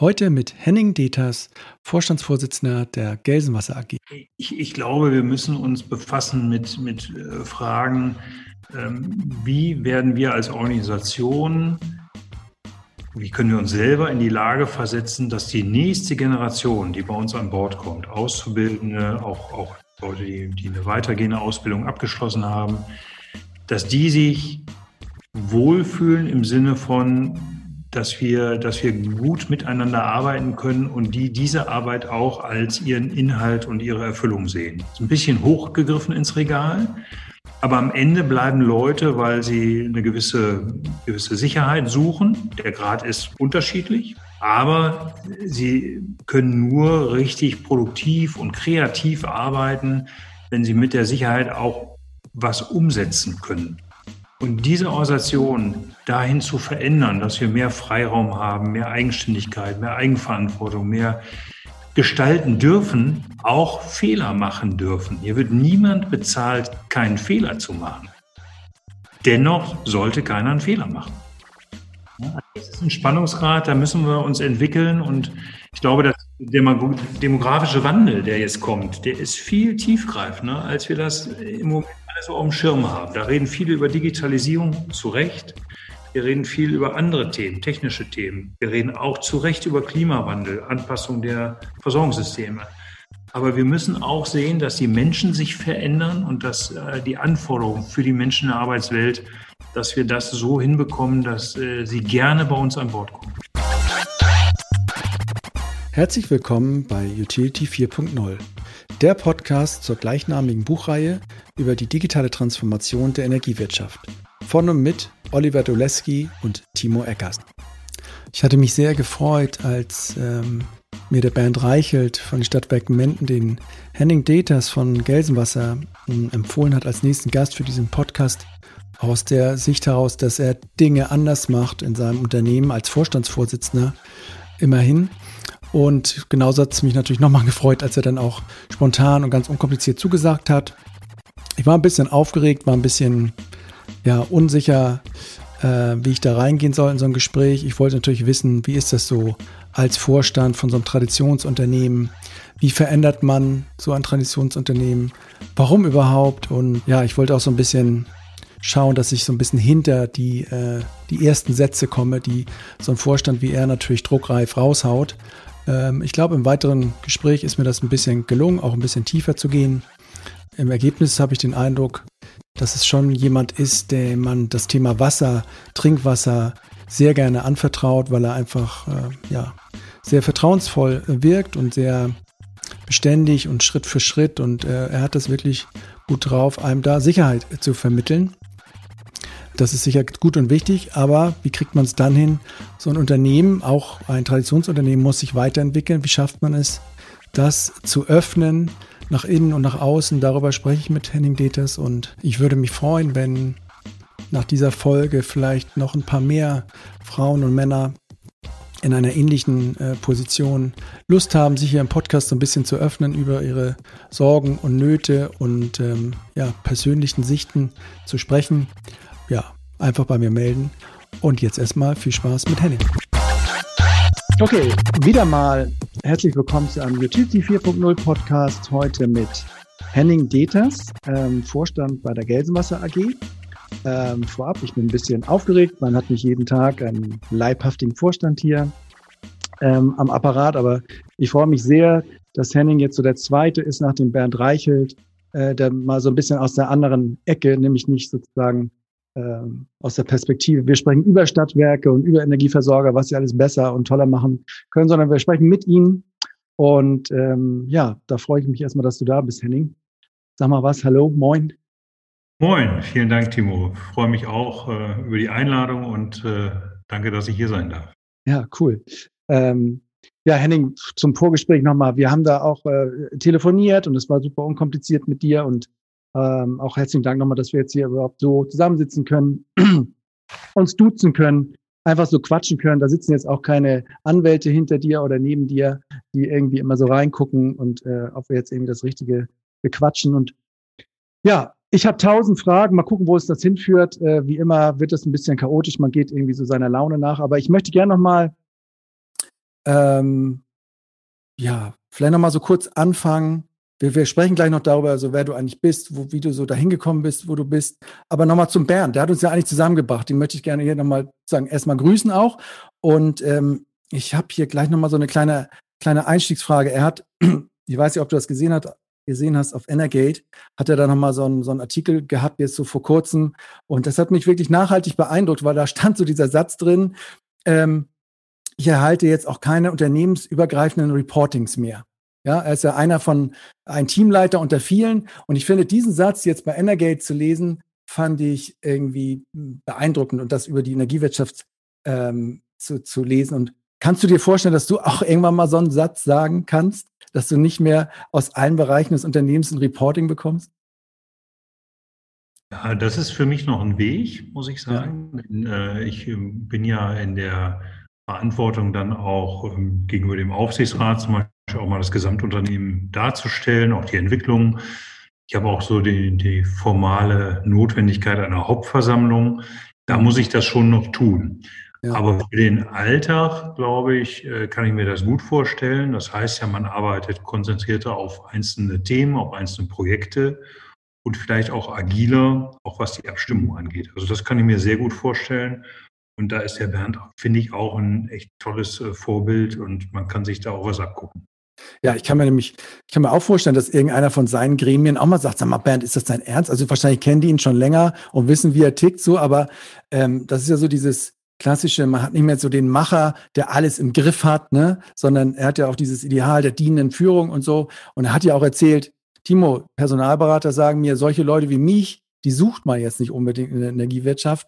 Heute mit Henning Deters, Vorstandsvorsitzender der Gelsenwasser AG. Ich, ich glaube, wir müssen uns befassen mit, mit äh, Fragen, ähm, wie werden wir als Organisation, wie können wir uns selber in die Lage versetzen, dass die nächste Generation, die bei uns an Bord kommt, Auszubildende, auch, auch Leute, die, die eine weitergehende Ausbildung abgeschlossen haben, dass die sich wohlfühlen im Sinne von, dass wir, dass wir gut miteinander arbeiten können und die diese Arbeit auch als ihren Inhalt und ihre Erfüllung sehen. Ist ein bisschen hochgegriffen ins Regal, aber am Ende bleiben Leute, weil sie eine gewisse, gewisse Sicherheit suchen. Der Grad ist unterschiedlich, aber sie können nur richtig produktiv und kreativ arbeiten, wenn sie mit der Sicherheit auch was umsetzen können. Und diese Organisation dahin zu verändern, dass wir mehr Freiraum haben, mehr Eigenständigkeit, mehr Eigenverantwortung, mehr gestalten dürfen, auch Fehler machen dürfen. Hier wird niemand bezahlt, keinen Fehler zu machen. Dennoch sollte keiner einen Fehler machen. Das ist ein Spannungsgrad, da müssen wir uns entwickeln und ich glaube, dass der demografische Wandel, der jetzt kommt, der ist viel tiefgreifender, als wir das im Moment so auf dem Schirm haben. Da reden viele über Digitalisierung zu Recht. Wir reden viel über andere Themen, technische Themen. Wir reden auch zu Recht über Klimawandel, Anpassung der Versorgungssysteme. Aber wir müssen auch sehen, dass die Menschen sich verändern und dass äh, die Anforderungen für die Menschen in der Arbeitswelt, dass wir das so hinbekommen, dass äh, sie gerne bei uns an Bord kommen. Herzlich willkommen bei Utility 4.0 der Podcast zur gleichnamigen Buchreihe über die digitale Transformation der Energiewirtschaft. Von und mit Oliver Doleski und Timo Eckers. Ich hatte mich sehr gefreut, als ähm, mir der Bernd Reichelt von Stadtwerken Menden den Henning Deters von Gelsenwasser ähm, empfohlen hat als nächsten Gast für diesen Podcast aus der Sicht heraus, dass er Dinge anders macht in seinem Unternehmen als Vorstandsvorsitzender immerhin und genauso hat es mich natürlich nochmal gefreut, als er dann auch spontan und ganz unkompliziert zugesagt hat. Ich war ein bisschen aufgeregt, war ein bisschen ja, unsicher, äh, wie ich da reingehen soll in so ein Gespräch. Ich wollte natürlich wissen, wie ist das so als Vorstand von so einem Traditionsunternehmen? Wie verändert man so ein Traditionsunternehmen? Warum überhaupt? Und ja, ich wollte auch so ein bisschen schauen, dass ich so ein bisschen hinter die, äh, die ersten Sätze komme, die so ein Vorstand wie er natürlich druckreif raushaut. Ähm, ich glaube, im weiteren Gespräch ist mir das ein bisschen gelungen, auch ein bisschen tiefer zu gehen. Im Ergebnis habe ich den Eindruck, dass es schon jemand ist, dem man das Thema Wasser, Trinkwasser sehr gerne anvertraut, weil er einfach äh, ja, sehr vertrauensvoll wirkt und sehr beständig und Schritt für Schritt und äh, er hat das wirklich gut drauf, einem da Sicherheit zu vermitteln. Das ist sicher gut und wichtig, aber wie kriegt man es dann hin? So ein Unternehmen, auch ein Traditionsunternehmen, muss sich weiterentwickeln. Wie schafft man es, das zu öffnen nach innen und nach außen? Darüber spreche ich mit Henning Deters und ich würde mich freuen, wenn nach dieser Folge vielleicht noch ein paar mehr Frauen und Männer in einer ähnlichen äh, Position Lust haben, sich hier im Podcast so ein bisschen zu öffnen, über ihre Sorgen und Nöte und ähm, ja, persönlichen Sichten zu sprechen ja, einfach bei mir melden. Und jetzt erstmal viel Spaß mit Henning. Okay, wieder mal herzlich willkommen zu einem Utility 4.0 Podcast. Heute mit Henning Deters, ähm, Vorstand bei der Gelsenwasser AG. Ähm, vorab, ich bin ein bisschen aufgeregt. Man hat nicht jeden Tag einen leibhaftigen Vorstand hier ähm, am Apparat, aber ich freue mich sehr, dass Henning jetzt so der zweite ist nach dem Bernd Reichelt, äh, der mal so ein bisschen aus der anderen Ecke, nämlich nicht sozusagen ähm, aus der Perspektive, wir sprechen über Stadtwerke und über Energieversorger, was sie alles besser und toller machen können, sondern wir sprechen mit ihnen. Und ähm, ja, da freue ich mich erstmal, dass du da bist, Henning. Sag mal was, hallo, moin. Moin, vielen Dank, Timo. Ich freue mich auch äh, über die Einladung und äh, danke, dass ich hier sein darf. Ja, cool. Ähm, ja, Henning, zum Vorgespräch nochmal. Wir haben da auch äh, telefoniert und es war super unkompliziert mit dir und ähm, auch herzlichen Dank nochmal, dass wir jetzt hier überhaupt so zusammensitzen können, uns duzen können, einfach so quatschen können. Da sitzen jetzt auch keine Anwälte hinter dir oder neben dir, die irgendwie immer so reingucken und äh, ob wir jetzt irgendwie das Richtige bequatschen. Und ja, ich habe tausend Fragen. Mal gucken, wo es das hinführt. Äh, wie immer wird es ein bisschen chaotisch. Man geht irgendwie so seiner Laune nach. Aber ich möchte gerne nochmal Ähm, ja, vielleicht nochmal so kurz anfangen. Wir, wir, sprechen gleich noch darüber, so wer du eigentlich bist, wo, wie du so dahin gekommen bist, wo du bist. Aber nochmal zum Bernd, der hat uns ja eigentlich zusammengebracht. Den möchte ich gerne hier nochmal sagen, erstmal grüßen auch. Und ähm, ich habe hier gleich nochmal so eine kleine, kleine Einstiegsfrage. Er hat, ich weiß nicht, ob du das gesehen hast, gesehen hast auf Energate, hat er da nochmal so einen, so einen Artikel gehabt, jetzt so vor kurzem. Und das hat mich wirklich nachhaltig beeindruckt, weil da stand so dieser Satz drin, ähm, ich erhalte jetzt auch keine unternehmensübergreifenden Reportings mehr. Ja, er ist ja einer von, ein Teamleiter unter vielen. Und ich finde, diesen Satz jetzt bei Energate zu lesen, fand ich irgendwie beeindruckend und das über die Energiewirtschaft ähm, zu, zu lesen. Und kannst du dir vorstellen, dass du auch irgendwann mal so einen Satz sagen kannst, dass du nicht mehr aus allen Bereichen des Unternehmens ein Reporting bekommst? Ja, das ist für mich noch ein Weg, muss ich sagen. Ja. Äh, ich ähm, bin ja in der Verantwortung dann auch ähm, gegenüber dem Aufsichtsrat zum Beispiel auch mal das Gesamtunternehmen darzustellen, auch die Entwicklung. Ich habe auch so die, die formale Notwendigkeit einer Hauptversammlung. Da muss ich das schon noch tun. Ja. Aber für den Alltag, glaube ich, äh, kann ich mir das gut vorstellen. Das heißt ja, man arbeitet konzentrierter auf einzelne Themen, auf einzelne Projekte und vielleicht auch agiler, auch was die Abstimmung angeht. Also das kann ich mir sehr gut vorstellen. Und da ist der Bernd, finde ich, auch ein echt tolles äh, Vorbild und man kann sich da auch was abgucken. Ja, ich kann mir nämlich, ich kann mir auch vorstellen, dass irgendeiner von seinen Gremien auch mal sagt, sag mal, Bernd, ist das dein Ernst? Also wahrscheinlich kennen die ihn schon länger und wissen, wie er tickt, so, aber ähm, das ist ja so dieses klassische, man hat nicht mehr so den Macher, der alles im Griff hat, ne, sondern er hat ja auch dieses Ideal der dienenden Führung und so. Und er hat ja auch erzählt, Timo, Personalberater sagen mir, solche Leute wie mich, die sucht man jetzt nicht unbedingt in der Energiewirtschaft.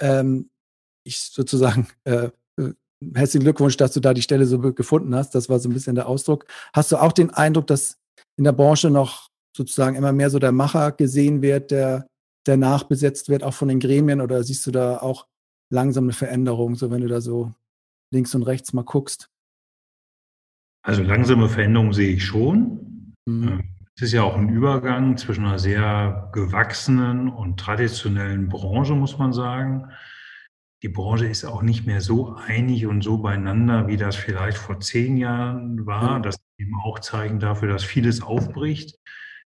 Ähm, ich sozusagen äh, herzlichen Glückwunsch, dass du da die Stelle so gefunden hast. Das war so ein bisschen der Ausdruck. Hast du auch den Eindruck, dass in der Branche noch sozusagen immer mehr so der Macher gesehen wird, der, der nachbesetzt wird, auch von den Gremien? Oder siehst du da auch langsam eine Veränderung, so wenn du da so links und rechts mal guckst? Also langsame Veränderung sehe ich schon. Mhm. Ähm, es ist ja auch ein Übergang zwischen einer sehr gewachsenen und traditionellen Branche, muss man sagen die Branche ist auch nicht mehr so einig und so beieinander, wie das vielleicht vor zehn Jahren war. Das eben auch Zeichen dafür, dass vieles aufbricht.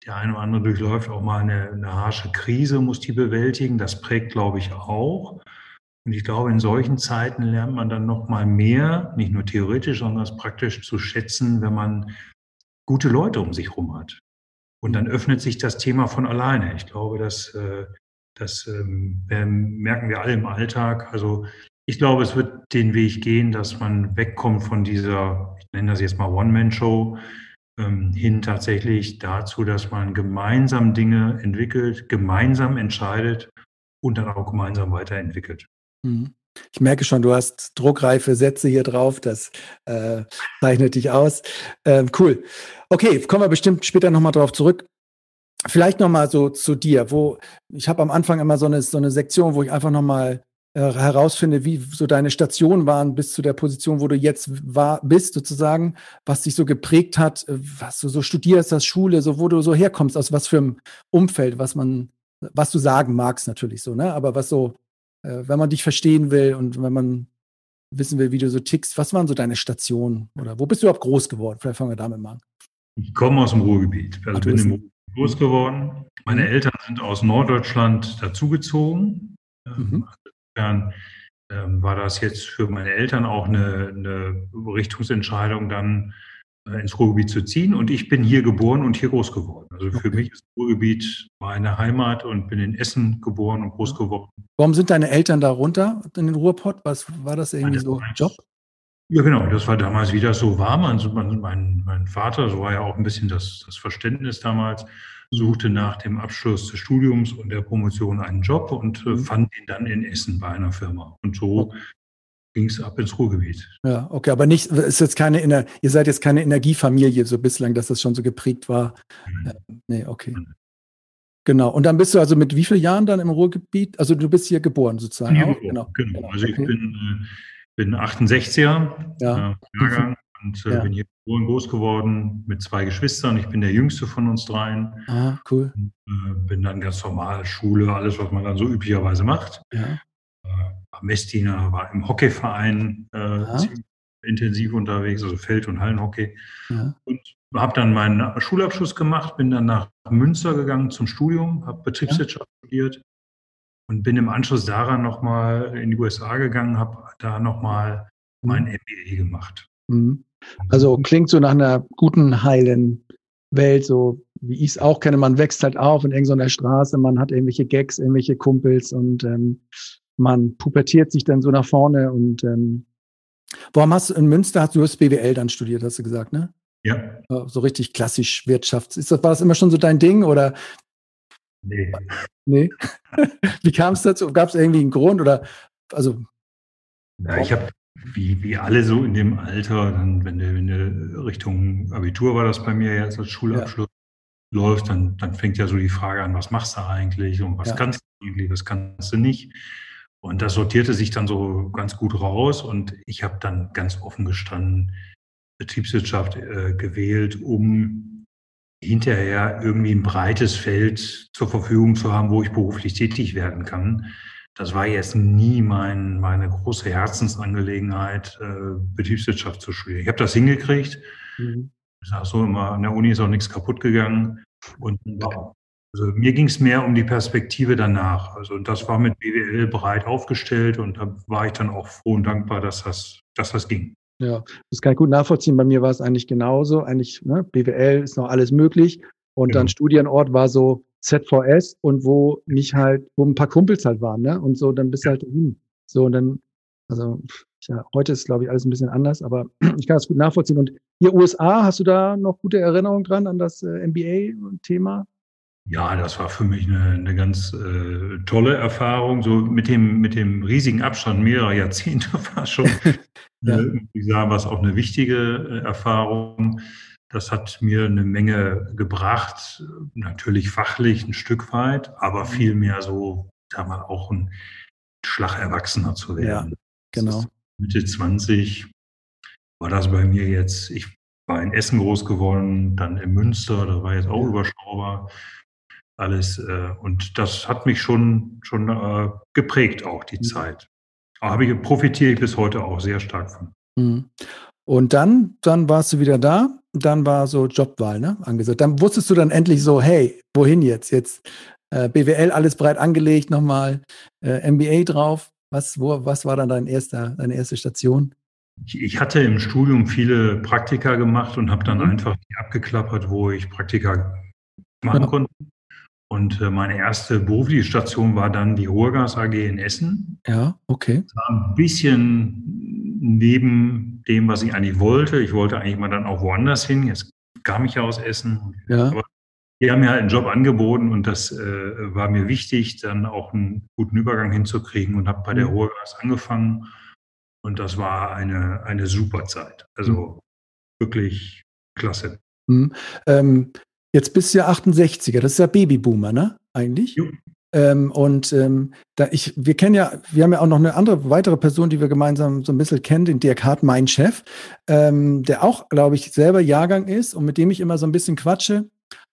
Der eine oder andere durchläuft auch mal eine, eine harsche Krise, muss die bewältigen. Das prägt, glaube ich, auch. Und ich glaube, in solchen Zeiten lernt man dann noch mal mehr, nicht nur theoretisch, sondern praktisch zu schätzen, wenn man gute Leute um sich herum hat. Und dann öffnet sich das Thema von alleine. Ich glaube, dass äh, das ähm, merken wir alle im Alltag. Also ich glaube, es wird den Weg gehen, dass man wegkommt von dieser, ich nenne das jetzt mal One-Man-Show, ähm, hin tatsächlich dazu, dass man gemeinsam Dinge entwickelt, gemeinsam entscheidet und dann auch gemeinsam weiterentwickelt. Mhm. Ich merke schon, du hast druckreife Sätze hier drauf. Das äh, zeichnet dich aus. Ähm, cool. Okay, kommen wir bestimmt später nochmal drauf zurück. Vielleicht nochmal so zu dir, wo ich habe am Anfang immer so eine, so eine Sektion, wo ich einfach nochmal äh, herausfinde, wie so deine Stationen waren bis zu der Position, wo du jetzt war, bist, sozusagen, was dich so geprägt hat, äh, was du so studierst, das Schule, so wo du so herkommst, aus was für einem Umfeld, was man, was du sagen magst, natürlich so, ne? Aber was so, äh, wenn man dich verstehen will und wenn man wissen will, wie du so tickst, was waren so deine Stationen oder wo bist du überhaupt groß geworden? Vielleicht fangen wir damit mal an. Ich komme aus dem Ruhrgebiet. Also bin im groß geworden. Meine mhm. Eltern sind aus Norddeutschland dazugezogen. Ähm, mhm. Insofern ähm, war das jetzt für meine Eltern auch eine, eine Richtungsentscheidung, dann äh, ins Ruhrgebiet zu ziehen. Und ich bin hier geboren und hier groß geworden. Also für okay. mich ist Ruhrgebiet meine Heimat und bin in Essen geboren und groß geworden. Warum sind deine Eltern da runter in den Ruhrpott? Was war das irgendwie so ein Job? Ja, genau, das war damals, wie das so war. Man, mein, mein Vater, so war ja auch ein bisschen das, das Verständnis damals, suchte nach dem Abschluss des Studiums und der Promotion einen Job und äh, mhm. fand ihn dann in Essen bei einer Firma. Und so okay. ging es ab ins Ruhrgebiet. Ja, okay, aber nicht, ist jetzt keine, ihr seid jetzt keine Energiefamilie so bislang, dass das schon so geprägt war. Mhm. Äh, nee, okay. Genau. Und dann bist du also mit wie vielen Jahren dann im Ruhrgebiet? Also du bist hier geboren sozusagen. Geboren, genau. genau. genau. Also okay. ich bin äh, bin 68er ja. äh, Jahrgang und äh, ja. bin hier geboren, groß geworden mit zwei Geschwistern. Ich bin der jüngste von uns dreien. Ah, cool. Und, äh, bin dann ganz normal Schule, alles, was man dann so üblicherweise macht. Ja. Äh, war Messdiener, war im Hockeyverein äh, intensiv unterwegs, also Feld- und Hallenhockey. Ja. Und habe dann meinen Schulabschluss gemacht, bin dann nach Münster gegangen zum Studium, habe Betriebswirtschaft ja. studiert und bin im Anschluss daran nochmal in die USA gegangen, habe da nochmal mhm. mein MBA gemacht. Mhm. Also klingt so nach einer guten, heilen Welt, so wie ich es auch kenne. Man wächst halt auf in irgendeiner Straße, man hat irgendwelche Gags, irgendwelche Kumpels und ähm, man pubertiert sich dann so nach vorne und ähm, warum hast du in Münster, hast du das BWL dann studiert, hast du gesagt, ne? Ja. So richtig klassisch Wirtschafts. Ist das, war das immer schon so dein Ding oder? Nee. Nee. wie kam es dazu? Gab es irgendwie einen Grund oder also? Ja, ich habe wie, wie alle so in dem Alter, dann, wenn du, wenn du Richtung Abitur war das bei mir jetzt als Schulabschluss ja. läuft, dann, dann fängt ja so die Frage an, was machst du eigentlich und was ja. kannst du eigentlich, was kannst du nicht. Und das sortierte sich dann so ganz gut raus und ich habe dann ganz offen gestanden Betriebswirtschaft äh, gewählt, um hinterher irgendwie ein breites Feld zur Verfügung zu haben, wo ich beruflich tätig werden kann das war jetzt nie mein, meine große Herzensangelegenheit, äh, Betriebswirtschaft zu studieren. Ich habe das hingekriegt. Mhm. Ich sage so immer, an der Uni ist auch nichts kaputt gegangen. Und also mir ging es mehr um die Perspektive danach. Also das war mit BWL breit aufgestellt und da war ich dann auch froh und dankbar, dass das, dass das ging. Ja, das kann ich gut nachvollziehen. Bei mir war es eigentlich genauso. Eigentlich, ne, BWL ist noch alles möglich. Und genau. dann Studienort war so, ZVS und wo nicht halt, wo ein paar Kumpels halt waren, ne? Und so, dann bist du halt hin. So, und dann, also, ja, heute ist, glaube ich, alles ein bisschen anders, aber ich kann das gut nachvollziehen. Und hier USA, hast du da noch gute Erinnerungen dran an das äh, MBA-Thema? Ja, das war für mich eine, eine ganz äh, tolle Erfahrung. So mit dem, mit dem riesigen Abstand mehrerer Jahrzehnte war schon, ja. äh, ich sagen, war es auch eine wichtige äh, Erfahrung. Das hat mir eine Menge gebracht, natürlich fachlich ein Stück weit, aber mhm. vielmehr so, da mal auch ein Schlag erwachsener zu werden. Ja, genau. Mitte 20 war das bei mir jetzt, ich war in Essen groß geworden, dann in Münster, da war jetzt auch überschaubar alles. Äh, und das hat mich schon, schon äh, geprägt, auch die mhm. Zeit. Aber ich, profitiere ich bis heute auch sehr stark von. Mhm. Und dann, dann warst du wieder da. Dann war so Jobwahl, ne, angesagt. Dann wusstest du dann endlich so, hey, wohin jetzt? Jetzt äh, BWL alles breit angelegt, nochmal äh, MBA drauf. Was, wo, was war dann dein erster, deine erste Station? Ich, hatte im Studium viele Praktika gemacht und habe dann mhm. einfach die abgeklappert, wo ich Praktika machen ja. konnte. Und äh, meine erste berufliche Station war dann die Ruhrgas AG in Essen. Ja, okay. Das war ein bisschen neben dem, was ich eigentlich wollte. Ich wollte eigentlich mal dann auch woanders hin. Jetzt kam ich ja aus Essen. Ja. Aber die haben mir halt einen Job angeboten und das äh, war mir wichtig, dann auch einen guten Übergang hinzukriegen und habe bei der mhm. Ruhrgas angefangen. Und das war eine, eine super Zeit. Also mhm. wirklich klasse. Mhm. Ähm, jetzt bist du ja 68er, das ist ja Babyboomer, ne? Eigentlich? Ähm, und ähm, da ich, wir kennen ja, wir haben ja auch noch eine andere weitere Person, die wir gemeinsam so ein bisschen kennen, den Dirk Hart, mein Chef, ähm, der auch, glaube ich, selber Jahrgang ist und mit dem ich immer so ein bisschen quatsche,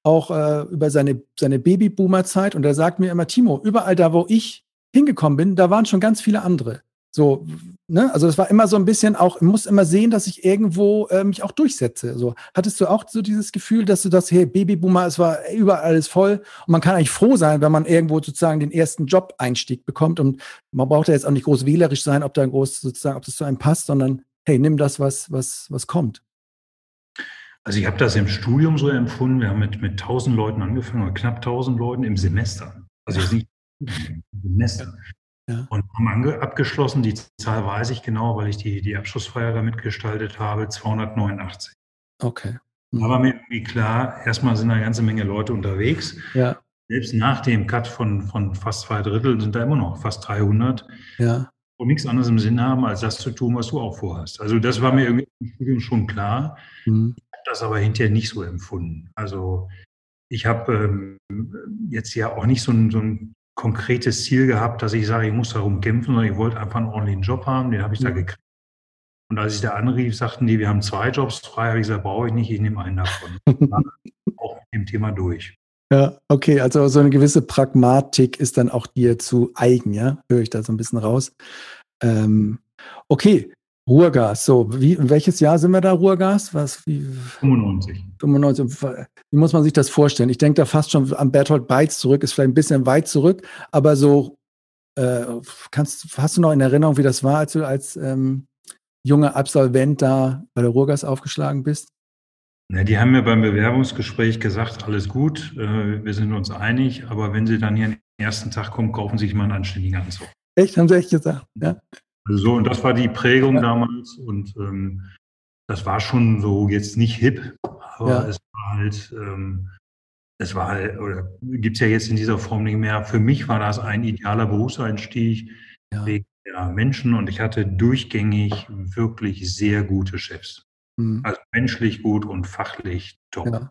auch äh, über seine, seine Babyboomer-Zeit. Und er sagt mir immer, Timo, überall da, wo ich hingekommen bin, da waren schon ganz viele andere. So, ne? Also es war immer so ein bisschen auch, ich muss immer sehen, dass ich irgendwo äh, mich auch durchsetze. So, hattest du auch so dieses Gefühl, dass du das, hey, Babyboomer, es war überall alles voll und man kann eigentlich froh sein, wenn man irgendwo sozusagen den ersten Job-Einstieg bekommt und man braucht ja jetzt auch nicht groß wählerisch sein, ob da groß sozusagen, ob das zu einem passt, sondern hey, nimm das, was, was, was kommt. Also ich habe das im Studium so empfunden, wir haben mit, mit 1000 Leuten angefangen, oder knapp 1000 Leuten im Semester. Also jetzt nicht im Semester. Ja. Und haben abgeschlossen, die Zahl weiß ich genau, weil ich die, die Abschlussfeier damit gestaltet habe, 289. Okay. Mhm. Aber mir irgendwie klar, erstmal sind eine ganze Menge Leute unterwegs. Ja. Selbst nach dem Cut von, von fast zwei Drittel sind da immer noch fast 300. Ja. Und nichts anderes im Sinn haben, als das zu tun, was du auch vorhast. Also das war mir irgendwie im Studium schon klar. Mhm. Ich habe das aber hinterher nicht so empfunden. Also ich habe ähm, jetzt ja auch nicht so ein, so ein konkretes Ziel gehabt, dass ich sage, ich muss darum kämpfen, sondern ich wollte einfach einen ordentlichen Job haben, den habe ich da gekriegt. Und als ich da anrief, sagten die, wir haben zwei Jobs frei, habe ich gesagt, brauche ich nicht, ich nehme einen davon. auch mit dem Thema durch. Ja, okay, also so eine gewisse Pragmatik ist dann auch dir zu eigen, ja? Höre ich da so ein bisschen raus. Ähm, okay, Ruhrgas, so, wie, welches Jahr sind wir da, Ruhrgas? Was, wie, 95. 95. Wie muss man sich das vorstellen? Ich denke da fast schon an Bertolt Beitz zurück, ist vielleicht ein bisschen weit zurück, aber so, äh, kannst, hast du noch in Erinnerung, wie das war, als du als ähm, junger Absolvent da bei der Ruhrgas aufgeschlagen bist? Na, die haben mir beim Bewerbungsgespräch gesagt, alles gut, äh, wir sind uns einig, aber wenn Sie dann hier den ersten Tag kommen, kaufen Sie sich mal einen anständigen Anzug. Echt, haben Sie echt gesagt, ja? So, und das war die Prägung ja. damals und ähm, das war schon so jetzt nicht hip, aber ja. es war halt, ähm, es war halt, oder gibt es ja jetzt in dieser Form nicht mehr. Für mich war das ein idealer Berufseinstieg ja. wegen der Menschen und ich hatte durchgängig wirklich sehr gute Chefs. Mhm. Also menschlich gut und fachlich top.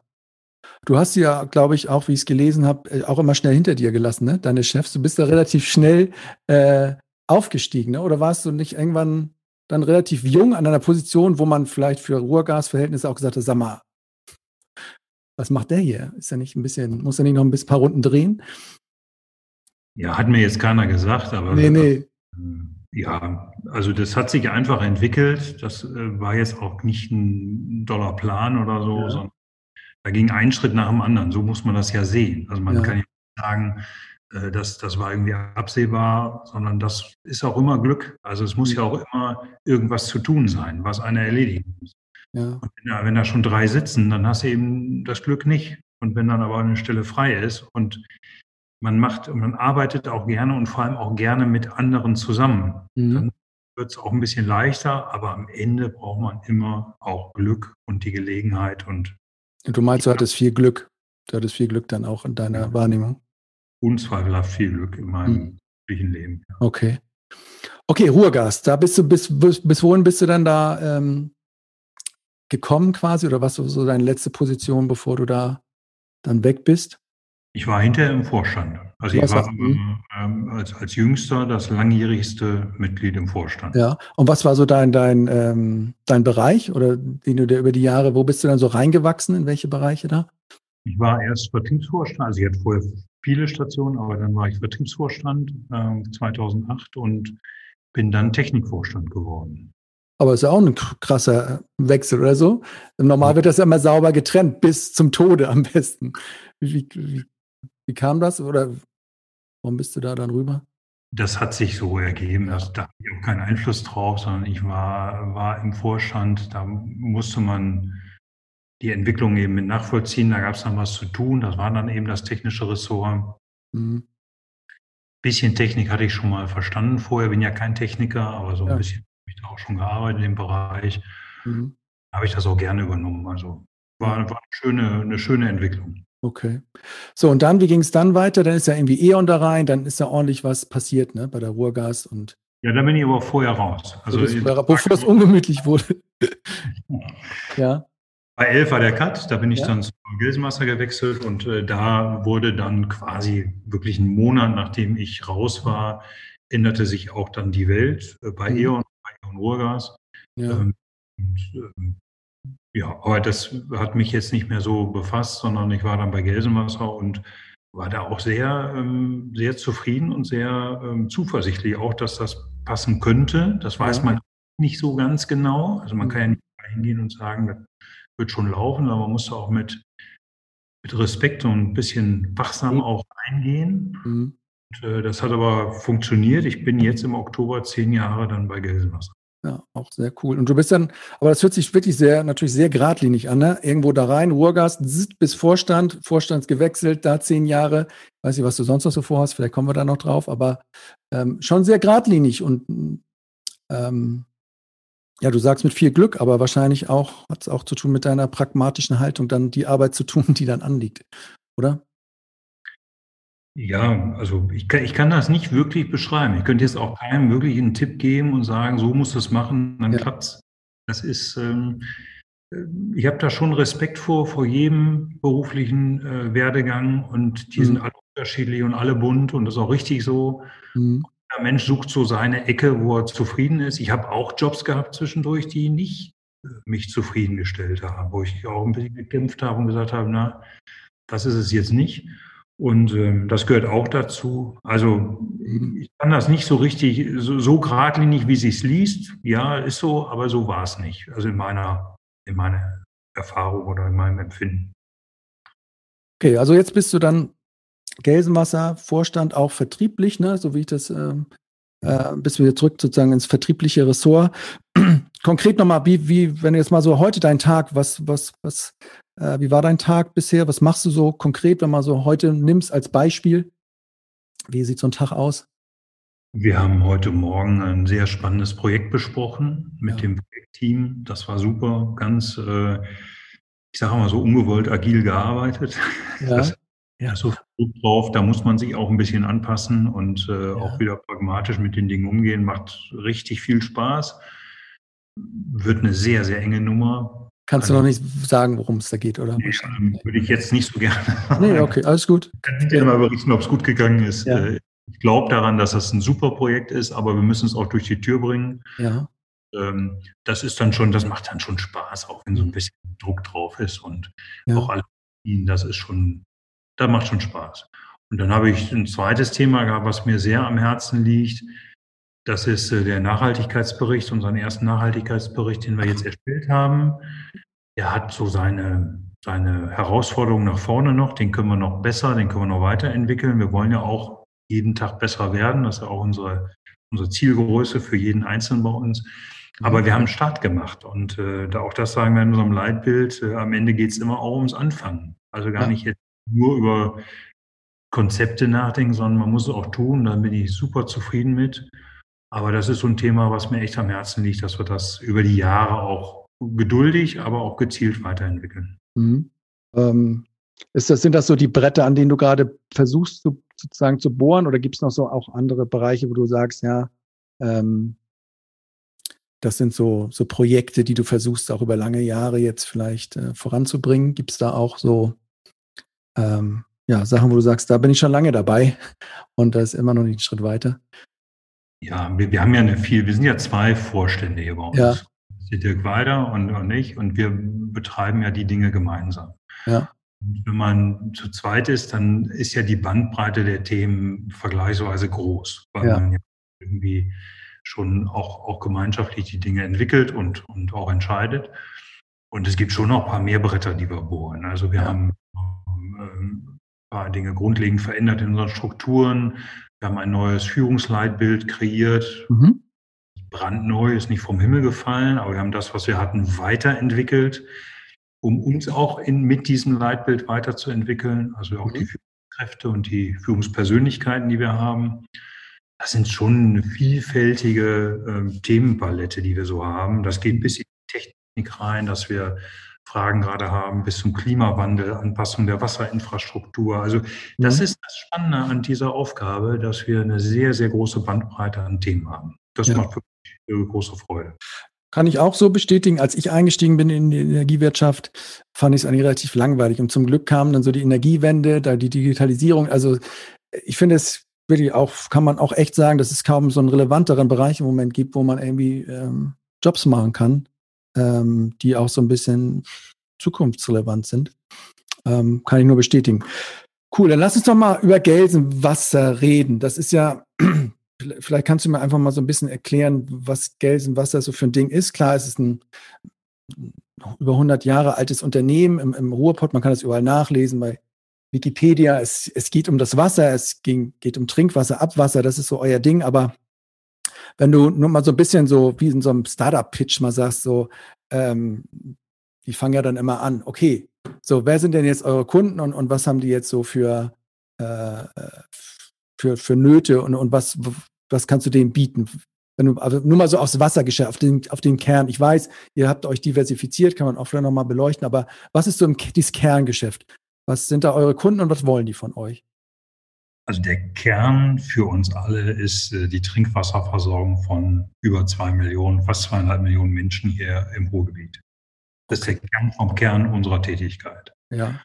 Du hast sie ja, glaube ich, auch, wie ich es gelesen habe, äh, auch immer schnell hinter dir gelassen, ne? Deine Chefs. Du bist da relativ schnell äh, aufgestiegen, ne? Oder warst du nicht irgendwann dann relativ jung an einer Position, wo man vielleicht für Ruhrgasverhältnisse auch gesagt hat, sag mal, was macht der hier? Ist er nicht ein bisschen, muss er nicht noch ein bisschen paar Runden drehen? Ja, hat mir jetzt keiner gesagt, aber. Nee, nee. Ja, also das hat sich einfach entwickelt. Das äh, war jetzt auch nicht ein doller Plan oder so, ja. sondern da ging ein Schritt nach dem anderen. So muss man das ja sehen. Also man ja. kann ja sagen, äh, das, das war irgendwie absehbar, sondern das ist auch immer Glück. Also es muss ja auch immer irgendwas zu tun sein, was einer erledigen muss. Ja. Und wenn, wenn da schon drei sitzen, dann hast du eben das Glück nicht. Und wenn dann aber eine Stelle frei ist und man macht, man arbeitet auch gerne und vor allem auch gerne mit anderen zusammen, mhm. dann wird es auch ein bisschen leichter, aber am Ende braucht man immer auch Glück und die Gelegenheit und Du meinst, du hattest viel Glück. Du hattest viel Glück dann auch in deiner ja. Wahrnehmung. Unzweifelhaft viel Glück in meinem hm. Leben. Ja. Okay. Okay, Ruhrgas, da bist du, bis, bis, bis wohin bist du dann da ähm, gekommen quasi? Oder was war so deine letzte Position, bevor du da dann weg bist? Ich war hinterher im Vorstand. Also ich war ähm, als, als Jüngster das langjährigste Mitglied im Vorstand. Ja, und was war so dein, dein, ähm, dein Bereich oder den du dir über die Jahre, wo bist du dann so reingewachsen, in welche Bereiche da? Ich war erst Vertriebsvorstand, also ich hatte vorher viele Stationen, aber dann war ich Vertriebsvorstand äh, 2008 und bin dann Technikvorstand geworden. Aber ist ja auch ein krasser Wechsel oder so. Normal wird das ja immer sauber getrennt, bis zum Tode am besten. Wie, wie, wie kam das? Oder warum bist du da dann rüber? Das hat sich so ergeben. Das, da habe ich auch keinen Einfluss drauf, sondern ich war, war im Vorstand. Da musste man die Entwicklung eben mit nachvollziehen. Da gab es dann was zu tun. Das war dann eben das technische Ressort. Mhm. Bisschen Technik hatte ich schon mal verstanden vorher. Bin ja kein Techniker, aber so ein ja. bisschen habe ich da auch schon gearbeitet im Bereich. Mhm. Habe ich das auch gerne übernommen. Also war, war eine, schöne, eine schöne Entwicklung. Okay. So, und dann, wie ging es dann weiter? Dann ist ja irgendwie E.ON da rein, dann ist ja ordentlich was passiert, ne, bei der Ruhrgas und. Ja, da bin ich aber vorher raus. Also, vorher, bevor es ungemütlich wurde. ja. Bei 11 war der Cut, da bin ich ja. dann zu Gelsenwasser gewechselt und äh, da wurde dann quasi wirklich einen Monat, nachdem ich raus war, änderte sich auch dann die Welt äh, bei mhm. E.ON, bei E.ON Ruhrgas. Ja. Ähm, und, ähm, ja, aber das hat mich jetzt nicht mehr so befasst, sondern ich war dann bei Gelsenwasser und war da auch sehr, ähm, sehr zufrieden und sehr ähm, zuversichtlich, auch dass das passen könnte. Das weiß ja. man nicht so ganz genau. Also man mhm. kann ja nicht hingehen und sagen, wird schon laufen, aber man muss auch mit, mit Respekt und ein bisschen wachsam mhm. auch eingehen. Mhm. Und, äh, das hat aber funktioniert. Ich bin jetzt im Oktober zehn Jahre dann bei Gelsenwasser. Ja, auch sehr cool. Und du bist dann, aber das hört sich wirklich sehr, natürlich sehr geradlinig an, ne? Irgendwo da rein, Ruhrgast, bis Vorstand, Vorstands gewechselt, da zehn Jahre. Ich weiß nicht, was du sonst noch so vorhast, vielleicht kommen wir da noch drauf, aber ähm, schon sehr geradlinig und ähm, ja, du sagst mit viel Glück, aber wahrscheinlich auch, hat es auch zu tun mit deiner pragmatischen Haltung, dann die Arbeit zu tun, die dann anliegt, oder? Ja, also ich kann, ich kann das nicht wirklich beschreiben. Ich könnte jetzt auch keinem wirklich einen Tipp geben und sagen, so muss das machen, dann ja. klappt's. Das ist, ähm, ich habe da schon Respekt vor, vor jedem beruflichen äh, Werdegang und die mhm. sind alle unterschiedlich und alle bunt und das ist auch richtig so. Mhm. Der Mensch sucht so seine Ecke, wo er zufrieden ist. Ich habe auch Jobs gehabt zwischendurch, die nicht äh, mich zufriedengestellt haben, wo ich auch ein bisschen gekämpft habe und gesagt habe, na, das ist es jetzt nicht. Und ähm, das gehört auch dazu. Also ich kann das nicht so richtig, so, so geradlinig, wie sich's liest. Ja, ist so, aber so war es nicht. Also in meiner, in meiner Erfahrung oder in meinem Empfinden. Okay, also jetzt bist du dann Gelsenwasser, Vorstand auch vertrieblich, ne, so wie ich das, ähm, äh, bist wieder zurück sozusagen ins vertriebliche Ressort. Konkret nochmal, wie, wie, wenn du jetzt mal so heute dein Tag, was, was, was äh, wie war dein Tag bisher? Was machst du so konkret, wenn man so heute nimmst als Beispiel? Wie sieht so ein Tag aus? Wir haben heute Morgen ein sehr spannendes Projekt besprochen mit ja. dem Projektteam. Das war super, ganz, äh, ich sage mal so ungewollt agil gearbeitet. Ja. Das, ja. so viel drauf, da muss man sich auch ein bisschen anpassen und äh, ja. auch wieder pragmatisch mit den Dingen umgehen. Macht richtig viel Spaß. Wird eine sehr, sehr enge Nummer. Kannst du noch nicht sagen, worum es da geht, oder? Nee, würde ich jetzt nicht so gerne. Nee, okay, alles gut. Ich kann dir mal berichten, ob es gut gegangen ist. Ja. Äh, ich glaube daran, dass das ein super Projekt ist, aber wir müssen es auch durch die Tür bringen. Ja. Ähm, das ist dann schon, das macht dann schon Spaß, auch wenn so ein bisschen Druck drauf ist und ja. auch alle, das ist schon, da macht schon Spaß. Und dann habe ich ein zweites Thema gehabt, was mir sehr am Herzen liegt. Das ist äh, der Nachhaltigkeitsbericht, unseren ersten Nachhaltigkeitsbericht, den wir jetzt erstellt haben. Er hat so seine, seine Herausforderungen nach vorne noch. Den können wir noch besser, den können wir noch weiterentwickeln. Wir wollen ja auch jeden Tag besser werden. Das ist ja auch unsere, unsere Zielgröße für jeden Einzelnen bei uns. Aber wir haben einen Start gemacht und äh, da auch das sagen wir in unserem Leitbild, äh, am Ende geht es immer auch ums Anfangen. Also gar ja. nicht jetzt nur über Konzepte nachdenken, sondern man muss es auch tun. Da bin ich super zufrieden mit. Aber das ist so ein Thema, was mir echt am Herzen liegt, dass wir das über die Jahre auch geduldig, aber auch gezielt weiterentwickeln. Mhm. Ähm, ist das, sind das so die Bretter, an denen du gerade versuchst zu, sozusagen zu bohren oder gibt es noch so auch andere Bereiche, wo du sagst, ja, ähm, das sind so, so Projekte, die du versuchst auch über lange Jahre jetzt vielleicht äh, voranzubringen? Gibt es da auch so ähm, ja, Sachen, wo du sagst, da bin ich schon lange dabei und da ist immer noch nicht ein Schritt weiter? Ja, wir, wir haben ja eine viel, wir sind ja zwei Vorstände hier bei uns. Ja. Dirk Weider und, und ich und wir betreiben ja die Dinge gemeinsam. Ja. Und wenn man zu zweit ist, dann ist ja die Bandbreite der Themen vergleichsweise groß, weil ja. man ja irgendwie schon auch, auch gemeinschaftlich die Dinge entwickelt und, und auch entscheidet. Und es gibt schon noch ein paar mehr Bretter, die wir bohren. Also wir ja. haben ein paar Dinge grundlegend verändert in unseren Strukturen. Wir haben ein neues Führungsleitbild kreiert. Mhm. Brandneu, ist nicht vom Himmel gefallen, aber wir haben das, was wir hatten, weiterentwickelt, um uns auch in, mit diesem Leitbild weiterzuentwickeln. Also auch mhm. die Führungskräfte und die Führungspersönlichkeiten, die wir haben. Das sind schon eine vielfältige äh, Themenpalette, die wir so haben. Das geht bis in die Technik rein, dass wir Fragen gerade haben, bis zum Klimawandel, Anpassung der Wasserinfrastruktur. Also das mhm. ist das Spannende an dieser Aufgabe, dass wir eine sehr, sehr große Bandbreite an Themen haben. Das ja. macht wirklich große Freude. Kann ich auch so bestätigen. Als ich eingestiegen bin in die Energiewirtschaft, fand ich es eigentlich relativ langweilig. Und zum Glück kam dann so die Energiewende, da die Digitalisierung. Also ich finde es wirklich auch, kann man auch echt sagen, dass es kaum so einen relevanteren Bereich im Moment gibt, wo man irgendwie ähm, Jobs machen kann ähm, die auch so ein bisschen zukunftsrelevant sind. Ähm, kann ich nur bestätigen. Cool, dann lass uns doch mal über Gelsenwasser reden. Das ist ja, vielleicht kannst du mir einfach mal so ein bisschen erklären, was Gelsenwasser so für ein Ding ist. Klar, es ist ein über 100 Jahre altes Unternehmen im, im Ruhrpott. Man kann das überall nachlesen bei Wikipedia. Es, es geht um das Wasser, es ging, geht um Trinkwasser, Abwasser. Das ist so euer Ding. Aber wenn du nur mal so ein bisschen so wie in so einem Startup-Pitch mal sagst, so, ähm, die fangen ja dann immer an, okay, so, wer sind denn jetzt eure Kunden und, und was haben die jetzt so für, äh, für, für Nöte und, und was, was kannst du denen bieten? Wenn du, also nur mal so aufs Wassergeschäft, auf den, auf den Kern. Ich weiß, ihr habt euch diversifiziert, kann man auch vielleicht nochmal beleuchten, aber was ist so im, dieses Kerngeschäft? Was sind da eure Kunden und was wollen die von euch? Also der Kern für uns alle ist äh, die Trinkwasserversorgung von über zwei Millionen, fast zweieinhalb Millionen Menschen hier im Ruhrgebiet. Das ist der Kern vom Kern unserer Tätigkeit. Ja.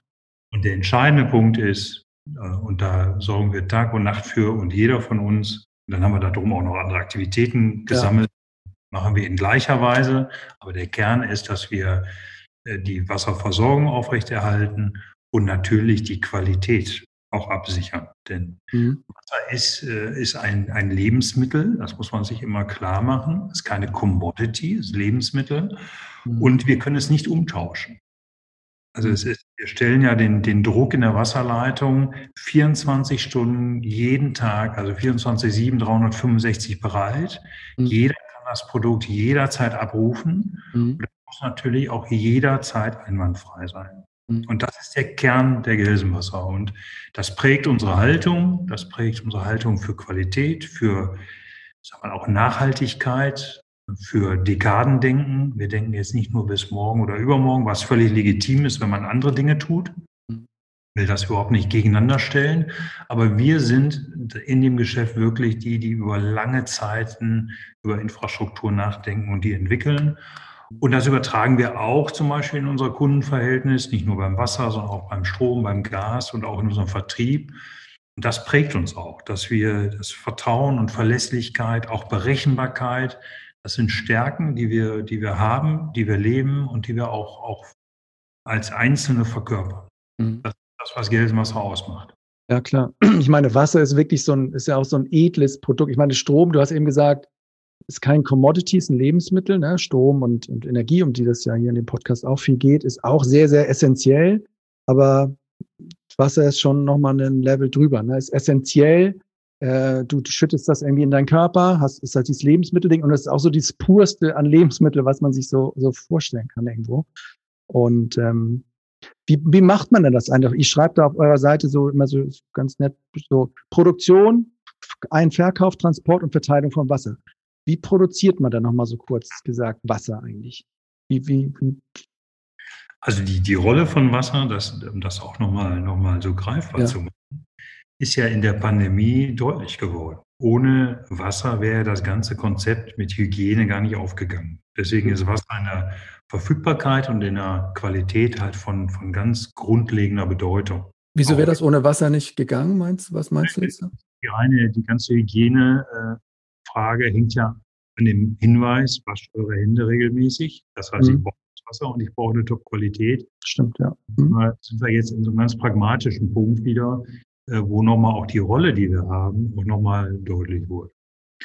Und der entscheidende Punkt ist, äh, und da sorgen wir Tag und Nacht für und jeder von uns, dann haben wir darum auch noch andere Aktivitäten gesammelt, ja. machen wir in gleicher Weise. Aber der Kern ist, dass wir äh, die Wasserversorgung aufrechterhalten und natürlich die Qualität auch absichern. Denn mhm. Wasser ist, äh, ist ein, ein Lebensmittel, das muss man sich immer klar machen. Es ist keine Commodity, es ist Lebensmittel. Mhm. Und wir können es nicht umtauschen. Also es ist, wir stellen ja den, den Druck in der Wasserleitung 24 Stunden jeden Tag, also 24, 7, 365 bereit. Mhm. Jeder kann das Produkt jederzeit abrufen. Mhm. Und das muss natürlich auch jederzeit einwandfrei sein. Mhm. Und das ist der Kern der Gelsenwasser. Und das prägt unsere Haltung, das prägt unsere Haltung für Qualität, für sagen wir, auch Nachhaltigkeit, für Dekaden denken. Wir denken jetzt nicht nur bis morgen oder übermorgen, was völlig legitim ist, wenn man andere Dinge tut. Ich will das überhaupt nicht gegeneinander stellen. Aber wir sind in dem Geschäft wirklich die, die über lange Zeiten über Infrastruktur nachdenken und die entwickeln. Und das übertragen wir auch zum Beispiel in unser Kundenverhältnis, nicht nur beim Wasser, sondern auch beim Strom, beim Gas und auch in unserem Vertrieb. Und das prägt uns auch, dass wir das Vertrauen und Verlässlichkeit, auch Berechenbarkeit, das sind Stärken, die wir, die wir haben, die wir leben und die wir auch, auch als Einzelne verkörpern. Mhm. Das ist das, was Gelsenwasser ausmacht. Ja, klar. Ich meine, Wasser ist wirklich so ein, ist ja auch so ein edles Produkt. Ich meine, Strom, du hast eben gesagt, ist kein Commodity, ist ein Lebensmittel, ne? Strom und, und Energie, um die das ja hier in dem Podcast auch viel geht, ist auch sehr, sehr essentiell. Aber Wasser ist schon nochmal ein Level drüber. Ne? Ist essentiell äh, du, schüttest das irgendwie in deinen Körper, hast, ist halt dieses Lebensmittelding und das ist auch so dieses purste an Lebensmittel, was man sich so, so vorstellen kann irgendwo. Und ähm, wie, wie macht man denn das einfach? Ich schreibe da auf eurer Seite so immer so ganz nett so Produktion, ein Verkauf, Transport und Verteilung von Wasser. Wie produziert man da nochmal so kurz gesagt Wasser eigentlich? Wie, wie, wie? Also die, die Rolle von Wasser, das, um das auch nochmal noch mal so greifbar ja. zu machen, ist ja in der Pandemie deutlich geworden. Ohne Wasser wäre das ganze Konzept mit Hygiene gar nicht aufgegangen. Deswegen ist Wasser in der Verfügbarkeit und in der Qualität halt von, von ganz grundlegender Bedeutung. Wieso wäre das ohne Wasser nicht gegangen, meinst Was meinst du jetzt? Die reine, die ganze Hygienefrage hängt ja an dem Hinweis, wascht eure Hände regelmäßig. Das heißt, mhm. ich brauche Wasser und ich brauche eine Top-Qualität. Stimmt, ja. Mhm. Sind wir jetzt in so einem ganz pragmatischen Punkt wieder. Äh, wo nochmal auch die Rolle, die wir haben, auch nochmal deutlich wurde.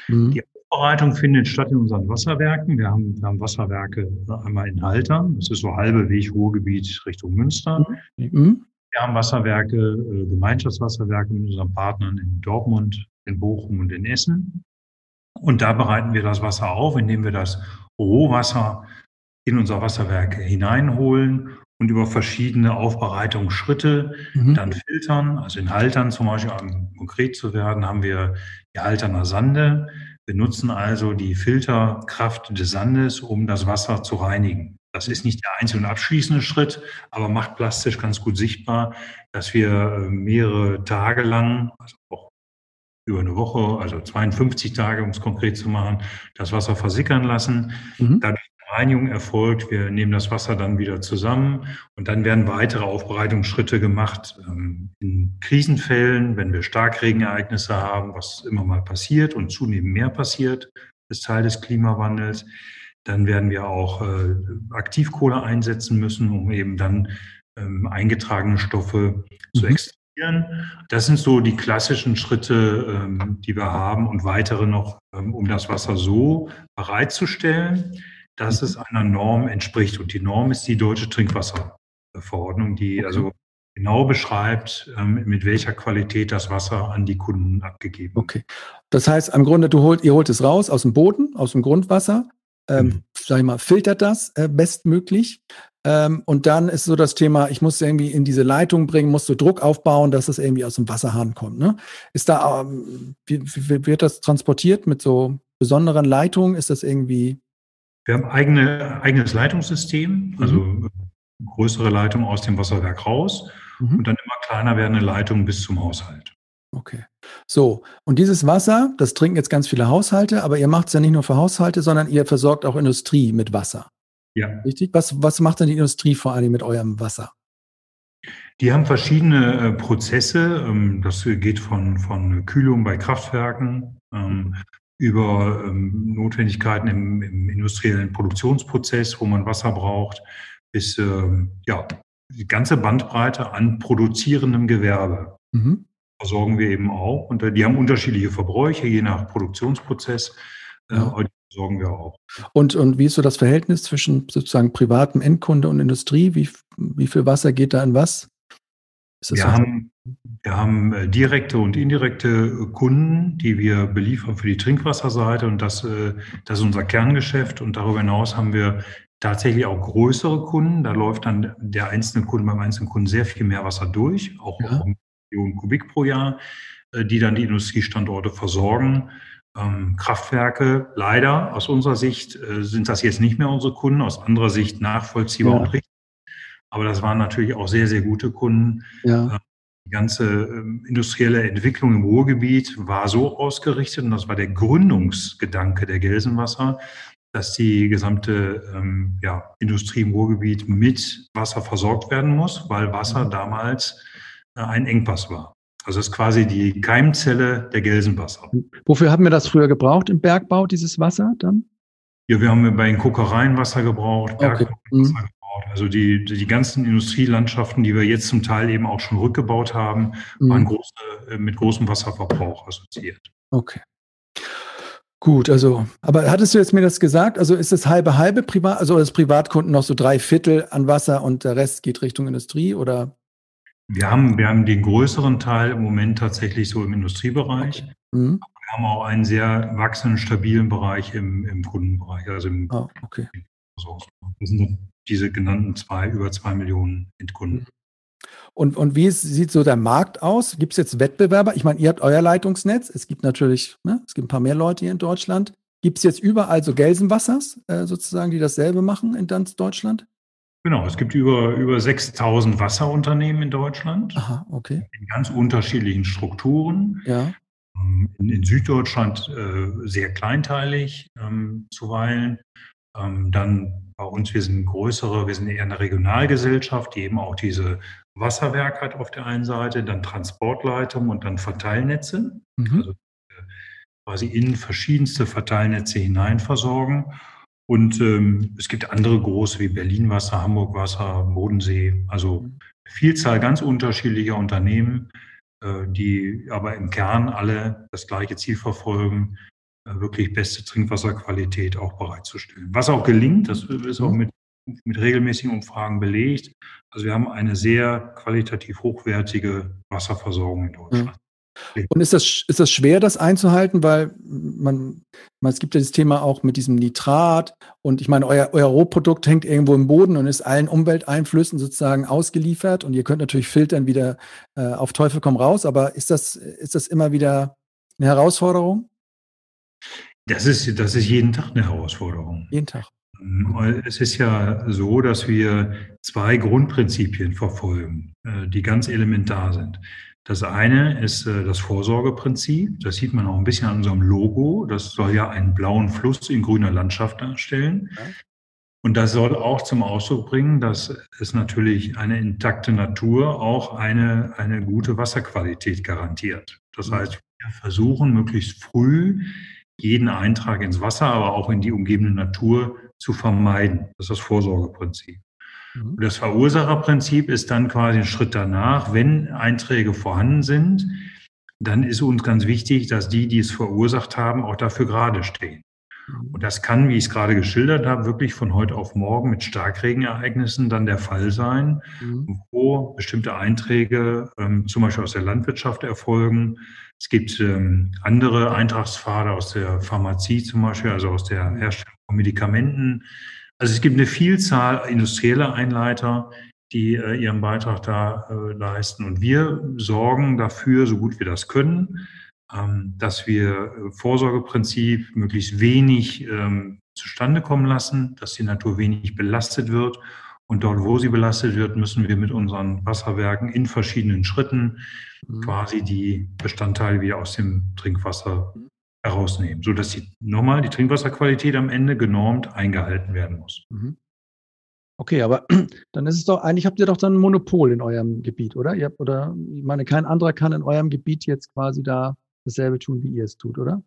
Mhm. Die Aufbereitung findet statt in unseren Wasserwerken. Wir haben, wir haben Wasserwerke einmal in Haltern, das ist so halbe Weg Ruhrgebiet Richtung Münster. Mhm. mhm. Wir haben Wasserwerke, äh, Gemeinschaftswasserwerke mit unseren Partnern in Dortmund, in Bochum und in Essen. Und da bereiten wir das Wasser auf, indem wir das Rohwasser in unser Wasserwerk hineinholen und über verschiedene Aufbereitungsschritte mhm. dann filtern. Also in Haltern zum Beispiel, um konkret zu werden, haben wir die Halterner Sande. Wir nutzen also die Filterkraft des Sandes, um das Wasser zu reinigen. Das ist nicht der einzelne abschließende Schritt, aber macht plastisch ganz gut sichtbar, dass wir äh, mehrere Tage lang, also auch über eine Woche, also 52 Tage, um es konkret zu machen, das Wasser versickern lassen. Mhm. Dadurch Reinigung erfolgt. Wir nehmen das Wasser dann wieder zusammen und dann werden weitere Aufbereitungsschritte gemacht. Ähm, in Krisenfällen, wenn wir Starkregenereignisse haben, was immer mal passiert und zunehmend mehr passiert, ist Teil des Klimawandels, dann werden wir auch äh, Aktivkohle einsetzen müssen, um eben dann ähm, eingetragene Stoffe zu mhm. extrahieren. Das sind so die klassischen Schritte, ähm, die wir haben und weitere noch, um das Wasser so bereitzustellen, dass es einer Norm entspricht. Und die Norm ist die deutsche Trinkwasserverordnung, die also genau beschreibt, ähm, mit welcher Qualität das Wasser an die Kunden abgegeben wird. Okay. Das heißt, im Grunde, du holt, ihr holt es raus aus dem Boden, aus dem Grundwasser, ähm, mhm. sag ich mal, filtert das äh, bestmöglich. Ähm, und dann ist so das Thema, ich muss irgendwie in diese Leitung bringen, musst du Druck aufbauen, dass es irgendwie aus dem Wasserhahn kommt. Ne? Ist da, ähm, wie, wie wird das transportiert mit so besonderen Leitungen? Ist das irgendwie wir haben eigene, eigenes Leitungssystem, also mhm. größere Leitungen aus dem Wasserwerk raus mhm. und dann immer kleiner werdende Leitungen bis zum Haushalt. Okay. So, und dieses Wasser, das trinken jetzt ganz viele Haushalte, aber ihr macht es ja nicht nur für Haushalte, sondern ihr versorgt auch Industrie mit Wasser. Ja. Richtig? Was, was macht denn die Industrie vor allem mit eurem Wasser? Die haben verschiedene äh, Prozesse. Ähm, das geht von, von Kühlung bei Kraftwerken, ähm, über ähm, Notwendigkeiten im, im, industriellen Produktionsprozess, wo man Wasser braucht, bis ja, die ganze Bandbreite an produzierendem Gewerbe. mhm. Versorgen wir eben auch. Und die haben unterschiedliche Verbräuche, je nach Produktionsprozess. Ja. die versorgen wir auch. Und, und wie ist so das Verhältnis zwischen sozusagen privatem Endkunde und Industrie? Wie, wie viel Wasser geht da in was? wir, so haben, wir haben äh, direkte und indirekte äh, Kunden, die wir beliefern für die Trinkwasserseite und das, äh, das ist unser Kerngeschäft. Und darüber hinaus haben wir tatsächlich auch größere Kunden. Da läuft dann der einzelne Kunde beim einzelnen Kunden sehr viel mehr Wasser durch, auch ja. Millionen Kubik pro Jahr, die dann die Industriestandorte versorgen. Ähm, Kraftwerke, leider aus unserer Sicht sind das jetzt nicht mehr unsere Kunden, aus anderer Sicht nachvollziehbar ja. und richtig. Aber das waren natürlich auch sehr, sehr gute Kunden. Ja. Ähm, die ganze ähm, industrielle Entwicklung im Ruhrgebiet war so ausgerichtet, und das war der Gründungsgedanke der Gelsenwasser, dass die gesamte ähm, ja, Industrie im Ruhrgebiet mit Wasser versorgt werden muss, weil Wasser mhm. damals äh, ein Engpass war. Also es ist quasi die Keimzelle der Gelsenwasser. Wofür haben wir das früher gebraucht im Bergbau, dieses Wasser dann? Ja, wir haben bei den Kokereien Wasser gebraucht, Bergbau okay. Wasser mhm. Also die, die ganzen Industrielandschaften, die wir jetzt zum Teil eben auch schon rückgebaut haben, mhm. waren große, äh, mit großem Wasserverbrauch assoziiert. Okay. Gut, also, aber hattest du jetzt mir das gesagt? Also ist es halbe halbe Privat, also das Privatkunden noch so drei Viertel an Wasser und der Rest geht Richtung Industrie oder? Wir haben, wir haben den größeren Teil im Moment tatsächlich so im Industriebereich. Okay. Mhm. Wir haben auch einen sehr wachsenden, stabilen Bereich im, im Kundenbereich, also im, oh, okay. Das sind diese genannten zwei, über zwei Millionen Endkunden. Und, und wie sieht so der Markt aus? Gibt es jetzt Wettbewerber? Ich meine, ihr habt euer Leitungsnetz. Es gibt natürlich, ne, es gibt ein paar mehr Leute hier in Deutschland. Gibt es jetzt überall so Gelsenwassers äh, sozusagen, die dasselbe machen in ganz Deutschland? Genau, es gibt über, über 6000 Wasserunternehmen in Deutschland. Aha, okay. In ganz unterschiedlichen Strukturen. Ja. Ähm, in, in Süddeutschland äh, sehr kleinteilig ähm, zuweilen. Ähm, dann bei uns, wir sind größere, wir sind eher eine Regionalgesellschaft, die eben auch diese Wasserwerk hat auf der einen Seite, dann Transportleitung und dann Verteilnetze, mhm. also äh, quasi in verschiedenste Verteilnetze hinein versorgen. Und ähm, es gibt andere große wie Berlin Wasser, Hamburg Wasser, Bodensee, also mhm. Vielzahl ganz unterschiedlicher Unternehmen, äh, die aber im Kern alle das gleiche Ziel verfolgen, äh, wirklich beste Trinkwasserqualität auch bereitzustellen. Was auch gelingt, das ist auch mhm. mit, mit regelmäßigen Umfragen belegt. Also wir haben eine sehr qualitativ hochwertige Wasserversorgung in Deutschland. Und ist das, ist das schwer, das einzuhalten? Weil man, man, es gibt ja das Thema auch mit diesem Nitrat und ich meine, euer, euer Rohprodukt hängt irgendwo im Boden und ist allen Umwelteinflüssen sozusagen ausgeliefert und ihr könnt natürlich filtern wieder äh, auf Teufel komm raus, aber ist das, ist das immer wieder eine Herausforderung? Das ist, das ist jeden Tag eine Herausforderung. Jeden Tag. Es ist ja so, dass wir zwei Grundprinzipien verfolgen, äh, die ganz elementar sind. Das eine ist äh, das Vorsorgeprinzip. Das sieht man auch ein bisschen an unserem Logo. Das soll ja einen blauen Fluss in grüner Landschaft darstellen. Und das soll auch zum Ausdruck bringen, dass es natürlich eine intakte Natur auch eine, eine gute Wasserqualität garantiert. Das heißt, wir versuchen möglichst früh jeden Eintrag ins Wasser, aber auch in die umgebende Natur zu vermeiden. Das ist das Vorsorgeprinzip. Mhm. Das Verursacherprinzip ist dann quasi ein Schritt danach. Wenn Einträge vorhanden sind, dann ist uns ganz wichtig, dass die, die es verursacht haben, auch dafür gerade stehen. Mhm. Und das kann, wie ich es gerade geschildert habe, wirklich von heute auf morgen mit Starkregenereignissen dann der Fall sein, mhm. wo bestimmte Einträge ähm, zum Beispiel aus der Landwirtschaft erfolgen, es gibt ähm, andere Eintragspfade aus der Pharmazie zum Beispiel, also aus der Herstellung von Medikamenten. Also es gibt eine Vielzahl industrieller Einleiter, die äh, ihren Beitrag da äh, leisten. Und wir sorgen dafür, so gut wir das können, ähm, dass wir äh, Vorsorgeprinzip möglichst wenig ähm, zustande kommen lassen, dass die Natur wenig belastet wird. Und dort, wo sie belastet wird, müssen wir mit unseren Wasserwerken in verschiedenen Schritten mhm. quasi die Bestandteile wieder aus dem Trinkwasser herausnehmen, sodass die, nochmal die Trinkwasserqualität am Ende genormt eingehalten werden muss. Mhm. Okay, aber dann ist es doch, eigentlich habt ihr doch dann ein Monopol in eurem Gebiet, oder? Ihr habt, oder ich meine, kein anderer kann in eurem Gebiet jetzt quasi da dasselbe tun, wie ihr es tut, oder?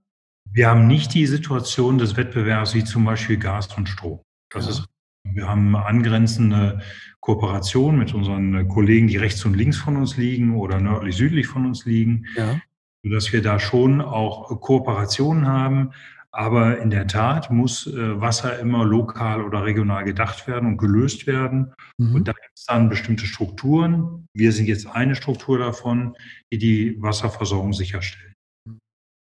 Wir haben nicht die Situation des Wettbewerbs wie zum Beispiel Gas und Strom. Das ja. ist wir haben angrenzende Kooperation mit unseren Kollegen, die rechts und links von uns liegen oder nördlich, südlich von uns liegen, ja. Sodass wir da schon auch Kooperationen haben. Aber in der Tat muss äh, Wasser immer lokal oder regional gedacht werden und gelöst werden. Mhm. Und da gibt es dann bestimmte Strukturen. Wir sind jetzt eine Struktur davon, die die Wasserversorgung sicherstellen.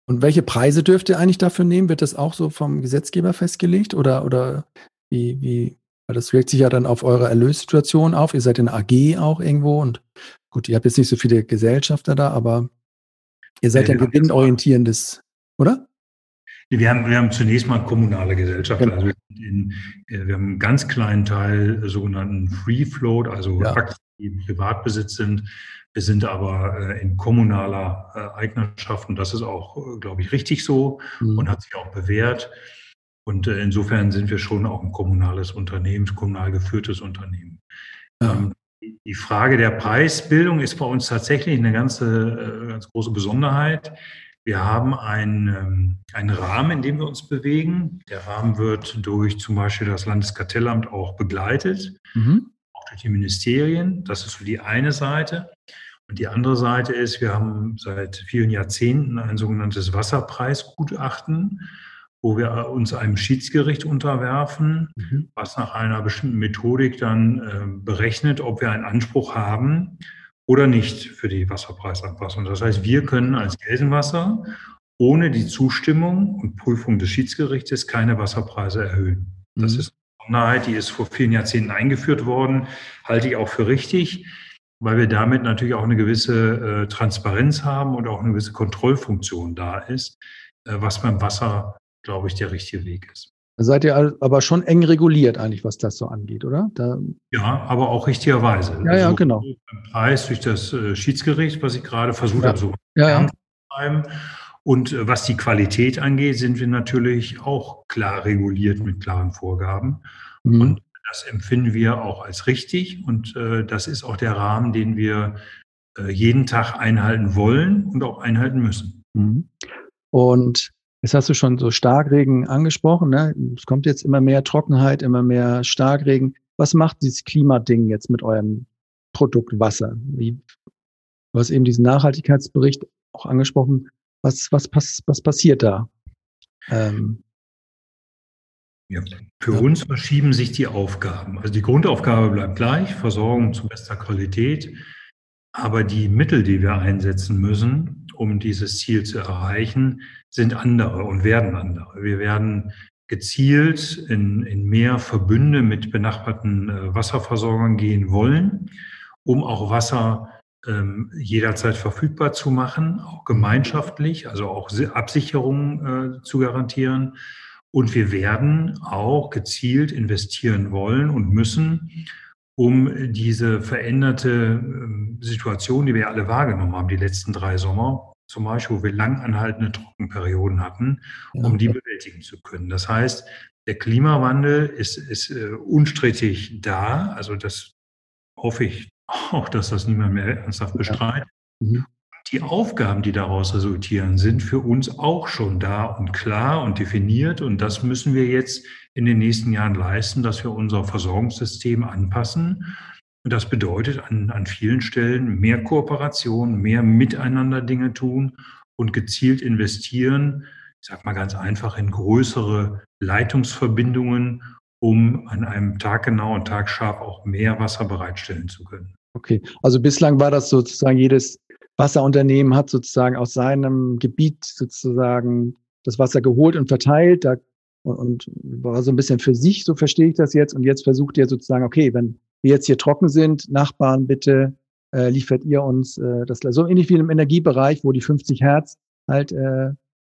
Und welche Preise dürft ihr eigentlich dafür nehmen? Wird das auch so vom Gesetzgeber festgelegt oder, oder wie, wie, weil das wirkt sich ja dann auf eure Erlössituation auf. Ihr seid in AG auch irgendwo und gut, ihr habt jetzt nicht so viele Gesellschafter da, aber ihr seid ja, ein gewinnorientierendes, oder? Wir haben, wir haben zunächst mal kommunale Gesellschaften. Genau. Also in, äh, wir haben einen ganz kleinen Teil äh, sogenannten Free Float, also ja. Aktien, die im Privatbesitz sind. Wir sind aber äh, in kommunaler Eignerschaft und das ist auch, glaube ich, richtig so mhm. und hat sich auch bewährt. Und insofern sind wir schon auch ein kommunales Unternehmen, kommunal geführtes Unternehmen. Ja. Die Frage der Preisbildung ist bei uns tatsächlich eine ganze, ganz große Besonderheit. Wir haben einen, ähm, einen Rahmen, in dem wir uns bewegen. Der Rahmen wird durch zum Beispiel das Landeskartellamt auch begleitet, mhm. auch durch die Ministerien. Das ist so die eine Seite. Und die andere Seite ist, wir haben seit vielen Jahrzehnten ein sogenanntes Wasserpreisgutachten, wo wir uns einem Schiedsgericht unterwerfen, mhm. was nach einer bestimmten Methodik dann äh, berechnet, ob wir einen Anspruch haben oder nicht für die Wasserpreisanpassung. Das heißt, wir können als Gelsenwasser ohne die Zustimmung und Prüfung des Schiedsgerichtes keine Wasserpreise erhöhen. Das mhm. ist eine Wahrheit, die ist vor vielen Jahrzehnten eingeführt worden, halte ich auch für richtig, weil wir damit natürlich auch eine gewisse äh, Transparenz haben und auch eine gewisse Kontrollfunktion da ist, äh, was beim Wasser, glaube ich, der richtige Weg ist. Da seid ihr aber schon eng reguliert eigentlich, was das so angeht, oder? Da ja, aber auch richtigerweise. Ja, also ja, genau. Beim Preis durch das äh, Schiedsgericht, was ich gerade versucht ja. habe, so ja, ja. zu schreiben. Und äh, was die Qualität angeht, sind wir natürlich auch klar reguliert mit klaren Vorgaben. Mhm. Und das empfinden wir auch als richtig. Und äh, das ist auch der Rahmen, den wir äh, jeden Tag einhalten wollen und auch einhalten müssen. Mhm. Und Jetzt hast du schon so Starkregen angesprochen. Ne? Es kommt jetzt immer mehr Trockenheit, immer mehr Starkregen. Was macht dieses Klimading jetzt mit eurem Produkt Wasser? Wie, du hast eben diesen Nachhaltigkeitsbericht auch angesprochen. Was, was, was, was passiert da? Ähm, ja, für ja. uns verschieben sich die Aufgaben. Also die Grundaufgabe bleibt gleich, Versorgung zu bester Qualität. Aber die Mittel, die wir einsetzen müssen, um dieses Ziel zu erreichen, sind andere und werden andere. Wir werden gezielt in, in mehr Verbünde mit benachbarten äh, Wasserversorgern gehen wollen, um auch Wasser ähm, jederzeit verfügbar zu machen, auch gemeinschaftlich, also auch Absicherung äh, zu garantieren. Und wir werden auch gezielt investieren wollen und müssen, um diese veränderte ähm, Situation, die wir alle wahrgenommen haben, die letzten drei Sommer, zum Beispiel, wo wir lang anhaltende Trockenperioden hatten, um die bewältigen zu können. Das heißt, der Klimawandel ist, ist äh, unstrittig da. Also das hoffe ich auch, dass das niemand mehr ernsthaft bestreitet. Mhm. Die Aufgaben, die daraus resultieren, sind für uns auch schon da und klar und definiert. Und das müssen wir jetzt in den nächsten Jahren leisten, dass wir unser Versorgungssystem anpassen. Und das bedeutet an, an vielen Stellen mehr Kooperation, mehr miteinander Dinge tun und gezielt investieren, ich sage mal ganz einfach, in größere Leitungsverbindungen, um an einem Tag genau und tagscharf auch mehr Wasser bereitstellen zu können. Okay, also bislang war das sozusagen jedes Wasserunternehmen hat sozusagen aus seinem Gebiet sozusagen das Wasser geholt und verteilt. Da und, war so ein bisschen für sich, so verstehe ich das jetzt. Und jetzt versucht ihr sozusagen, okay, wenn wir jetzt hier trocken sind, Nachbarn, bitte äh, liefert ihr uns äh, das so ähnlich wie im Energiebereich, wo die 50 Hertz halt äh,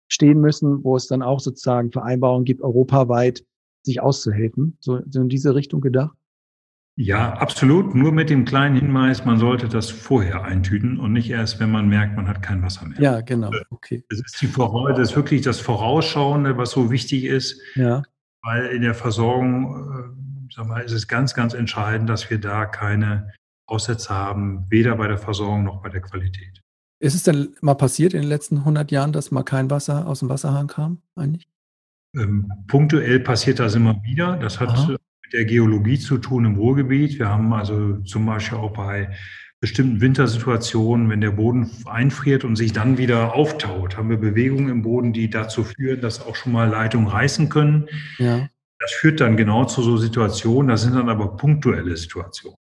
stehen müssen, wo es dann auch sozusagen Vereinbarungen gibt, europaweit sich auszuhelfen. So, so in diese Richtung gedacht? Ja, absolut. Nur mit dem kleinen Hinweis, man sollte das vorher eintüten und nicht erst, wenn man merkt, man hat kein Wasser mehr. Ja, genau. Okay. Das ist, die Voraus das ist wirklich das Vorausschauende, was so wichtig ist. Ja. Weil in der Versorgung, äh, sag mal, ist es ganz, ganz entscheidend, dass wir da keine Aussätze haben, weder bei der Versorgung noch bei der Qualität. Ist es denn mal passiert in den letzten 100 Jahren, dass mal kein Wasser aus dem Wasserhahn kam eigentlich? Ähm, punktuell passiert das immer wieder. Das hat Aha mit der Geologie zu tun im Ruhrgebiet. Wir haben also zum Beispiel auch bei bestimmten Wintersituationen, wenn der Boden einfriert und sich dann wieder auftaut, haben wir Bewegungen im Boden, die dazu führen, dass auch schon mal Leitungen reißen können. Ja. Das führt dann genau zu so Situationen, das sind dann aber punktuelle Situationen,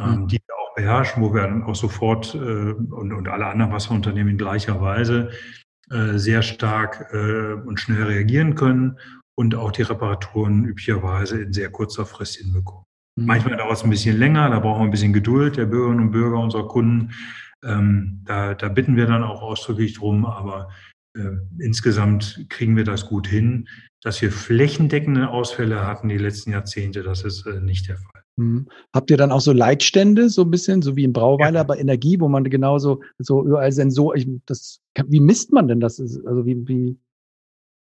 mhm. die wir auch beherrschen, wo wir dann auch sofort äh, und, und alle anderen Wasserunternehmen in gleicher Weise äh, sehr stark äh, und schnell reagieren können und auch die Reparaturen üblicherweise in sehr kurzer Frist hinbekommen. Manchmal dauert es ein bisschen länger, da brauchen wir ein bisschen Geduld der Bürgerinnen und Bürger, unserer Kunden. Ähm, da, da, bitten wir dann auch ausdrücklich drum, aber äh, insgesamt kriegen wir das gut hin. Dass wir flächendeckende Ausfälle hatten die letzten Jahrzehnte, das ist äh, nicht der Fall. Mhm. Habt ihr dann auch so Leitstände, so ein bisschen, so wie in Brauweiler ja. bei Energie, wo man genauso so überall Sensoren, das, wie misst man denn das? Also wie, wie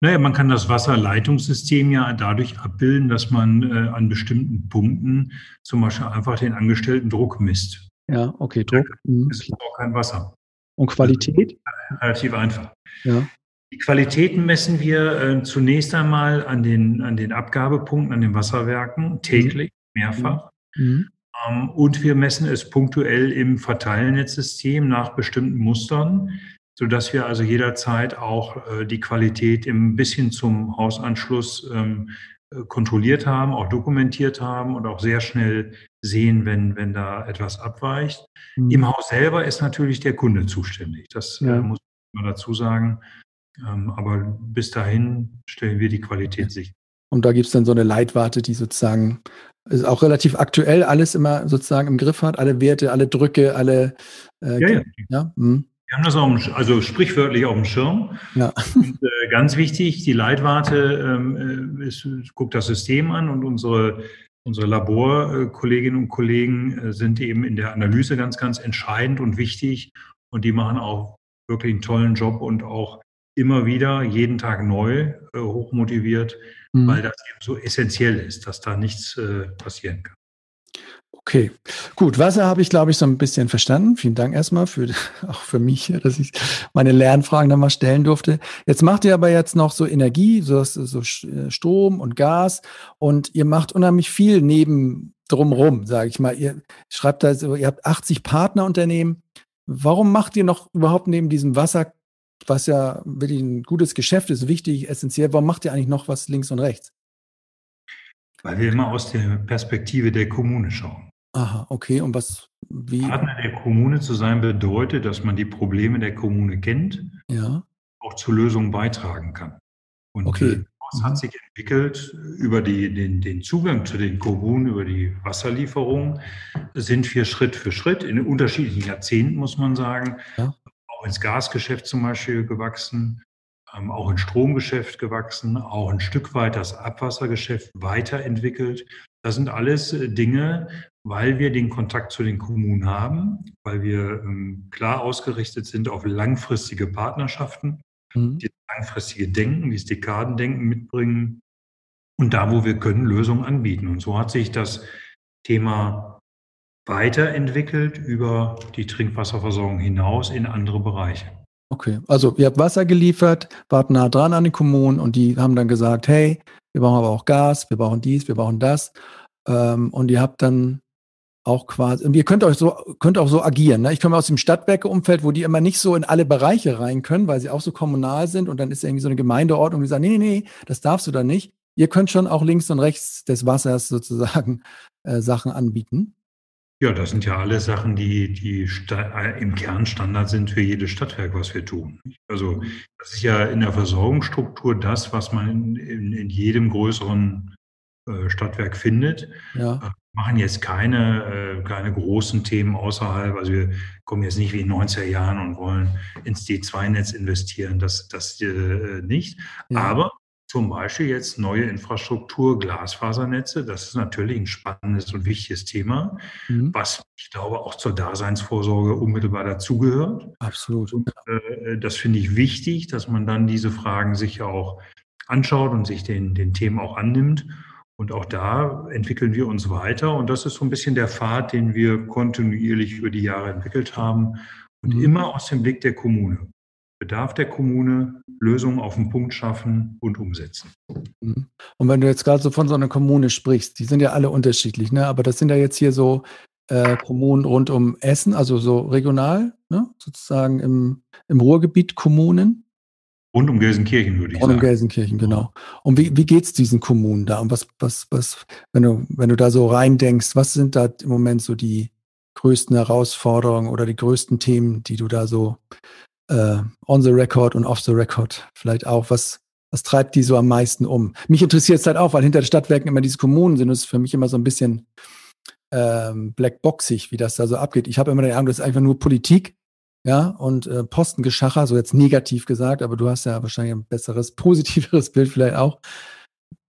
naja, man kann das Wasserleitungssystem ja dadurch abbilden, dass man äh, an bestimmten Punkten zum Beispiel einfach den angestellten Druck misst. Ja, okay, Druck. Mhm, ist auch kein Wasser. Und Qualität? Relativ einfach. Ja. Die Qualitäten messen wir äh, zunächst einmal an den, an den Abgabepunkten, an den Wasserwerken, täglich, mhm. mehrfach. Mhm. Ähm, und wir messen es punktuell im Verteilnetzsystem nach bestimmten Mustern sodass wir also jederzeit auch äh, die Qualität im bisschen zum Hausanschluss ähm, äh, kontrolliert haben, auch dokumentiert haben und auch sehr schnell sehen, wenn, wenn da etwas abweicht. Mhm. Im Haus selber ist natürlich der Kunde zuständig. Das äh, ja. muss man dazu sagen. Ähm, aber bis dahin stellen wir die Qualität sicher. Und da gibt es dann so eine Leitwarte, die sozusagen ist auch relativ aktuell alles immer sozusagen im Griff hat, alle Werte, alle Drücke, alle äh, ja, ja. ja? Mhm. Wir haben das auch, also sprichwörtlich auf dem Schirm. Ja. Und, äh, ganz wichtig, die Leitwarte ähm, äh, ist, guckt das System an und unsere, unsere Laborkolleginnen und Kollegen äh, sind eben in der Analyse ganz, ganz entscheidend und wichtig. Und die machen auch wirklich einen tollen Job und auch immer wieder, jeden Tag neu, äh, hochmotiviert, mhm. weil das eben so essentiell ist, dass da nichts äh, passieren kann. Okay, gut. Wasser habe ich, glaube ich, so ein bisschen verstanden. Vielen Dank erstmal für, auch für mich, dass ich meine Lernfragen dann mal stellen durfte. Jetzt macht ihr aber jetzt noch so Energie, so, so äh, Strom und Gas und ihr macht unheimlich viel neben drumrum, sage ich mal. Ihr schreibt da so, ihr habt 80 Partnerunternehmen. Warum macht ihr noch überhaupt neben diesem Wasser, was ja wirklich ein gutes Geschäft ist, wichtig, essentiell, warum macht ihr eigentlich noch was links und rechts? Weil wir immer aus der Perspektive der Kommune schauen. Aha, okay. Und was, wie? Partner der Kommune zu sein bedeutet, dass man die Probleme der Kommune kennt, ja. auch zu Lösungen beitragen kann. Und okay. das hat mhm. sich entwickelt über die, den, den Zugang zu den Kommunen, über die Wasserlieferung, sind wir Schritt für Schritt in unterschiedlichen Jahrzehnten, muss man sagen, ja. auch ins Gasgeschäft zum Beispiel gewachsen, ähm, auch ins Stromgeschäft gewachsen, auch ein Stück weit das Abwassergeschäft weiterentwickelt. Das sind alles äh, Dinge, weil wir den Kontakt zu den Kommunen haben, weil wir ähm, klar ausgerichtet sind auf langfristige Partnerschaften, mhm. die langfristige Denken, dieses Dekadendenken mitbringen und da, wo wir können, Lösungen anbieten. Und so hat sich das Thema weiterentwickelt über die Trinkwasserversorgung hinaus in andere Bereiche. Okay, also ihr habt Wasser geliefert, wart nah dran an den Kommunen und die haben dann gesagt, hey, wir brauchen aber auch Gas, wir brauchen dies, wir brauchen das. Ähm, und ihr habt dann auch quasi, und ihr könnt euch so, könnt auch so agieren. Ne? Ich komme aus dem Stadtwerke-Umfeld, wo die immer nicht so in alle Bereiche rein können, weil sie auch so kommunal sind und dann ist irgendwie so eine Gemeindeordnung, die sagt, nee, nee, nee, das darfst du da nicht. Ihr könnt schon auch links und rechts des Wassers sozusagen äh, Sachen anbieten. Ja, das sind ja alle Sachen, die, die äh, im Kern Standard sind für jedes Stadtwerk, was wir tun. Also das ist ja in der Versorgungsstruktur das, was man in, in, in jedem größeren äh, Stadtwerk findet. Ja. Machen jetzt keine, äh, keine großen Themen außerhalb. Also wir kommen jetzt nicht wie in den 90er Jahren und wollen ins D2-Netz investieren. Das, das äh, nicht. Ja. Aber zum Beispiel jetzt neue Infrastruktur, Glasfasernetze, das ist natürlich ein spannendes und wichtiges Thema, mhm. was ich glaube auch zur Daseinsvorsorge unmittelbar dazugehört. Absolut. Und, äh, das finde ich wichtig, dass man dann diese Fragen sich auch anschaut und sich den, den Themen auch annimmt. Und auch da entwickeln wir uns weiter. Und das ist so ein bisschen der Pfad, den wir kontinuierlich über die Jahre entwickelt haben. Und mhm. immer aus dem Blick der Kommune. bedarf der Kommune, Lösungen auf den Punkt schaffen und umsetzen. Mhm. Und wenn du jetzt gerade so von so einer Kommune sprichst, die sind ja alle unterschiedlich, ne? aber das sind ja jetzt hier so äh, Kommunen rund um Essen, also so regional, ne? sozusagen im, im Ruhrgebiet Kommunen. Rund um Gelsenkirchen, würde ich rund sagen. Rund um Gelsenkirchen, genau. Und wie, wie geht es diesen Kommunen da? Und was, was, was, wenn du, wenn du da so reindenkst, was sind da im Moment so die größten Herausforderungen oder die größten Themen, die du da so äh, on the record und off the record vielleicht auch, was, was treibt die so am meisten um? Mich interessiert es halt auch, weil hinter den Stadtwerken immer diese Kommunen sind. Das ist für mich immer so ein bisschen ähm, blackboxig, wie das da so abgeht. Ich habe immer den Eindruck, das ist einfach nur Politik, ja, und äh, Postengeschacher, so jetzt negativ gesagt, aber du hast ja wahrscheinlich ein besseres, positiveres Bild vielleicht auch.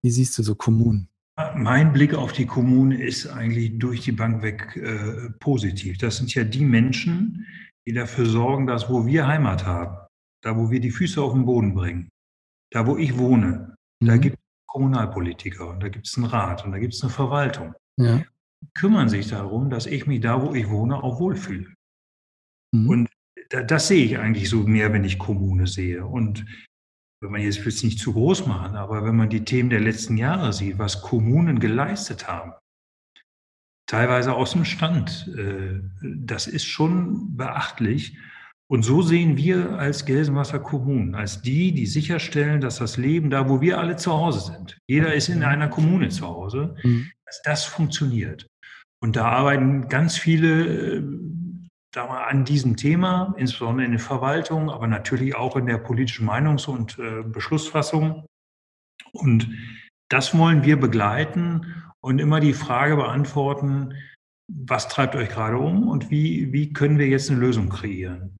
Wie siehst du so Kommunen? Mein Blick auf die Kommune ist eigentlich durch die Bank weg äh, positiv. Das sind ja die Menschen, die dafür sorgen, dass wo wir Heimat haben, da wo wir die Füße auf den Boden bringen, da wo ich wohne, mhm. da gibt es Kommunalpolitiker und da gibt es einen Rat und da gibt es eine Verwaltung. Ja. Kümmern sich darum, dass ich mich da, wo ich wohne, auch wohlfühle. Mhm. Und das sehe ich eigentlich so mehr, wenn ich Kommune sehe. Und wenn man jetzt es nicht zu groß machen, aber wenn man die Themen der letzten Jahre sieht, was Kommunen geleistet haben, teilweise aus dem Stand. Äh, das ist schon beachtlich. Und so sehen wir als Gelsenwasser Kommunen, als die, die sicherstellen, dass das Leben da, wo wir alle zu Hause sind, jeder ist in einer Kommune zu Hause, mhm. dass das funktioniert. Und da arbeiten ganz viele äh, da mal an diesem Thema, insbesondere in der Verwaltung, aber natürlich auch in der politischen Meinungs- und äh, Beschlussfassung. Und das wollen wir begleiten und immer die Frage beantworten, was treibt euch gerade um und wie, wie können wir jetzt eine Lösung kreieren?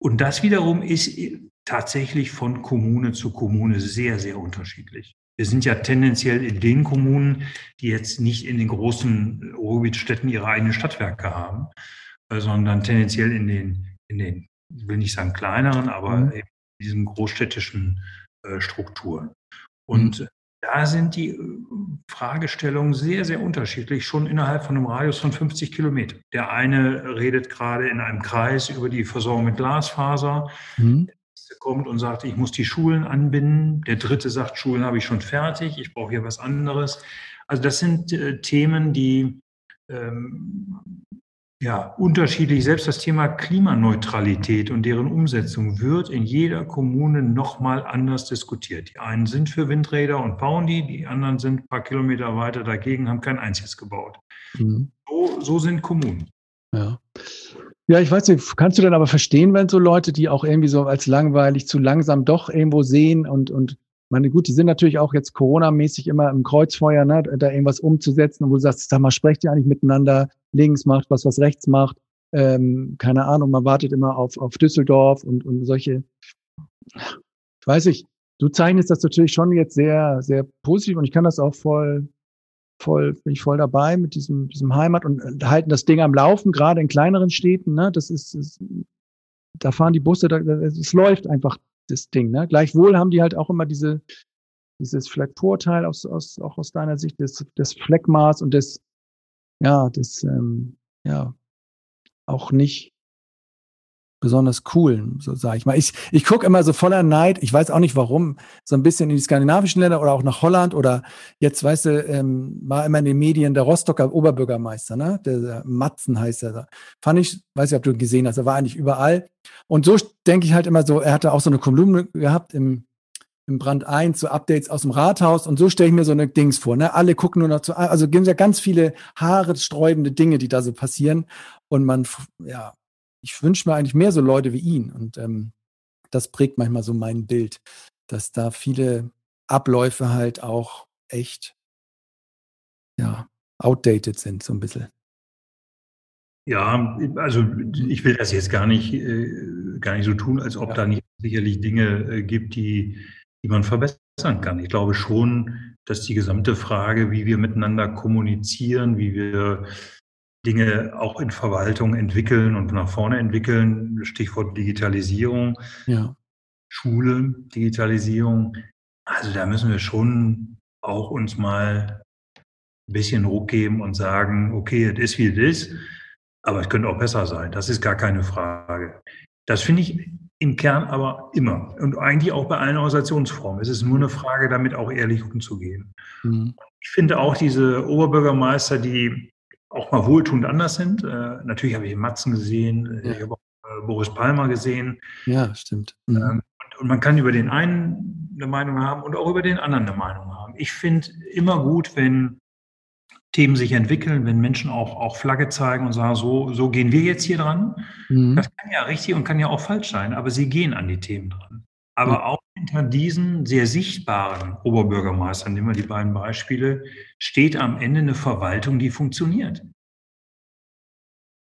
Und das wiederum ist tatsächlich von Kommune zu Kommune sehr, sehr unterschiedlich. Wir sind ja tendenziell in den Kommunen, die jetzt nicht in den großen Ruhrgebietstädten ihre eigenen Stadtwerke haben, äh, sondern tendenziell in den, in den, ich will nicht sagen kleineren, aber mhm. in diesen großstädtischen äh, Strukturen. Und mhm da sind die äh, Fragestellungen sehr, sehr unterschiedlich, schon innerhalb von einem Radius von 50 Kilometern. Der eine redet gerade in einem Kreis über die Versorgung mit Glasfaser. Mhm. Der nächste kommt und sagt, ich muss die Schulen anbinden. Der dritte sagt, Schulen habe ich schon fertig, ich brauche hier was anderes. Also das sind äh, Themen, die ähm, ja, unterschiedlich. Selbst das Thema Klimaneutralität und deren Umsetzung wird in jeder Kommune nochmal anders diskutiert. Die einen sind für Windräder und bauen die, die anderen sind ein paar Kilometer weiter dagegen, haben kein einziges gebaut. Mhm. So, so sind Kommunen. Ja. Ja, ich weiß nicht, kannst du denn aber verstehen, wenn so Leute, die auch irgendwie so als langweilig zu langsam doch irgendwo sehen und, und meine, gut, die sind natürlich auch jetzt Corona-mäßig immer im Kreuzfeuer, ne, da irgendwas umzusetzen, wo du sagst, sag mal, sprecht ihr eigentlich miteinander? Links macht was, was rechts macht. Ähm, keine Ahnung, man wartet immer auf, auf Düsseldorf und, und solche. Ich weiß nicht, du zeichnest das natürlich schon jetzt sehr, sehr positiv und ich kann das auch voll, voll, bin ich voll dabei mit diesem, diesem Heimat und halten das Ding am Laufen, gerade in kleineren Städten, ne, das ist, ist da fahren die Busse, da, es läuft einfach das Ding. Ne? Gleichwohl haben die halt auch immer diese, dieses vielleicht aus, aus, auch aus deiner Sicht des, des Fleckmaß und des, ja, des, ähm, ja, auch nicht besonders cool, so sage ich mal. Ich, ich gucke immer so voller Neid, ich weiß auch nicht warum, so ein bisschen in die skandinavischen Länder oder auch nach Holland oder jetzt, weißt du, ähm, war immer in den Medien der Rostocker Oberbürgermeister, ne? Der, der Matzen heißt er da. Fand ich, weiß nicht, ob du ihn gesehen hast, er war eigentlich überall. Und so denke ich halt immer so, er hatte auch so eine Kolumne gehabt im, im Brand 1, so Updates aus dem Rathaus und so stelle ich mir so eine Dings vor, ne? Alle gucken nur noch zu, also gibt ja ganz viele haaresträubende Dinge, die da so passieren und man, ja, ich wünsche mir eigentlich mehr so Leute wie ihn. Und ähm, das prägt manchmal so mein Bild, dass da viele Abläufe halt auch echt, ja, outdated sind, so ein bisschen. Ja, also ich will das jetzt gar nicht, äh, gar nicht so tun, als ob ja. da nicht sicherlich Dinge äh, gibt, die, die man verbessern kann. Ich glaube schon, dass die gesamte Frage, wie wir miteinander kommunizieren, wie wir Dinge auch in Verwaltung entwickeln und nach vorne entwickeln. Stichwort Digitalisierung, ja. Schule, Digitalisierung. Also da müssen wir schon auch uns mal ein bisschen Ruck geben und sagen, okay, es ist wie es ist, aber es könnte auch besser sein. Das ist gar keine Frage. Das finde ich im Kern aber immer. Und eigentlich auch bei allen Organisationsformen. Es ist nur eine Frage, damit auch ehrlich umzugehen. Mhm. Ich finde auch diese Oberbürgermeister, die auch mal wohltuend anders sind. Äh, natürlich habe ich Matzen gesehen, ja. ich habe auch äh, Boris Palmer gesehen. Ja, stimmt. Mhm. Ähm, und, und, man kann über den einen eine Meinung haben und auch über den anderen eine Meinung haben. Ich finde immer gut, wenn Themen sich entwickeln, wenn Menschen auch, auch Flagge zeigen und sagen, so, so gehen wir jetzt hier dran. Mhm. Das kann ja richtig und kann ja auch falsch sein, aber sie gehen an die Themen dran. Aber mhm. auch hinter diesen sehr sichtbaren Oberbürgermeistern, nehmen wir die beiden Beispiele, steht am Ende eine Verwaltung, die funktioniert.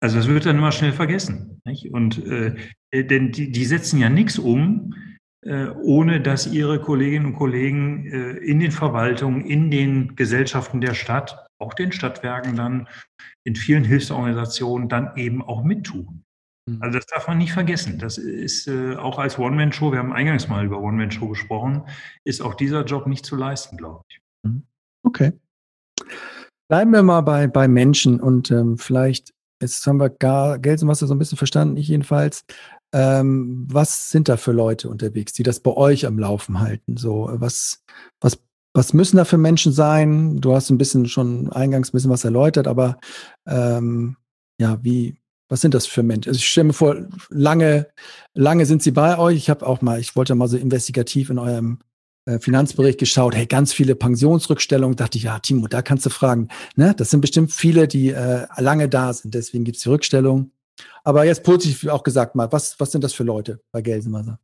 Also das wird dann immer schnell vergessen. Nicht? Und äh, denn die, die setzen ja nichts um, äh, ohne dass ihre Kolleginnen und Kollegen äh, in den Verwaltungen, in den Gesellschaften der Stadt auch den Stadtwerken dann in vielen Hilfsorganisationen dann eben auch mittun. Mhm. Also das darf man nicht vergessen. Das ist äh, auch als One-Man-Show, wir haben eingangs mal über One-Man-Show gesprochen, ist auch dieser Job nicht zu leisten, glaube ich. Mhm. Okay. Bleiben wir mal bei, bei Menschen und ähm, vielleicht, jetzt haben wir gar Gelsenwasser so ein bisschen verstanden, ich jedenfalls. Ähm, was sind da für Leute unterwegs, die das bei euch am Laufen halten? So, was, was was müssen da für Menschen sein? Du hast ein bisschen schon eingangs ein bisschen was erläutert, aber ähm, ja, wie, was sind das für Menschen? Also ich stelle mir vor, lange, lange sind sie bei euch. Ich habe auch mal, ich wollte mal so investigativ in eurem äh, Finanzbericht geschaut, hey, ganz viele Pensionsrückstellungen. Dachte ich, ja, Timo, da kannst du fragen. Ne? Das sind bestimmt viele, die äh, lange da sind. Deswegen gibt es die Rückstellung. Aber jetzt positiv auch gesagt mal, was, was sind das für Leute bei Gelsenwasser?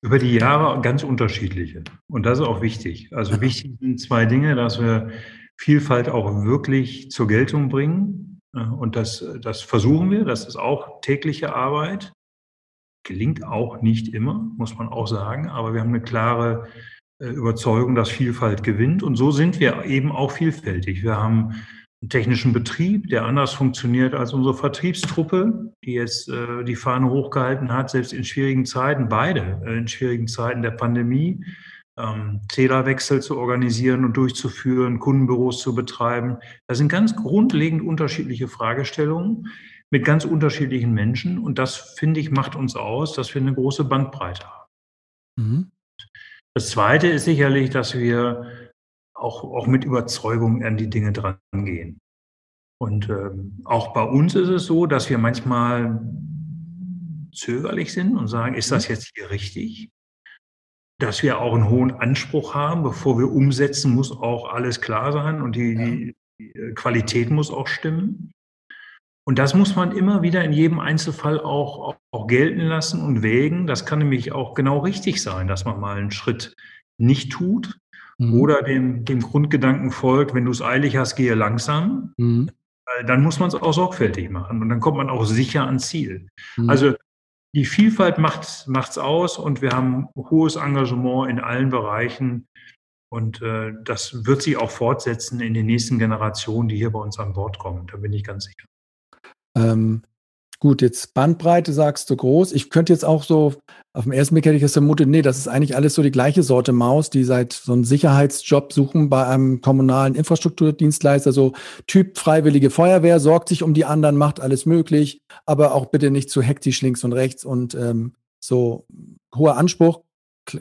Über die Jahre ganz unterschiedliche. Und das ist auch wichtig. Also wichtig sind zwei Dinge, dass wir Vielfalt auch wirklich zur Geltung bringen. Und das, das versuchen wir. Das ist auch tägliche Arbeit. Gelingt auch nicht immer, muss man auch sagen. Aber wir haben eine klare äh, Überzeugung, dass Vielfalt gewinnt. Und so sind wir eben auch vielfältig. Wir haben technischen Betrieb, der anders funktioniert als unsere Vertriebstruppe, die jetzt äh, die Fahne hochgehalten hat, selbst in schwierigen Zeiten, beide äh, in schwierigen Zeiten der Pandemie, ähm, Zählerwechsel zu organisieren und durchzuführen, Kundenbüros zu betreiben. Das sind ganz grundlegend unterschiedliche Fragestellungen mit ganz unterschiedlichen Menschen. Und das, finde ich, macht uns aus, dass wir eine große Bandbreite haben. Mhm. Das Zweite ist sicherlich, dass wir auch, auch mit Überzeugung an die Dinge dran gehen. Und ähm, auch bei uns ist es so, dass wir manchmal zögerlich sind und sagen, ist das mhm. jetzt hier richtig? Dass wir auch einen hohen Anspruch haben, bevor wir umsetzen, muss auch alles klar sein und die, die, die äh, Qualität muss auch stimmen. Und das muss man immer wieder in jedem Einzelfall auch, auch, auch, gelten lassen und wägen. Das kann nämlich auch genau richtig sein, dass man mal einen Schritt nicht tut, mhm. oder dem, dem Grundgedanken folgt, wenn du es eilig hast, gehe langsam. Mhm. Dann muss man es auch sorgfältig machen und dann kommt man auch sicher ans Ziel. Mhm. Also die Vielfalt macht es aus und wir haben hohes Engagement in allen Bereichen. Und äh, das wird sich auch fortsetzen in den nächsten Generationen, die hier bei uns an Bord kommen. Da bin ich ganz sicher. Ähm, Gut, jetzt Bandbreite sagst du groß. Ich könnte jetzt auch so, auf dem ersten Blick hätte ich das vermutet, nee, das ist eigentlich alles so die gleiche Sorte Maus, die seit so einen Sicherheitsjob suchen bei einem kommunalen Infrastrukturdienstleister, so Typ Freiwillige Feuerwehr, sorgt sich um die anderen, macht alles möglich, aber auch bitte nicht zu hektisch links und rechts und ähm, so hoher Anspruch,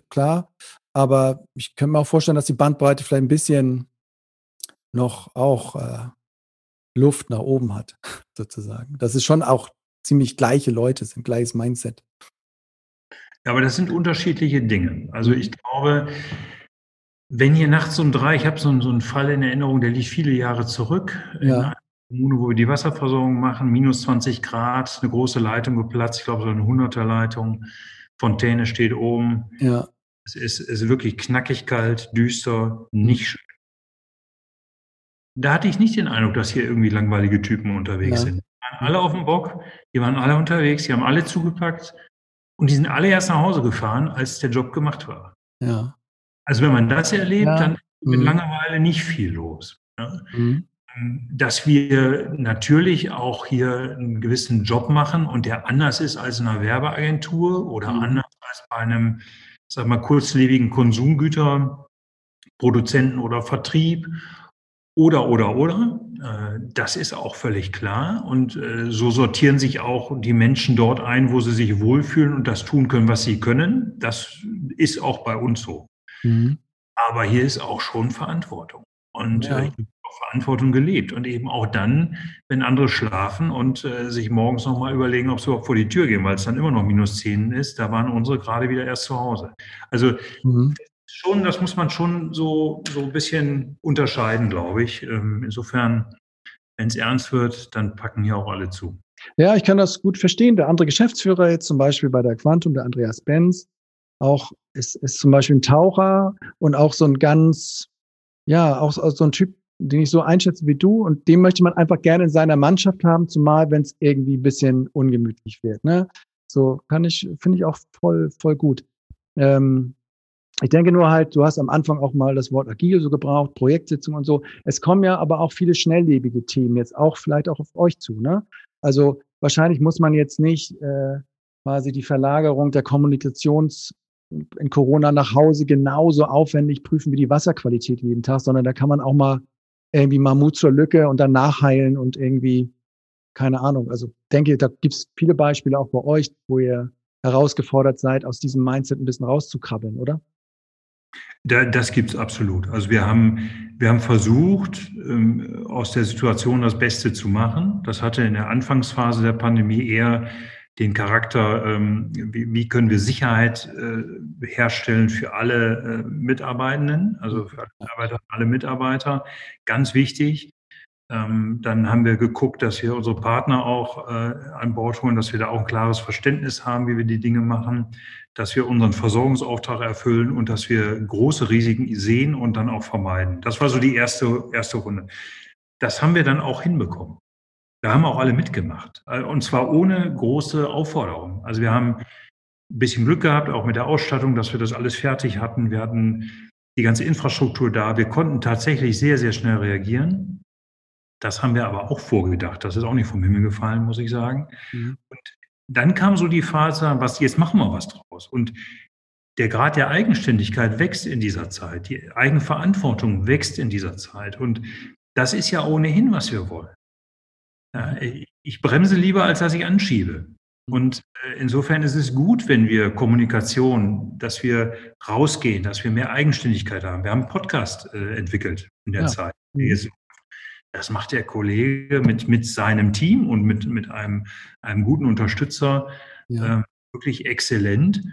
klar. Aber ich könnte mir auch vorstellen, dass die Bandbreite vielleicht ein bisschen noch auch äh, Luft nach oben hat, sozusagen. Das ist schon auch ziemlich gleiche Leute sind, gleiches Mindset. Ja, aber das sind unterschiedliche Dinge. Also mhm. ich glaube, wenn hier nachts um drei, ich habe so, so einen Fall in Erinnerung, der liegt viele Jahre zurück, ja. in einer Kommune, wo wir die Wasserversorgung machen, minus 20 Grad, eine große Leitung geplatzt, ich glaube so eine 100er Leitung, Fontäne steht oben. Ja. Es ist, ist wirklich knackig kalt, düster, nicht schön. Da hatte ich nicht den Eindruck, dass hier irgendwie langweilige Typen unterwegs ja. sind waren alle auf dem Bock, die waren alle unterwegs, die haben alle zugepackt und die sind alle erst nach Hause gefahren, als der Job gemacht war. Ja. Also wenn man das erlebt, ja. dann ist mit mhm. Langeweile nicht viel los. Ja. Mhm. Dass wir natürlich auch hier einen gewissen Job machen und der anders ist als in einer Werbeagentur oder mhm. anders als bei einem, sag mal, kurzlebigen Konsumgüterproduzenten oder Vertrieb oder, oder, oder. Äh, das ist auch völlig klar. Und äh, so sortieren sich auch die Menschen dort ein, wo sie sich wohlfühlen und das tun können, was sie können. Das ist auch bei uns so. Mhm. Aber hier ist auch schon Verantwortung. Und ja. äh, Verantwortung gelebt. Und eben auch dann, wenn andere schlafen und sich morgens nochmal überlegen, ob sie überhaupt vor die Tür gehen, weil es dann immer noch minus 10 ist, da waren unsere gerade wieder erst zu Hause. Also mhm. Schon, das muss man schon so, so ein bisschen unterscheiden, glaube ich. Ähm, insofern, wenn es ernst wird, dann packen hier auch alle zu. Ja, ich kann das gut verstehen. Der andere Geschäftsführer jetzt zum Beispiel bei der Quantum, der Andreas Benz, auch ist, ist zum Beispiel ein Taucher und auch so ein ganz, ja, auch so ein Typ, den ich so einschätze wie du und den möchte man einfach gerne in seiner Mannschaft haben, zumal wenn es irgendwie ein bisschen ungemütlich wird. Ne? So kann ich, finde ich auch voll, voll gut. Ähm, ich denke nur halt, du hast am Anfang auch mal das Wort agil so gebraucht, Projektsitzung und so. Es kommen ja aber auch viele schnelllebige Themen jetzt auch vielleicht auch auf euch zu. Ne? Also wahrscheinlich muss man jetzt nicht äh, quasi die Verlagerung der Kommunikations in Corona nach Hause genauso aufwendig prüfen wie die Wasserqualität jeden Tag, sondern da kann man auch mal irgendwie Mammut zur Lücke und dann nachheilen und irgendwie, keine Ahnung. Also denke, da gibt es viele Beispiele auch bei euch, wo ihr herausgefordert seid, aus diesem Mindset ein bisschen rauszukrabbeln, oder? Da, das gibt's absolut. Also wir haben, wir haben versucht, ähm, aus der Situation das Beste zu machen. Das hatte in der Anfangsphase der Pandemie eher den Charakter, ähm, wie, wie können wir Sicherheit äh, herstellen für alle äh, Mitarbeitenden, also für alle Mitarbeiter, alle Mitarbeiter. Ganz wichtig. Ähm, dann haben wir geguckt, dass wir unsere Partner auch äh, an Bord holen, dass wir da auch ein klares Verständnis haben, wie wir die Dinge machen, dass wir unseren Versorgungsauftrag erfüllen und dass wir große Risiken sehen und dann auch vermeiden. Das war so die erste, erste Runde. Das haben wir dann auch hinbekommen. Da haben auch alle mitgemacht. Äh, und zwar ohne große Aufforderung. Also wir haben ein bisschen Glück gehabt, auch mit der Ausstattung, dass wir das alles fertig hatten. Wir hatten die ganze Infrastruktur da. Wir konnten tatsächlich sehr, sehr schnell reagieren. Das haben wir aber auch vorgedacht. Das ist auch nicht vom Himmel gefallen, muss ich sagen. Mhm. Und dann kam so die Phase, was jetzt machen wir was draus. Und der Grad der Eigenständigkeit wächst in dieser Zeit. Die Eigenverantwortung wächst in dieser Zeit. Und das ist ja ohnehin, was wir wollen. Ja, ich bremse lieber, als dass ich anschiebe. Und äh, insofern ist es gut, wenn wir Kommunikation, dass wir rausgehen, dass wir mehr Eigenständigkeit haben. Wir haben einen Podcast äh, entwickelt in der ja. Zeit. Mhm. Das macht der Kollege mit, mit seinem Team und mit, mit einem, einem guten Unterstützer ja. äh, wirklich exzellent.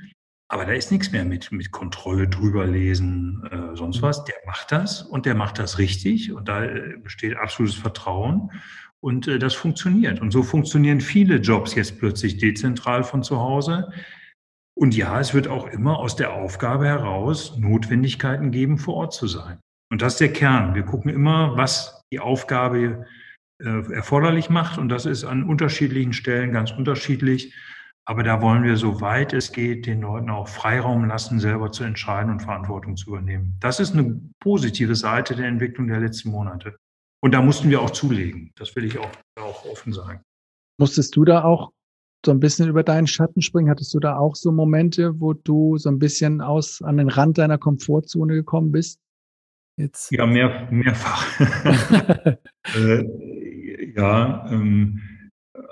Aber da ist nichts mehr mit, mit Kontrolle drüber lesen, äh, sonst was. Der macht das und der macht das richtig und da äh, besteht absolutes Vertrauen. Und äh, das funktioniert. Und so funktionieren viele Jobs jetzt plötzlich dezentral von zu Hause. Und ja, es wird auch immer aus der Aufgabe heraus Notwendigkeiten geben, vor Ort zu sein. Und das ist der Kern. Wir gucken immer, was die Aufgabe äh, erforderlich macht. Und das ist an unterschiedlichen Stellen ganz unterschiedlich. Aber da wollen wir, soweit es geht, den Leuten auch Freiraum lassen, selber zu entscheiden und Verantwortung zu übernehmen. Das ist eine positive Seite der Entwicklung der letzten Monate. Und da mussten wir auch zulegen. Das will ich auch, auch offen sagen. Musstest du da auch so ein bisschen über deinen Schatten springen? Hattest du da auch so Momente, wo du so ein bisschen aus an den Rand deiner Komfortzone gekommen bist? Jetzt. Ja, mehr, mehrfach. äh, ja, ähm,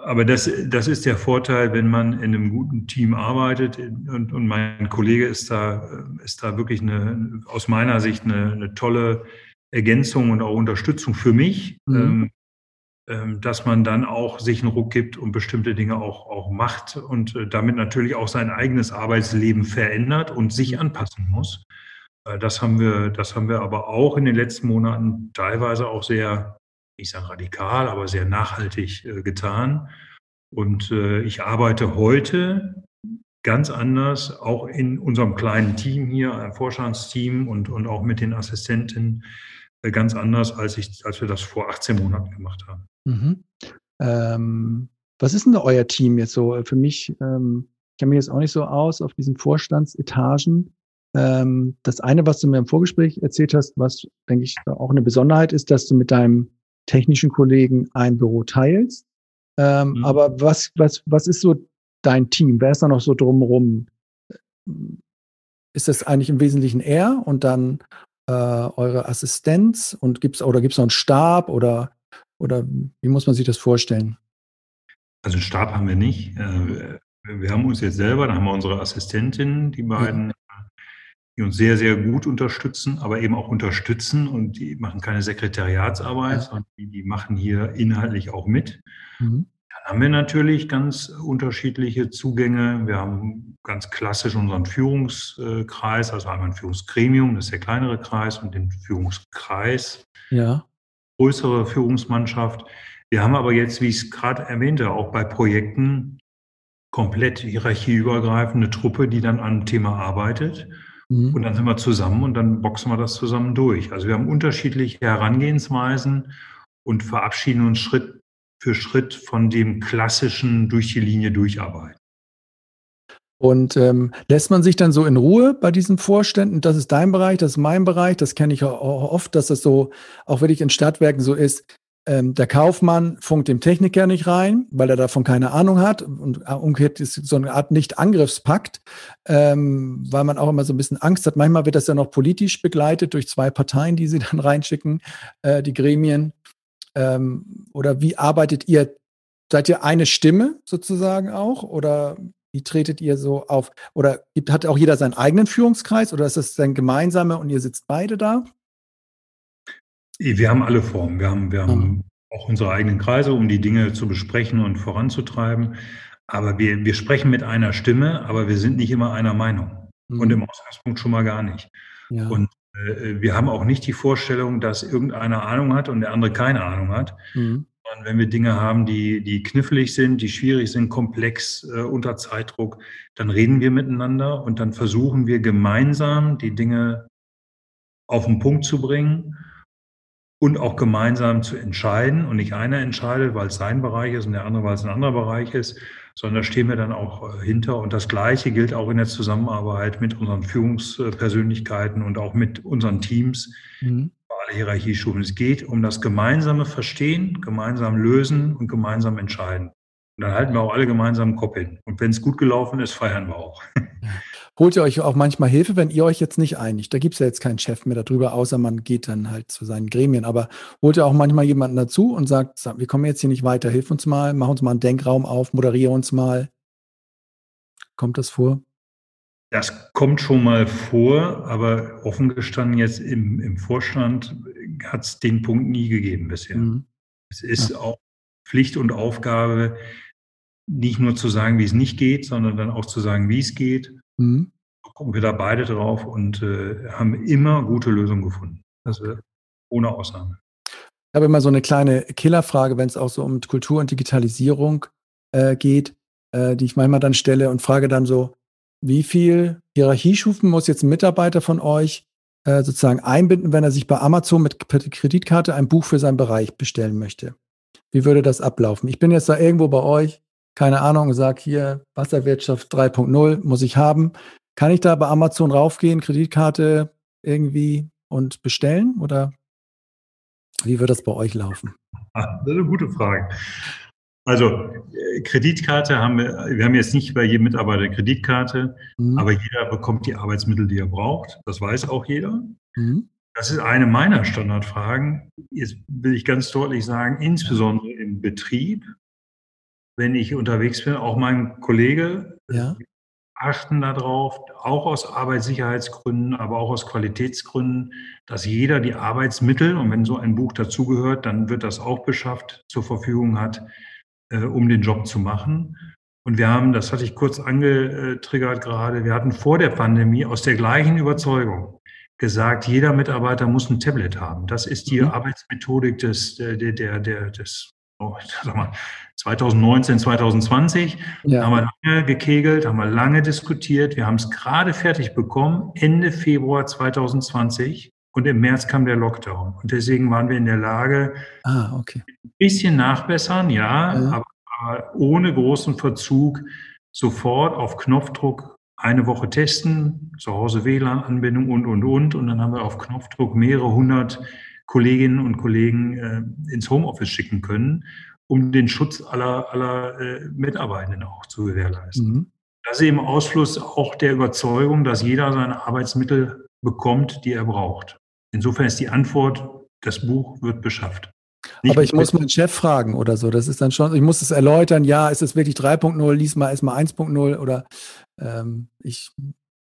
aber das, das ist der Vorteil, wenn man in einem guten Team arbeitet. Und, und mein Kollege ist da, ist da wirklich eine, aus meiner Sicht eine, eine tolle Ergänzung und auch Unterstützung für mich, mhm. ähm, ähm, dass man dann auch sich einen Ruck gibt und bestimmte Dinge auch, auch macht und äh, damit natürlich auch sein eigenes Arbeitsleben verändert und sich mhm. anpassen muss. Äh, das haben wir, das haben wir aber auch in den letzten Monaten teilweise auch sehr, ich sage radikal, aber sehr nachhaltig äh, getan. Und äh, ich arbeite heute ganz anders, auch in unserem kleinen Team hier, ein Vorstandsteam und, und auch mit den Assistenten, ganz anders, als, ich, als wir das vor 18 Monaten gemacht haben. Mhm. Ähm, was ist denn da euer Team jetzt so? Für mich, ähm, ich kenne mich jetzt auch nicht so aus auf diesen Vorstandsetagen. Ähm, das eine, was du mir im Vorgespräch erzählt hast, was, denke ich, auch eine Besonderheit ist, dass du mit deinem technischen Kollegen ein Büro teilst. Ähm, mhm. Aber was, was, was ist so dein Team? Wer ist da noch so drumherum? Ist das eigentlich im Wesentlichen er und dann äh, eure Assistenz und gibt's oder gibt's noch einen Stab oder Oder wie muss man sich das vorstellen? Also einen Stab haben wir nicht. Äh, wir haben uns jetzt selber, da haben wir unsere Assistentin, die beiden, die uns sehr, sehr gut unterstützen, aber eben auch unterstützen und die machen keine Sekretariatsarbeit, sondern die, die, machen hier inhaltlich auch mit. Mhm. Dann haben wir natürlich ganz unterschiedliche Zugänge. Wir haben ganz klassisch unseren Führungskreis, also einmal ein Führungsgremium, das ist der kleinere Kreis, und den Führungskreis, ja. größere Führungsmannschaft. Wir haben aber jetzt, wie ich es gerade erwähnte, auch bei Projekten komplett hierarchieübergreifende Truppe, die dann an einem Thema arbeitet. Mhm. Und dann sind wir zusammen und dann boxen wir das zusammen durch. Also wir haben unterschiedliche Herangehensweisen und verabschieden uns Schritt für Schritt von dem klassischen durch die Linie durcharbeiten. Und ähm, lässt man sich dann so in Ruhe bei diesen Vorständen, das ist dein Bereich, das ist mein Bereich, das kenne ich auch oft, dass das so auch wirklich in Stadtwerken so ist, ähm, der Kaufmann funkt dem Techniker nicht rein, weil er davon keine Ahnung hat. Und umgekehrt ist so eine Art Nicht-Angriffspakt, ähm, weil man auch immer so ein bisschen Angst hat. Manchmal wird das ja noch politisch begleitet durch zwei Parteien, die sie dann reinschicken, äh, die Gremien. Ähm, oder wie arbeitet ihr? Seid ihr eine Stimme sozusagen auch? Oder wie tretet ihr so auf? Oder hat auch jeder seinen eigenen Führungskreis oder ist das dann gemeinsame und ihr sitzt beide da? Wir haben alle Formen. Wir haben, wir haben mhm. auch unsere eigenen Kreise, um die Dinge zu besprechen und voranzutreiben. Aber wir, wir sprechen mit einer Stimme, aber wir sind nicht immer einer Meinung. Mhm. Und im Ausgangspunkt schon mal gar nicht. Ja. Und äh, wir haben auch nicht die Vorstellung, dass irgendeiner Ahnung hat und der andere keine Ahnung hat. Mhm. Und wenn wir Dinge haben, die, die knifflig sind, die schwierig sind, komplex, äh, unter Zeitdruck, dann reden wir miteinander und dann versuchen wir gemeinsam die Dinge auf den Punkt zu bringen und auch gemeinsam zu entscheiden und nicht einer entscheidet, weil es sein Bereich ist und der andere, weil es ein anderer Bereich ist, sondern da stehen wir dann auch äh, hinter. Und das Gleiche gilt auch in der Zusammenarbeit mit unseren Führungspersönlichkeiten und auch mit unseren Teams, mhm. alle Hierarchiestufen. Es geht um das gemeinsame Verstehen, gemeinsam lösen und gemeinsam entscheiden. Und dann halten wir auch alle gemeinsam Kopf hin. Und wenn es gut gelaufen ist, feiern wir auch. Holt ihr euch auch manchmal Hilfe, wenn ihr euch jetzt nicht einigt? Da gibt es ja jetzt keinen Chef mehr darüber, außer man geht dann halt zu seinen Gremien. Aber holt ihr auch manchmal jemanden dazu und sagt, wir kommen jetzt hier nicht weiter, hilf uns mal, mach uns mal einen Denkraum auf, moderiere uns mal. Kommt das vor? Das kommt schon mal vor, aber offen gestanden jetzt im, im Vorstand hat es den Punkt nie gegeben bisher. Mhm. Es ist ja. auch Pflicht und Aufgabe, nicht nur zu sagen, wie es nicht geht, sondern dann auch zu sagen, wie es geht. Mhm. Gucken wir da beide drauf und äh, haben immer gute Lösungen gefunden. Also ohne Ausnahme. Ich habe immer so eine kleine Killerfrage, wenn es auch so um Kultur und Digitalisierung äh, geht, äh, die ich manchmal dann stelle und frage dann so, wie viel Hierarchiestufen muss jetzt ein Mitarbeiter von euch äh, sozusagen einbinden, wenn er sich bei Amazon mit Kreditkarte ein Buch für seinen Bereich bestellen möchte? Wie würde das ablaufen? Ich bin jetzt da irgendwo bei euch, keine Ahnung, sag hier Wasserwirtschaft 3.0 muss ich haben. Kann ich da bei Amazon raufgehen, Kreditkarte irgendwie und bestellen oder wie wird das bei euch laufen? Das ist eine gute Frage. Also äh, Kreditkarte haben wir, wir haben jetzt nicht bei jedem Mitarbeiter eine Kreditkarte, mhm. aber jeder bekommt die Arbeitsmittel, die er braucht. Das weiß auch jeder. Mhm. Das ist eine meiner Standardfragen. Jetzt will ich ganz deutlich sagen, insbesondere im Betrieb, wenn ich unterwegs bin, auch mein Kollege ja. achten darauf, auch aus Arbeitssicherheitsgründen, aber auch aus Qualitätsgründen, dass jeder die Arbeitsmittel, und wenn so ein Buch dazugehört, dann wird das auch beschafft, zur Verfügung hat, äh, um den Job zu machen. Und wir haben, das hatte ich kurz angetriggert gerade, wir hatten vor der Pandemie aus der gleichen Überzeugung, gesagt, jeder Mitarbeiter muss ein Tablet haben. Das ist die mhm. Arbeitsmethodik des, der, der, der, des oh, mal, 2019, 2020. Ja. Da haben wir lange gekegelt, haben wir lange diskutiert. Wir haben es gerade fertig bekommen, Ende Februar 2020. Und im März kam der Lockdown. Und deswegen waren wir in der Lage, ah, okay. ein bisschen nachbessern, ja, ja. Aber, aber ohne großen Verzug sofort auf Knopfdruck eine Woche testen, zu Hause WLAN-Anbindung und, und, und. Und dann haben wir auf Knopfdruck mehrere hundert Kolleginnen und Kollegen äh, ins Homeoffice schicken können, um den Schutz aller, aller äh, Mitarbeitenden auch zu gewährleisten. Mhm. Das ist eben Ausfluss auch der Überzeugung, dass jeder seine Arbeitsmittel bekommt, die er braucht. Insofern ist die Antwort, das Buch wird beschafft. Nicht Aber ich muss meinen Chef fragen oder so. Das ist dann schon, ich muss es erläutern, ja, ist es wirklich 3.0, lies mal erstmal 1.0 oder ähm, ich.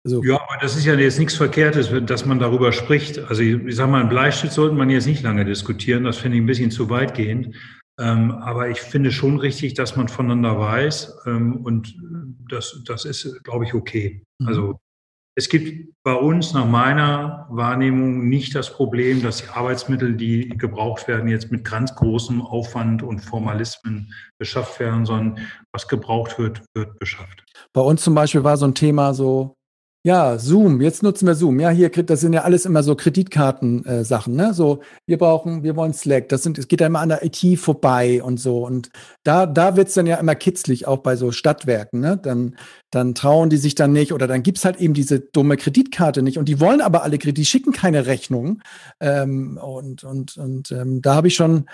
So. Ja, aber das ist ja jetzt nichts Verkehrtes, dass man darüber spricht. Also ich, ich sage mal, ein Bleistift sollte man jetzt nicht lange diskutieren. Das finde ich ein bisschen zu weitgehend. Ähm, aber ich finde schon richtig, dass man voneinander weiß. Ähm, und das, das ist, glaube ich, okay. Mhm. Also es gibt bei uns nach meiner Wahrnehmung nicht das Problem, dass die Arbeitsmittel, die gebraucht werden, jetzt mit ganz großem Aufwand und Formalismen beschafft werden, sondern was gebraucht wird, wird beschafft. Bei uns zum Beispiel war so ein Thema so, ja, Zoom, jetzt nutzen wir Zoom. Ja, hier, das sind ja alles immer so Kreditkarten-Sachen, äh, ne? So, wir brauchen, wir wollen Slack. Das sind, es geht ja immer an der IT vorbei und so. Und da, da wird's dann ja immer kitzlig, auch bei so Stadtwerken, ne? Dann, dann trauen die sich dann nicht oder dann gibt's halt eben diese dumme Kreditkarte nicht. Und die wollen aber alle Kredit, die schicken keine Rechnung. Ähm, und, und, und ähm, da habe ich schon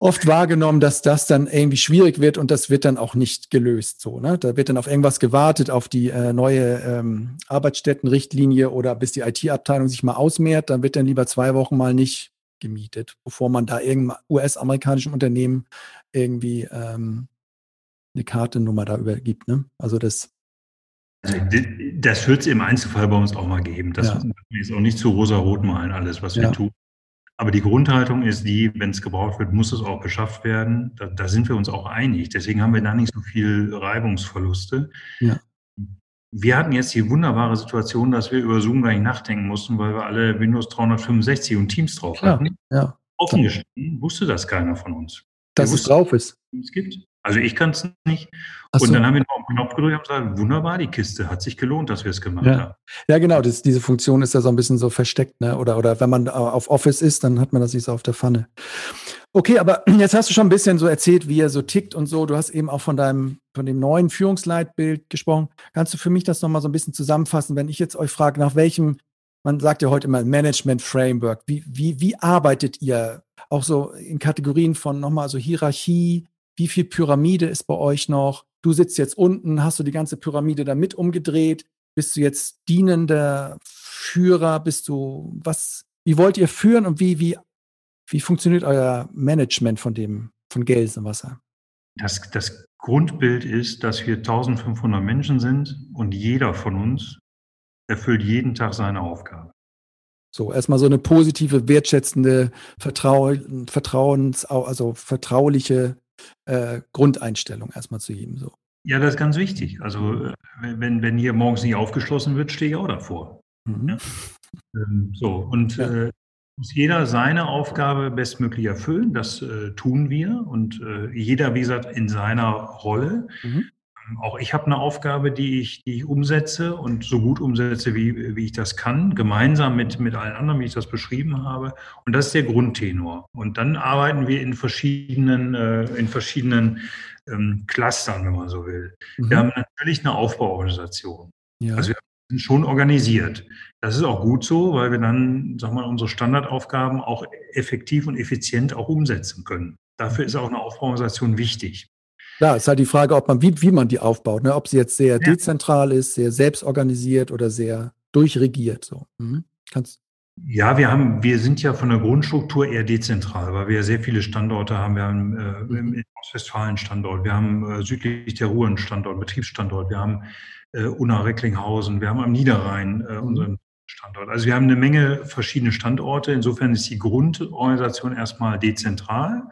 oft wahrgenommen, dass das dann irgendwie schwierig wird und das wird dann auch nicht gelöst. So, ne? Da wird dann auf irgendwas gewartet, auf die äh, neue ähm, Arbeitsstättenrichtlinie oder bis die IT-Abteilung sich mal ausmehrt. Dann wird dann lieber zwei Wochen mal nicht gemietet, bevor man da irgendeinem US-amerikanischen Unternehmen irgendwie ähm, eine Kartennummer da übergibt. Ne? Also das. Also das wird es im Einzelfall bei uns auch mal geben. Das ja. ist auch nicht zu rosa-rot malen, alles, was wir ja. tun. Aber die Grundhaltung ist die, wenn es gebraucht wird, muss es auch beschafft werden. Da, da, sind wir uns auch einig. Deswegen haben wir da nicht so viel Reibungsverluste. Ja. Wir hatten jetzt die wunderbare Situation, dass wir über Zoom gar nicht nachdenken mussten, weil wir alle Windows 365 und Teams drauf Klar, hatten. Ja. Offen gestanden wusste das keiner von uns. Dass es drauf ist. Es gibt. Also ich kann es nicht. So. Und dann haben wir noch einen Knopf gedrückt und gesagt, wunderbar, die Kiste hat sich gelohnt, dass wir es gemacht ja. haben. Ja, genau, das, diese Funktion ist ja so ein bisschen so versteckt, ne? Oder, oder wenn man auf Office ist, dann hat man das nicht so auf der Pfanne. Okay, aber jetzt hast du schon ein bisschen so erzählt, wie er so tickt und so. Du hast eben auch von deinem, von dem neuen Führungsleitbild gesprochen. Kannst du für mich das nochmal so ein bisschen zusammenfassen, wenn ich jetzt euch frage, nach welchem, man sagt ja heute immer Management Framework, wie, wie, wie arbeitet ihr? Auch so in Kategorien von nochmal so Hierarchie, wie viel Pyramide ist bei euch noch? Du sitzt jetzt unten, hast du die ganze Pyramide da mit umgedreht? Bist du jetzt dienender Führer? Bist du, was, wie wollt ihr führen und wie, wie, wie funktioniert euer Management von dem, von Gelsenwasser? Das, das Grundbild ist, dass wir 1500 Menschen sind und jeder von uns erfüllt jeden Tag seine Aufgabe. So, erstmal so eine positive, wertschätzende, Vertrau Vertrauens, also vertrauliche äh, Grundeinstellung erstmal zu ihm. So. Ja, das ist ganz wichtig. Also äh, wenn, wenn hier morgens nicht aufgeschlossen wird, stehe ich auch davor. Mhm. Ja? Ähm, so, und ja. äh, muss jeder seine Aufgabe bestmöglich erfüllen. Das äh, tun wir und äh, jeder, wie gesagt, in seiner Rolle. Mhm. Auch ich habe eine Aufgabe, die ich, die ich umsetze und so gut umsetze, wie, wie ich das kann, gemeinsam mit, mit allen anderen, wie ich das beschrieben habe. Und das ist der Grundtenor. Und dann arbeiten wir in verschiedenen, äh, in verschiedenen ähm, Clustern, wenn man so will. Mhm. Wir haben natürlich eine Aufbauorganisation. Ja. Also wir sind schon organisiert. Das ist auch gut so, weil wir dann, sag mal, unsere Standardaufgaben auch effektiv und effizient auch umsetzen können. Dafür ist auch eine Aufbauorganisation wichtig. Ja, ist halt die Frage, ob man, wie, wie man die aufbaut, ne? ob sie jetzt sehr ja. dezentral ist, sehr selbstorganisiert oder sehr durchregiert. So. Mhm. Kannst ja, wir haben, wir sind ja von der Grundstruktur eher dezentral, weil wir ja sehr viele Standorte haben. Wir haben äh, mhm. im Ostwestfalen Standort, wir haben äh, südlich der Ruhr einen Standort, Betriebsstandort, wir haben äh, Unna-Recklinghausen, wir haben am Niederrhein äh, mhm. unseren Standort. Also wir haben eine Menge verschiedene Standorte. Insofern ist die Grundorganisation erstmal dezentral.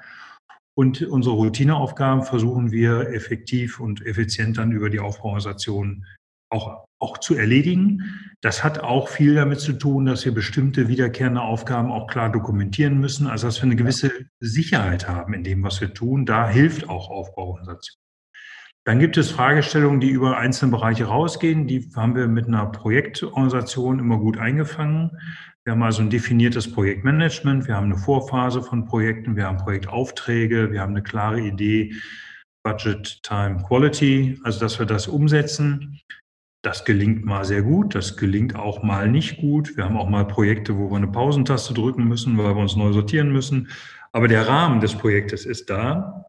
Und unsere Routineaufgaben versuchen wir effektiv und effizient dann über die Aufbauorganisation auch, auch zu erledigen. Das hat auch viel damit zu tun, dass wir bestimmte wiederkehrende Aufgaben auch klar dokumentieren müssen. Also dass wir eine gewisse Sicherheit haben in dem, was wir tun. Da hilft auch Aufbauorganisation. Dann gibt es Fragestellungen, die über einzelne Bereiche rausgehen. Die haben wir mit einer Projektorganisation immer gut eingefangen. Wir haben also ein definiertes Projektmanagement, wir haben eine Vorphase von Projekten, wir haben Projektaufträge, wir haben eine klare Idee, Budget, Time, Quality, also dass wir das umsetzen. Das gelingt mal sehr gut, das gelingt auch mal nicht gut. Wir haben auch mal Projekte, wo wir eine Pausentaste drücken müssen, weil wir uns neu sortieren müssen. Aber der Rahmen des Projektes ist da.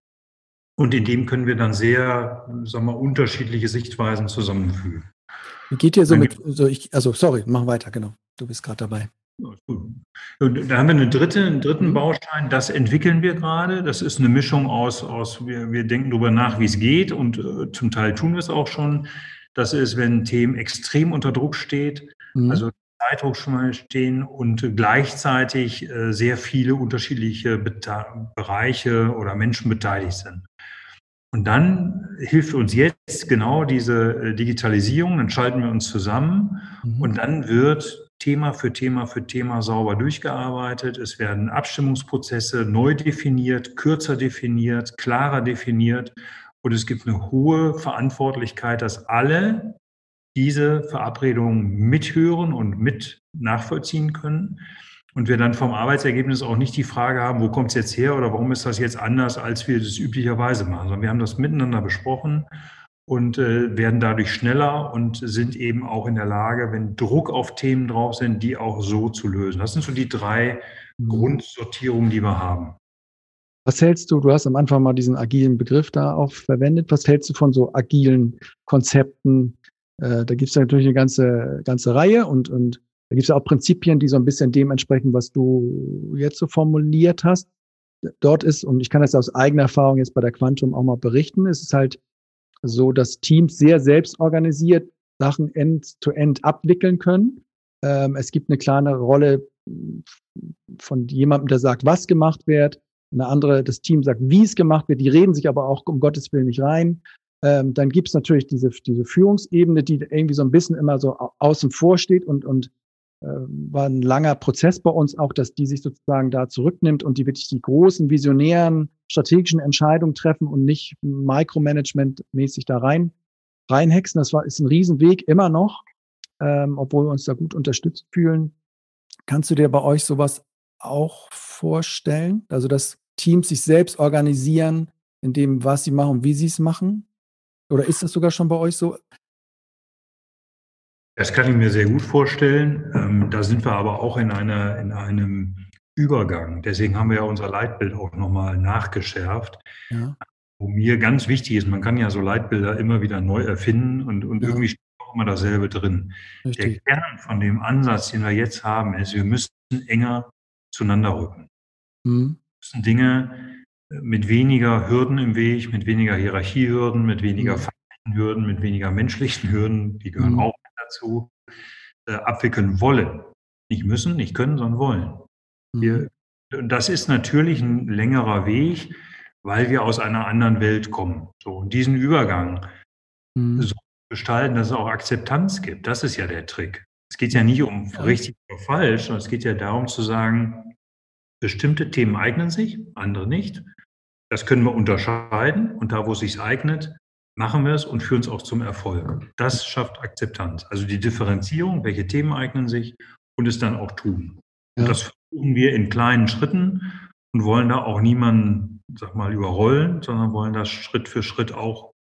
Und in dem können wir dann sehr, sagen wir, unterschiedliche Sichtweisen zusammenfügen. Wie geht ihr so mit, so ich, also sorry, mach weiter, genau. Du bist gerade dabei. Da haben wir eine dritte, einen dritten mhm. Baustein, das entwickeln wir gerade. Das ist eine Mischung aus, aus wir, wir denken darüber nach, wie es geht und äh, zum Teil tun wir es auch schon. Das ist, wenn Themen extrem unter Druck steht, mhm. also Zeitdruck schon mal stehen und gleichzeitig äh, sehr viele unterschiedliche Beta Bereiche oder Menschen beteiligt sind. Und dann hilft uns jetzt genau diese äh, Digitalisierung, dann schalten wir uns zusammen mhm. und dann wird Thema für Thema für Thema sauber durchgearbeitet. Es werden Abstimmungsprozesse neu definiert, kürzer definiert, klarer definiert und es gibt eine hohe Verantwortlichkeit, dass alle diese Verabredungen mithören und mit nachvollziehen können. Und wir dann vom Arbeitsergebnis auch nicht die Frage haben, wo kommt es jetzt her oder warum ist das jetzt anders, als wir das üblicherweise machen, sondern wir haben das miteinander besprochen und äh, werden dadurch schneller und sind eben auch in der Lage, wenn Druck auf Themen drauf sind, die auch so zu lösen. Das sind so die drei mhm. Grundsortierungen, die wir haben. Was hältst du, du hast am Anfang mal diesen agilen Begriff da auch verwendet, was hältst du von so agilen Konzepten? Äh, da gibt es natürlich eine ganze, ganze Reihe und, und da gibt es ja auch Prinzipien, die so ein bisschen dementsprechend, was du jetzt so formuliert hast. Dort ist, und ich kann das aus eigener Erfahrung jetzt bei der Quantum auch mal berichten, es ist halt so, dass Teams sehr selbst organisiert Sachen end-to-end -end abwickeln können. Ähm, es gibt eine kleine Rolle von jemandem, der sagt, was gemacht wird. Eine andere, das Team sagt, wie es gemacht wird. Die reden sich aber auch um Gottes Willen nicht rein. Ähm, dann gibt es natürlich diese, diese Führungsebene, die irgendwie so ein bisschen immer so außen vor steht und, und äh, war ein langer Prozess bei uns auch, dass die sich sozusagen da zurücknimmt und die wirklich die großen, visionären, strategischen Entscheidungen treffen und nicht Micromanagement-mäßig da rein reinhexen. Das war, ist ein Riesenweg immer noch, ähm, obwohl wir uns da gut unterstützt fühlen. Kannst du dir bei euch sowas auch vorstellen? Also, dass Teams sich selbst organisieren, in dem, was sie machen wie sie es machen? Oder ist das sogar schon bei euch so? Das kann ich mir sehr gut vorstellen. Ähm, da sind wir aber auch in, einer, in einem Übergang. Deswegen haben wir ja unser Leitbild auch nochmal nachgeschärft. Ja. Wo mir ganz wichtig ist, man kann ja so Leitbilder immer wieder neu erfinden und, und ja. irgendwie steht auch immer dasselbe drin. Richtig. Der Kern von dem Ansatz, den wir jetzt haben, ist, wir müssen enger zueinander rücken. Mhm. Wir müssen Dinge mit weniger Hürden im Weg, mit weniger Hierarchiehürden, mit weniger mhm. fachlichen Hürden, mit weniger menschlichen Hürden, die gehören mhm. auch dazu äh, abwickeln wollen. Nicht müssen, nicht können, sondern wollen. Mhm. Wir, und das ist natürlich ein längerer Weg, weil wir aus einer anderen Welt kommen. So, und diesen Übergang mhm. so gestalten, dass es auch Akzeptanz gibt, das ist ja der Trick. Es geht ja nicht um ja. richtig oder falsch, sondern es geht ja darum zu sagen, bestimmte Themen eignen sich, andere nicht. Das können wir unterscheiden und da, wo es sich eignet, machen wir es und führen es auch zum Erfolg. Das schafft Akzeptanz. Also die Differenzierung, welche Themen eignen sich und es dann auch tun. Ja. Und das versuchen wir in kleinen Schritten und wollen da auch niemanden, sag mal, überrollen, sondern wollen das Schritt für Schritt auch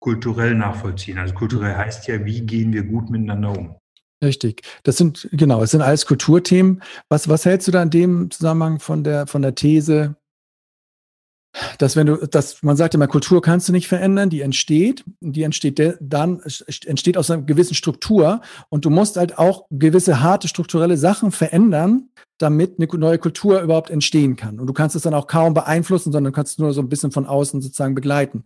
kulturell nachvollziehen. Also kulturell heißt ja, wie gehen wir gut miteinander um. Richtig. Das sind, genau, es sind alles Kulturthemen. Was, was hältst du da in dem Zusammenhang von der, von der These, dass wenn du, dass man sagt immer, Kultur kannst du nicht verändern, die entsteht, die entsteht dann, entsteht aus einer gewissen Struktur und du musst halt auch gewisse harte strukturelle Sachen verändern, damit eine neue Kultur überhaupt entstehen kann. Und du kannst es dann auch kaum beeinflussen, sondern kannst nur so ein bisschen von außen sozusagen begleiten.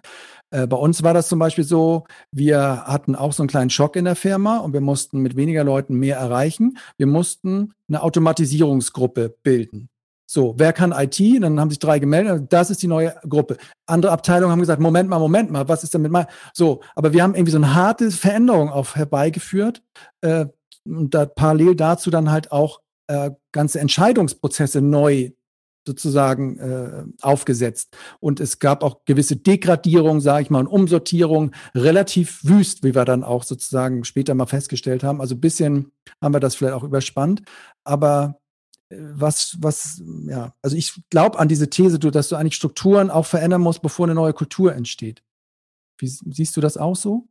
Äh, bei uns war das zum Beispiel so, wir hatten auch so einen kleinen Schock in der Firma und wir mussten mit weniger Leuten mehr erreichen. Wir mussten eine Automatisierungsgruppe bilden. So, wer kann IT? Dann haben sich drei gemeldet. Das ist die neue Gruppe. Andere Abteilungen haben gesagt, Moment mal, Moment mal, was ist denn mit mal? So, aber wir haben irgendwie so eine harte Veränderung auch herbeigeführt. Äh, und da parallel dazu dann halt auch äh, ganze Entscheidungsprozesse neu sozusagen äh, aufgesetzt. Und es gab auch gewisse Degradierung, sage ich mal, und Umsortierung, relativ wüst, wie wir dann auch sozusagen später mal festgestellt haben. Also ein bisschen haben wir das vielleicht auch überspannt. Aber was, was, ja, also ich glaube an diese These, dass du eigentlich Strukturen auch verändern musst, bevor eine neue Kultur entsteht. Wie siehst du das auch so?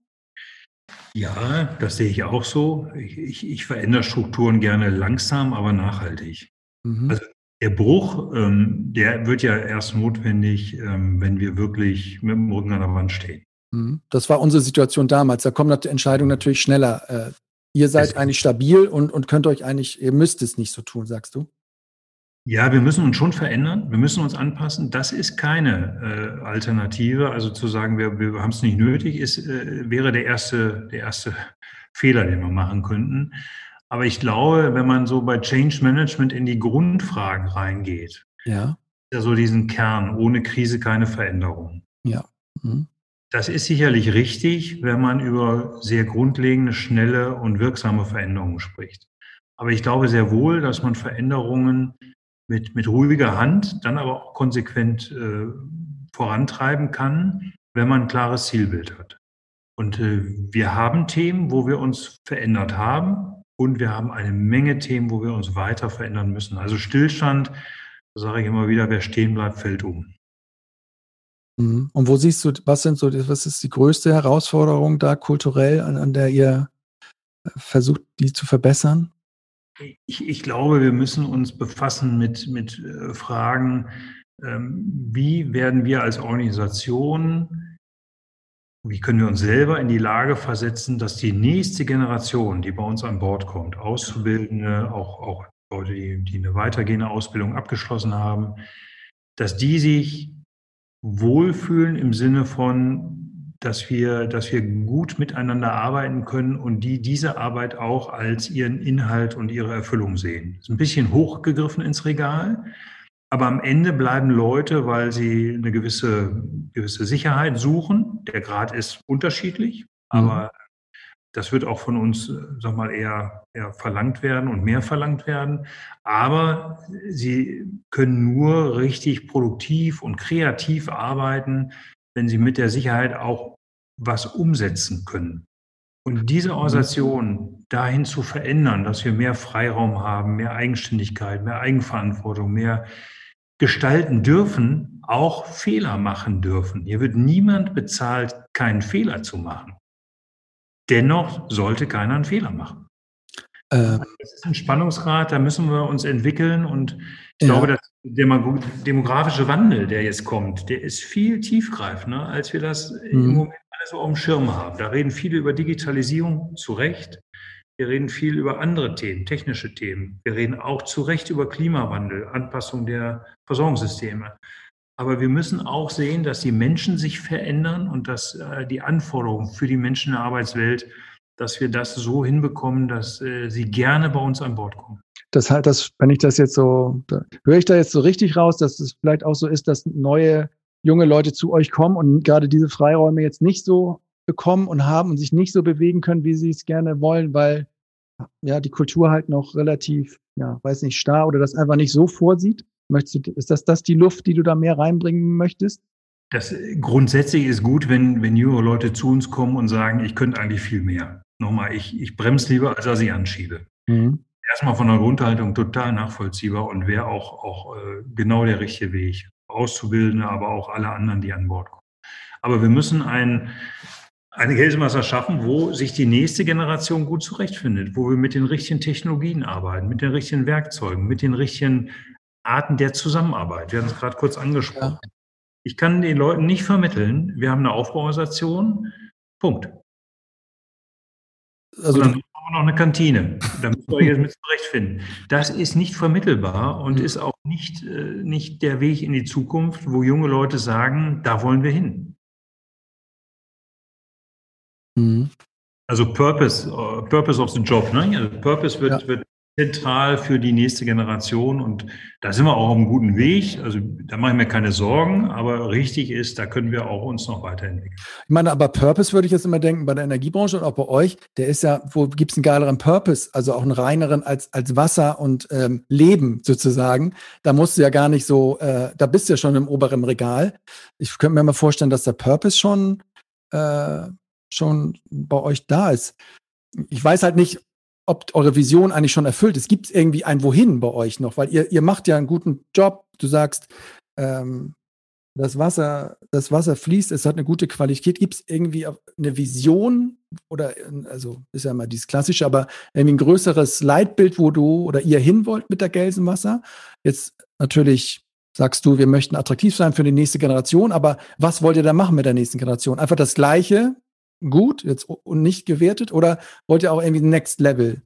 Ja, das sehe ich auch so. Ich, ich, ich verändere Strukturen gerne langsam, aber nachhaltig. Mhm. Also der Bruch, ähm, der wird ja erst notwendig, ähm, wenn wir wirklich mit dem Rücken an der Wand stehen. Mhm. Das war unsere Situation damals. Da kommen die Entscheidungen natürlich schneller äh, ihr seid es eigentlich stabil und, und könnt euch eigentlich, ihr müsst es nicht so tun, sagst du? Ja, wir müssen uns schon verändern, wir müssen uns anpassen. Das ist keine äh, Alternative. Also zu sagen, wir, wir haben es nicht nötig, ist, äh, wäre der erste, der erste Fehler, den wir machen könnten. Aber ich glaube, wenn man so bei Change Management in die Grundfragen reingeht, ja, ja so diesen Kern, ohne Krise keine Veränderung. Ja. Mhm. Das ist sicherlich richtig, wenn man über sehr grundlegende, schnelle und wirksame Veränderungen spricht. Aber ich glaube sehr wohl, dass man Veränderungen mit, mit ruhiger Hand, dann aber auch konsequent äh, vorantreiben kann, wenn man ein klares Zielbild hat. Und äh, wir haben Themen, wo wir uns verändert haben und wir haben eine Menge Themen, wo wir uns weiter verändern müssen. Also Stillstand, sage ich immer wieder, wer stehen bleibt, fällt um. Mhm. Und wo siehst du, was sind so, was ist die größte Herausforderung da kulturell, an, an der ihr äh, versucht, die zu verbessern? Ich, ich, glaube, wir müssen uns befassen mit, mit äh, Fragen, ähm, wie werden wir als Organisation, wie können wir uns selber in die Lage versetzen, dass die nächste Generation, die bei uns an Bord kommt, Auszubildende, auch, auch Leute, die, die eine weitergehende Ausbildung abgeschlossen haben, dass die sich wohlfühlen im Sinne von, dass wir, dass wir gut miteinander arbeiten können und die diese Arbeit auch als ihren Inhalt und ihre Erfüllung sehen. Das ist ein bisschen hochgegriffen ins Regal, aber am Ende bleiben Leute, weil sie eine gewisse, gewisse Sicherheit suchen. Der Grad ist unterschiedlich, aber mhm. Das wird auch von uns, sag mal, eher, eher verlangt werden und mehr verlangt werden. Aber sie können nur richtig produktiv und kreativ arbeiten, wenn sie mit der Sicherheit auch was umsetzen können. Und diese. Organisation dahin zu verändern, dass wir mehr Freiraum haben, mehr Eigenständigkeit, mehr Eigenverantwortung, mehr gestalten dürfen, auch Fehler machen dürfen. Hier wird niemand bezahlt, keinen Fehler zu machen. Dennoch sollte keiner einen Fehler machen. Äh, das ist ein Spannungsgrad, da müssen wir uns entwickeln und ich ja. glaube, dass der demografische Wandel, der jetzt kommt, der ist viel tiefgreifender, als wir das mhm. im Moment alle so auf dem Schirm haben. Da reden viele über Digitalisierung zu Recht. Wir reden viel über andere Themen, technische Themen. Wir reden auch zu Recht über Klimawandel, Anpassung der Versorgungssysteme. Aber wir müssen auch sehen, dass die Menschen sich verändern und dass äh, die Anforderungen für die Menschen in der Arbeitswelt, dass wir das so hinbekommen, dass äh, sie gerne bei uns an Bord kommen. Das halt, das, wenn ich das jetzt so, höre ich da jetzt so richtig raus, dass es vielleicht auch so ist, dass neue junge Leute zu euch kommen und gerade diese Freiräume jetzt nicht so bekommen und haben und sich nicht so bewegen können, wie sie es gerne wollen, weil ja die Kultur halt noch relativ, ja, weiß nicht, starr oder das einfach nicht so vorsieht. Möchtest du, ist das, das die Luft, die du da mehr reinbringen möchtest? Das grundsätzlich ist gut, wenn, wenn junge Leute zu uns kommen und sagen, ich könnte eigentlich viel mehr. Nochmal, ich, ich bremse lieber, als dass ich anschiebe. Mhm. Erstmal von der Grundhaltung total nachvollziehbar und wäre auch, auch äh, genau der richtige Weg. Auszubildende, aber auch alle anderen, die an Bord kommen. Aber wir müssen ein, eine Geldmasse schaffen, wo sich die nächste Generation gut zurechtfindet, wo wir mit den richtigen Technologien arbeiten, mit den richtigen Werkzeugen, mit den richtigen Arten der Zusammenarbeit. Wir haben es gerade kurz angesprochen. Ja. Ich kann den Leuten nicht vermitteln, wir haben eine Aufbauorganisation, Punkt. Also dann haben wir noch eine Kantine. Da müsst ihr euch jetzt mit zurechtfinden. Das ist nicht vermittelbar und mhm. ist auch nicht, äh, nicht der Weg in die Zukunft, wo junge Leute sagen, da wollen wir hin. Mhm. Also Purpose, uh, Purpose of the Job. Ne? Also Purpose wird, ja. wird zentral für die nächste Generation. Und da sind wir auch auf einem guten Weg. Also da mache ich mir keine Sorgen, aber richtig ist, da können wir auch uns noch weiterentwickeln. Ich meine, aber Purpose würde ich jetzt immer denken, bei der Energiebranche und auch bei euch, der ist ja, wo gibt es einen geileren Purpose, also auch einen reineren als, als Wasser und ähm, Leben sozusagen. Da musst du ja gar nicht so, äh, da bist du ja schon im oberen Regal. Ich könnte mir mal vorstellen, dass der Purpose schon, äh, schon bei euch da ist. Ich weiß halt nicht, ob eure Vision eigentlich schon erfüllt ist. Gibt es irgendwie ein Wohin bei euch noch? Weil ihr, ihr macht ja einen guten Job. Du sagst, ähm, das Wasser, das Wasser fließt, es hat eine gute Qualität. Gibt es irgendwie eine Vision oder, also ist ja immer dieses Klassische, aber irgendwie ein größeres Leitbild, wo du oder ihr hin wollt mit der Gelsenwasser? Jetzt natürlich sagst du, wir möchten attraktiv sein für die nächste Generation, aber was wollt ihr da machen mit der nächsten Generation? Einfach das Gleiche gut jetzt und nicht gewertet oder wollt ihr auch irgendwie Next Level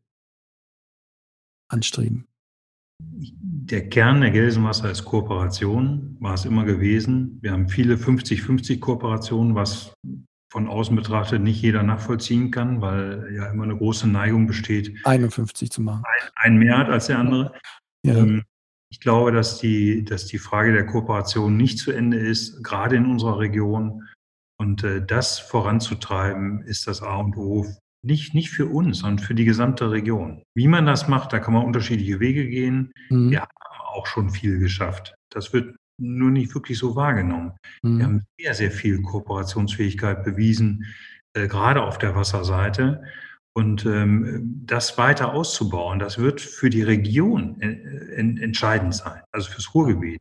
anstreben? Der Kern der Gelsenwasser ist Kooperation, war es immer gewesen. Wir haben viele 50-50 Kooperationen, was von außen betrachtet nicht jeder nachvollziehen kann, weil ja immer eine große Neigung besteht, 51 zu machen. Ein, ein mehr hat als der andere. Ja. Ähm, ich glaube, dass die, dass die Frage der Kooperation nicht zu Ende ist, gerade in unserer Region. Und äh, das voranzutreiben, ist das A und O nicht, nicht für uns, sondern für die gesamte Region. Wie man das macht, da kann man unterschiedliche Wege gehen. Mhm. Wir haben auch schon viel geschafft. Das wird nur nicht wirklich so wahrgenommen. Mhm. Wir haben sehr, sehr viel Kooperationsfähigkeit bewiesen, äh, gerade auf der Wasserseite. Und ähm, das weiter auszubauen, das wird für die Region äh, entscheidend sein, also fürs Ruhrgebiet.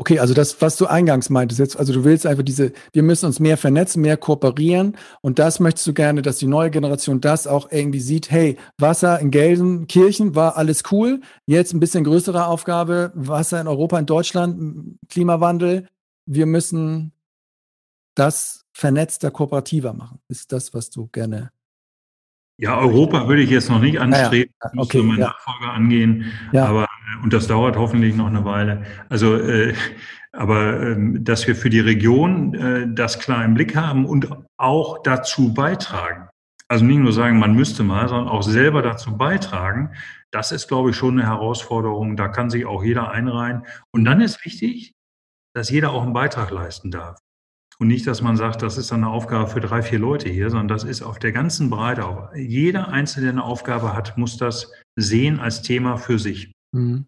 Okay, also das, was du eingangs meintest, jetzt, also du willst einfach diese, wir müssen uns mehr vernetzen, mehr kooperieren. Und das möchtest du gerne, dass die neue Generation das auch irgendwie sieht, hey, Wasser in Gelsenkirchen war alles cool, jetzt ein bisschen größere Aufgabe, Wasser in Europa, in Deutschland, Klimawandel, wir müssen das vernetzter, kooperativer machen. Ist das, was du gerne ja, Europa würde ich jetzt noch nicht anstreben, ah, ja. okay, müsste mein ja. Nachfolger angehen, ja. aber äh, und das dauert hoffentlich noch eine Weile. Also, äh, aber äh, dass wir für die Region äh, das klar im Blick haben und auch dazu beitragen. Also nicht nur sagen, man müsste mal, sondern auch selber dazu beitragen. Das ist, glaube ich, schon eine Herausforderung. Da kann sich auch jeder einreihen. Und dann ist wichtig, dass jeder auch einen Beitrag leisten darf. Und nicht, dass man sagt, das ist eine Aufgabe für drei, vier Leute hier, sondern das ist auf der ganzen Breite. Auch jeder Einzelne, der eine Aufgabe hat, muss das sehen als Thema für sich. Mhm.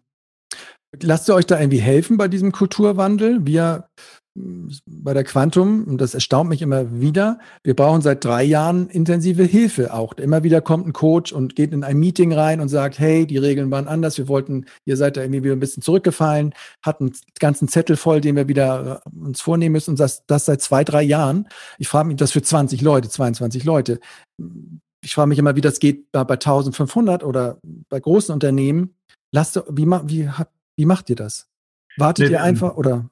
Lasst ihr euch da irgendwie helfen bei diesem Kulturwandel? Wir bei der Quantum, und das erstaunt mich immer wieder, wir brauchen seit drei Jahren intensive Hilfe auch. Immer wieder kommt ein Coach und geht in ein Meeting rein und sagt, hey, die Regeln waren anders, wir wollten, ihr seid da irgendwie wieder ein bisschen zurückgefallen, hatten einen ganzen Zettel voll, den wir wieder äh, uns vornehmen müssen und das, das seit zwei, drei Jahren. Ich frage mich, das für 20 Leute, 22 Leute. Ich frage mich immer, wie das geht bei 1500 oder bei großen Unternehmen. Lasst, wie, wie, wie macht ihr das? Wartet nee, ihr einfach oder?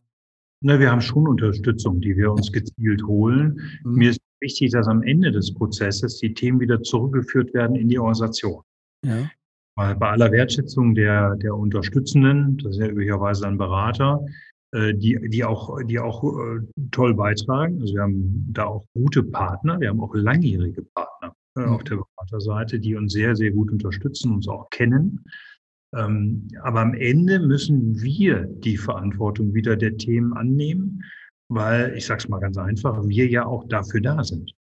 Na, wir haben schon Unterstützung, die wir uns gezielt holen. Mhm. Mir ist wichtig, dass am Ende des Prozesses die Themen wieder zurückgeführt werden in die Organisation. Ja. Weil bei aller Wertschätzung der, der Unterstützenden, das ist ja üblicherweise ein Berater, äh, die, die auch, die auch äh, toll beitragen. Also wir haben da auch gute Partner, wir haben auch langjährige Partner äh, mhm. auf der Beraterseite, die uns sehr, sehr gut unterstützen, uns auch kennen. Ähm, aber am Ende müssen wir die Verantwortung wieder der Themen annehmen, weil, ich sage es mal ganz einfach, wir ja auch dafür da sind.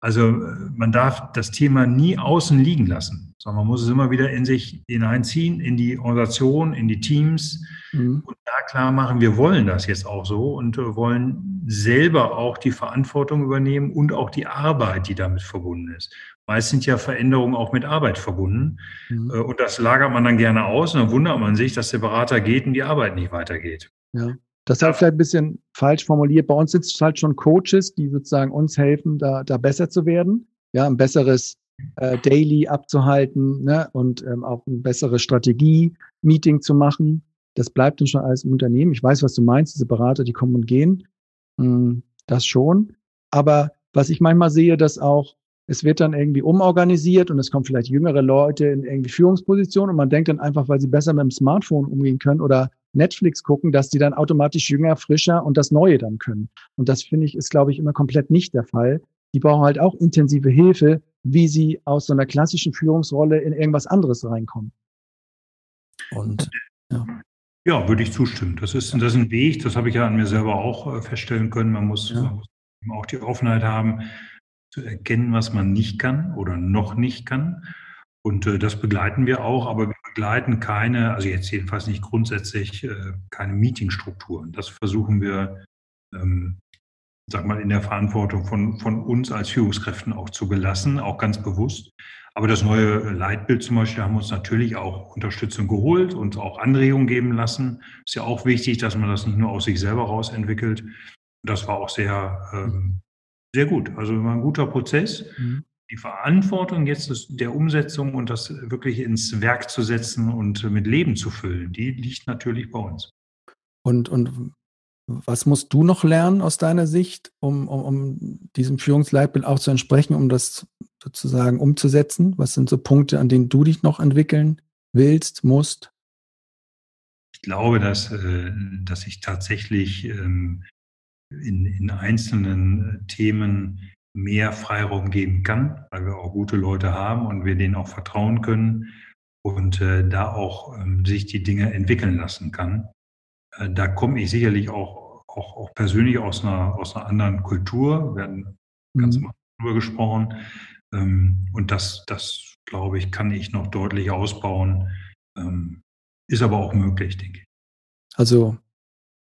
Also man darf das Thema nie außen liegen lassen, sondern man muss es immer wieder in sich hineinziehen, in die Organisation, in die Teams mhm. und da klar machen, wir wollen das jetzt auch so und wollen selber auch die Verantwortung übernehmen und auch die Arbeit, die damit verbunden ist. Meist sind ja Veränderungen auch mit Arbeit verbunden. Mhm. Äh, und das lagert man dann gerne aus und dann wundert man sich, dass der Berater geht und die Arbeit nicht weitergeht. Ja. Das ist halt vielleicht ein bisschen falsch formuliert. Bei uns sind es halt schon Coaches, die sozusagen uns helfen, da, da besser zu werden. Ja, ein besseres äh, Daily abzuhalten ne? und ähm, auch ein besseres Strategie-Meeting zu machen. Das bleibt dann schon alles im Unternehmen. Ich weiß, was du meinst, diese Berater, die kommen und gehen. Hm, das schon. Aber was ich manchmal sehe, dass auch es wird dann irgendwie umorganisiert und es kommen vielleicht jüngere Leute in irgendwie Führungspositionen und man denkt dann einfach, weil sie besser mit dem Smartphone umgehen können oder Netflix gucken, dass die dann automatisch jünger, frischer und das Neue dann können. Und das finde ich ist, glaube ich, immer komplett nicht der Fall. Die brauchen halt auch intensive Hilfe, wie sie aus so einer klassischen Führungsrolle in irgendwas anderes reinkommen. Und ja. Ja, würde ich zustimmen. Das ist, das ist ein Weg, das habe ich ja an mir selber auch äh, feststellen können. Man muss, ja. man muss auch die Offenheit haben, zu erkennen, was man nicht kann oder noch nicht kann. Und äh, das begleiten wir auch, aber wir begleiten keine, also jetzt jedenfalls nicht grundsätzlich äh, keine Meetingstrukturen. Das versuchen wir, ähm, sag mal, in der Verantwortung von, von uns als Führungskräften auch zu belassen, auch ganz bewusst. Aber das neue Leitbild zum Beispiel haben wir uns natürlich auch Unterstützung geholt und auch Anregungen geben lassen. Ist ja auch wichtig, dass man das nicht nur aus sich selber raus entwickelt. Das war auch sehr ähm, sehr gut. Also war ein guter Prozess. Mhm. Die Verantwortung jetzt der Umsetzung und das wirklich ins Werk zu setzen und mit Leben zu füllen, die liegt natürlich bei uns. Und, und Was musst du noch lernen aus deiner Sicht, um, um, um diesem Führungsleitbild auch zu entsprechen, um das sozusagen umzusetzen? Was sind so Punkte, an denen du dich noch entwickeln willst, musst? Ich glaube, dass, äh, dass ich tatsächlich ähm, in, in einzelnen äh, Themen mehr Freiraum geben kann, weil wir auch gute Leute haben und wir denen auch vertrauen können und äh, da auch ähm, sich die Dinge entwickeln lassen kann. Äh, da komme ich sicherlich auch, auch, auch persönlich aus einer, aus einer anderen Kultur. Wir hatten ganz mhm. darüber gesprochen. Ähm, und das, das, glaube ich, kann ich noch deutlich ausbauen. Ähm, ist aber auch möglich, denke ich. Also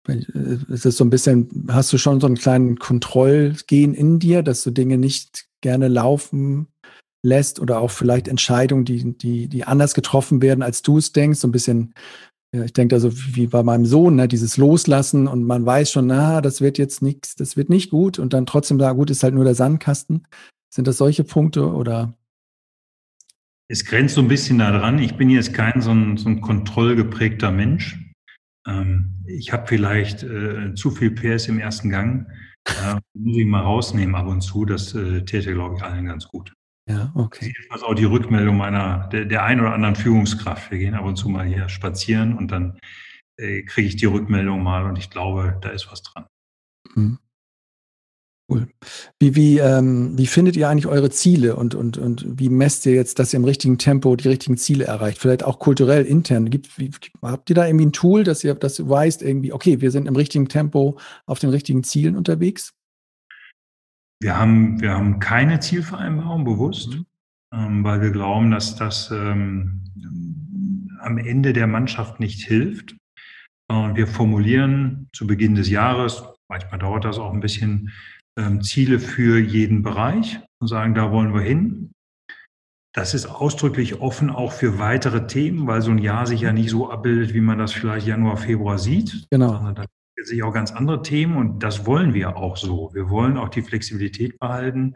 ist es so ein bisschen, hast du schon so einen kleinen Kontrollgehen in dir, dass du Dinge nicht gerne laufen lässt oder auch vielleicht Entscheidungen, die, die, die anders getroffen werden, als du es denkst, so ein bisschen, ja, ich denke da so wie bei meinem Sohn, ne, dieses Loslassen und man weiß schon, na, das wird jetzt nichts, das wird nicht gut und dann trotzdem sagen, gut, ist halt nur der Sandkasten. Sind das solche Punkte oder? Es grenzt so ein bisschen da dran. Ich bin jetzt kein so ein, so ein kontrollgeprägter Mensch. Ähm, ich habe vielleicht äh, zu viel PS im ersten Gang. Äh, muss ich mal rausnehmen ab und zu. Das äh, täte, glaube ich, allen ganz gut. Ja, okay. Das ist auch die Rückmeldung meiner, der, der ein oder anderen Führungskraft. Wir gehen ab und zu mal hier spazieren und dann äh, kriege ich die Rückmeldung mal und ich glaube, da ist was dran. Mhm. Cool. Wie, wie, ähm, wie findet ihr eigentlich eure Ziele und, und, und wie messt ihr jetzt, dass ihr im richtigen Tempo die richtigen Ziele erreicht? Vielleicht auch kulturell, intern. Gibt, wie, habt ihr da irgendwie ein Tool, dass ihr das weißt, irgendwie, okay, wir sind im richtigen Tempo auf den richtigen Zielen unterwegs? Wir haben, wir haben keine Zielvereinbarung bewusst, mhm. ähm, weil wir glauben, dass das ähm, am Ende der Mannschaft nicht hilft. Und wir formulieren zu Beginn des Jahres, manchmal dauert das auch ein bisschen, ähm, Ziele für jeden Bereich und sagen, da wollen wir hin. Das ist ausdrücklich offen auch für weitere Themen, weil so ein Jahr sich ja nicht so abbildet, wie man das vielleicht Januar, Februar sieht. Genau sich auch ganz andere Themen und das wollen wir auch so. Wir wollen auch die Flexibilität behalten.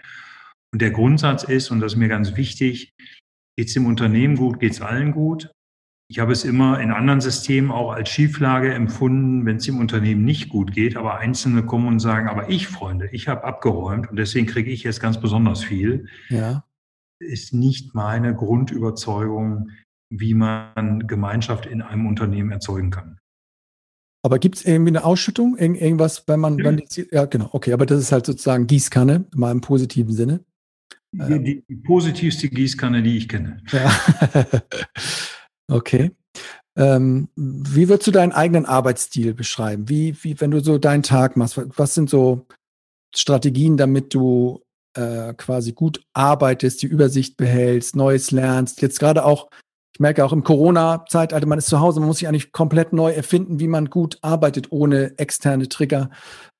Und der Grundsatz ist, und das ist mir ganz wichtig, geht es dem Unternehmen gut, geht es allen gut. Ich habe es immer in anderen Systemen auch als Schieflage empfunden, wenn es dem Unternehmen nicht gut geht, aber Einzelne kommen und sagen, aber ich, Freunde, ich habe abgeräumt und deswegen kriege ich jetzt ganz besonders viel. Ja. Ist nicht meine Grundüberzeugung, wie man Gemeinschaft in einem Unternehmen erzeugen kann. Aber gibt es irgendwie eine Ausschüttung? Irgend, irgendwas, wenn man, ja. wenn die, ja, genau, okay, aber das ist halt sozusagen Gießkanne, mal im positiven Sinne. Die, die, die positivste Gießkanne, die ich kenne. Ja. okay. Ähm, wie würdest du deinen eigenen Arbeitsstil beschreiben? Wie, wie, wenn du so deinen Tag machst, was sind so Strategien, damit du äh, quasi gut arbeitest, die Übersicht behältst, Neues lernst? Jetzt gerade auch ich merke auch im Corona-Zeitalter, man ist zu Hause, man muss sich eigentlich komplett neu erfinden, wie man gut arbeitet ohne externe Trigger.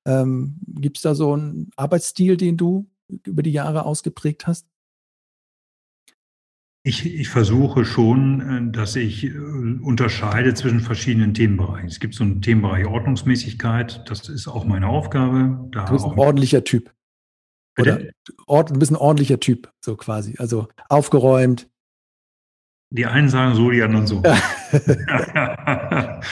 Ähm, Gibt es da so einen Arbeitsstil, den du über die Jahre ausgeprägt hast? Ich, ich, versuche schon, äh, dass ich äh, unterscheide zwischen verschiedenen Themenbereichen. Es gibt so einen Themenbereich Ordnungsmäßigkeit, das ist auch meine Aufgabe. Da du bist ein ordentlicher Typ. Oder? Ord, du bist ein ordentlicher Typ, so quasi. Also aufgeräumt, die einen sagen so, die anderen so.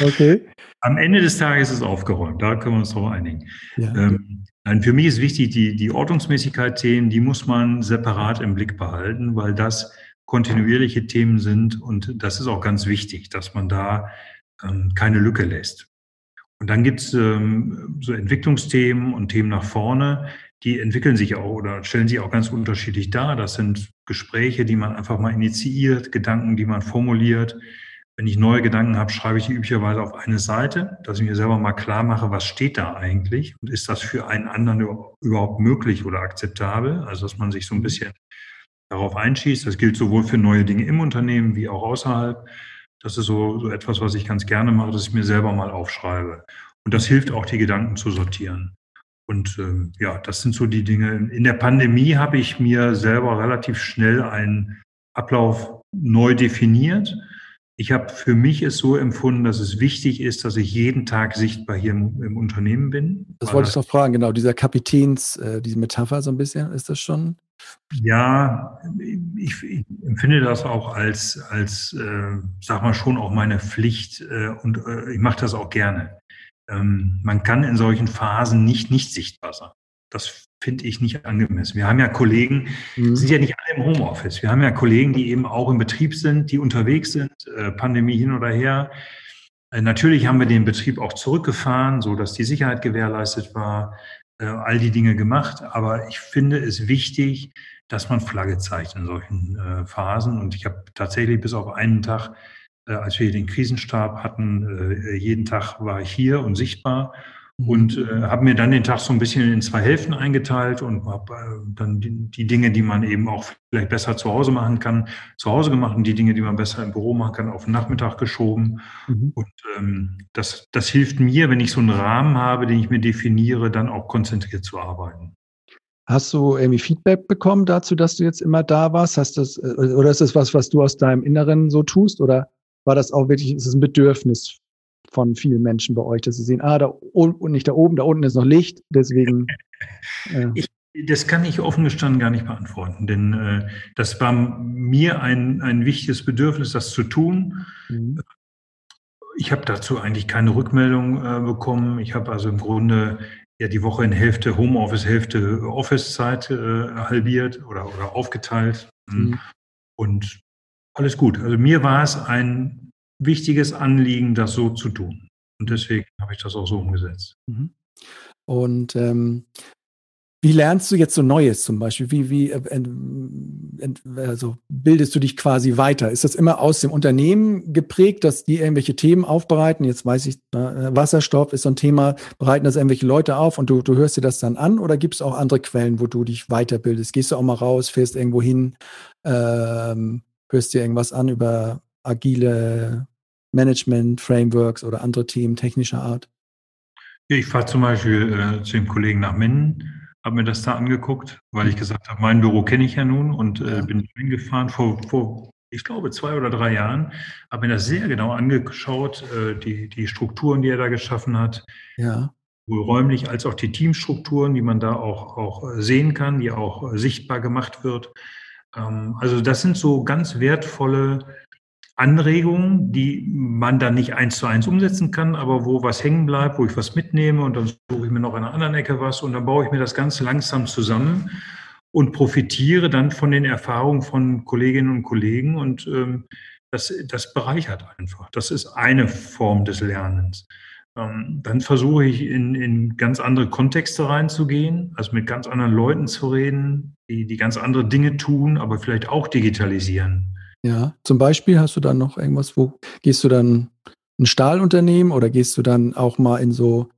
okay. Am Ende des Tages ist es aufgeräumt, da können wir uns drauf einigen. Ja. Ähm, für mich ist wichtig, die, die Ordnungsmäßigkeit-Themen, die muss man separat im Blick behalten, weil das kontinuierliche Themen sind und das ist auch ganz wichtig, dass man da ähm, keine Lücke lässt. Und dann gibt es ähm, so Entwicklungsthemen und Themen nach vorne, die entwickeln sich auch oder stellen sich auch ganz unterschiedlich dar. Das sind Gespräche, die man einfach mal initiiert, Gedanken, die man formuliert. Wenn ich neue Gedanken habe, schreibe ich die üblicherweise auf eine Seite, dass ich mir selber mal klar mache, was steht da eigentlich und ist das für einen anderen überhaupt möglich oder akzeptabel? Also, dass man sich so ein bisschen darauf einschießt. Das gilt sowohl für neue Dinge im Unternehmen wie auch außerhalb. Das ist so, so etwas, was ich ganz gerne mache, dass ich mir selber mal aufschreibe. Und das hilft auch, die Gedanken zu sortieren. Und ähm, ja, das sind so die Dinge. In der Pandemie habe ich mir selber relativ schnell einen Ablauf neu definiert. Ich habe für mich es so empfunden, dass es wichtig ist, dass ich jeden Tag sichtbar hier im, im Unternehmen bin. Das wollte ich noch fragen, genau. Dieser Kapitäns, äh, diese Metapher so ein bisschen, ist das schon? Ja, ich, ich empfinde das auch als, als äh, sag mal, schon auch meine Pflicht äh, und äh, ich mache das auch gerne. ähm, man kann in solchen Phasen nicht nicht sichtbar sein. Das finde ich nicht angemessen. Wir haben ja Kollegen, mhm. sind ja nicht alle im Homeoffice. Wir haben ja Kollegen, die eben auch im Betrieb sind, die unterwegs sind, äh, Pandemie hin oder her. Äh, natürlich haben wir den Betrieb auch zurückgefahren, so dass die Sicherheit gewährleistet war, all die Dinge gemacht. Aber ich finde es wichtig, dass man Flagge zeigt in solchen äh, Phasen. Und ich habe tatsächlich bis auf einen Tag, äh, als wir den Krisenstab hatten, äh, jeden Tag war ich hier und sichtbar. Und äh, habe mir dann den Tag so ein bisschen in zwei Hälften eingeteilt und habe äh, dann die, die, Dinge, die man eben auch vielleicht besser zu Hause machen kann, zu Hause gemacht und die Dinge, die man besser im Büro machen kann, auf den Nachmittag geschoben. Mhm. Und ähm, das, das hilft mir, wenn ich so einen Rahmen habe, den ich mir definiere, dann auch konzentriert zu arbeiten. Hast du irgendwie Feedback bekommen dazu, dass du jetzt immer da warst? Hast das, äh, oder ist das was, was du aus deinem Inneren so tust? Oder war das auch wirklich, ist es ein Bedürfnis von vielen Menschen bei euch, dass sie sehen, ah, da und nicht da oben, da unten ist noch Licht, deswegen. Äh. Ich, das kann ich offen gestanden gar nicht beantworten, denn äh, das war mir ein, ein wichtiges Bedürfnis, das zu tun. Mhm. Ich habe dazu eigentlich keine Rückmeldung äh, bekommen. Ich habe also im Grunde ja die Woche in Hälfte Homeoffice, Hälfte Office-Zeit äh, halbiert oder, oder aufgeteilt. Mhm. Und alles gut. Also mir war es ein wichtiges Anliegen, das so zu tun. Und deswegen habe ich das auch so umgesetzt. Mhm. Und ähm, wie lernst du jetzt so Neues zum Beispiel? Wie, wie äh, also bildest du dich quasi weiter? Ist das immer aus dem Unternehmen geprägt, dass die irgendwelche Themen aufbereiten? Jetzt weiß ich, äh, Wasserstoff ist so ein Thema, bereiten das irgendwelche Leute auf und du, du hörst dir das dann an oder gibt es auch andere Quellen, wo du dich weiterbildest? Gehst du auch mal raus, fährst irgendwo hin, ähm, hörst dir irgendwas an über agile Management-Frameworks oder andere Themen technischer Art? Ich fahre zum Beispiel äh, zu dem Kollegen nach Minden, habe mir das da angeguckt, weil ich gesagt habe, mein Büro kenne ich ja nun und äh, bin hingefahren vor, vor, ich glaube, zwei oder drei Jahren, habe mir das sehr genau angeschaut, äh, die, die Strukturen, die er da geschaffen hat. Ja. Sowohl räumlich als auch die Teamstrukturen, die man da auch, auch sehen kann, die auch sichtbar gemacht wird. Ähm, also das sind so ganz wertvolle Anregungen, die man dann nicht eins zu eins umsetzen kann, aber wo was hängen bleibt, wo ich was mitnehme und dann suche ich mir noch in einer anderen Ecke was und dann baue ich mir das Ganze langsam zusammen und profitiere dann von den Erfahrungen von Kolleginnen und Kollegen und ähm, das, das bereichert einfach. Das ist eine Form des Lernens. Ähm, dann versuche ich in, in ganz andere Kontexte reinzugehen, also mit ganz anderen Leuten zu reden, die, die ganz andere Dinge tun, aber vielleicht auch digitalisieren. Ja, zum Beispiel hast du dann noch irgendwas, wo gehst du dann ein Stahlunternehmen oder gehst du dann auch mal in so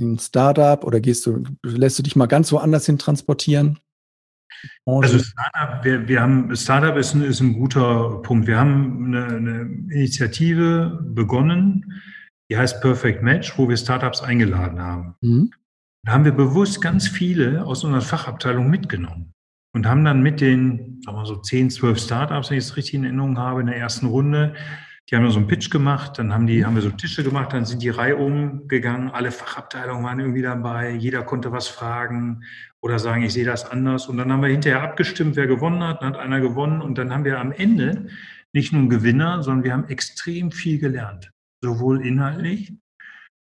ein Startup oder gehst du, lässt du dich mal ganz woanders hin transportieren? Also Startup, wir, wir haben, Startup ist ein, ist ein guter Punkt. Wir haben eine, eine Initiative begonnen, die heißt Perfect Match, wo wir Startups eingeladen haben. Mhm. Da haben wir bewusst ganz viele aus unserer Fachabteilung mitgenommen und haben dann mit den, sagen wir so 10, 12 Startups, wenn ich es richtig in Erinnerung habe, in der ersten Runde, die haben so einen Pitch gemacht, dann haben, die, haben wir so Tische gemacht, dann sind die Reihe umgegangen, alle Fachabteilungen waren irgendwie dabei, jeder konnte was fragen oder sagen, ich sehe das anders. Und dann haben wir hinterher abgestimmt, wer gewonnen hat, dann hat einer gewonnen und dann haben wir am Ende nicht nur einen Gewinner, sondern wir haben extrem viel gelernt, sowohl inhaltlich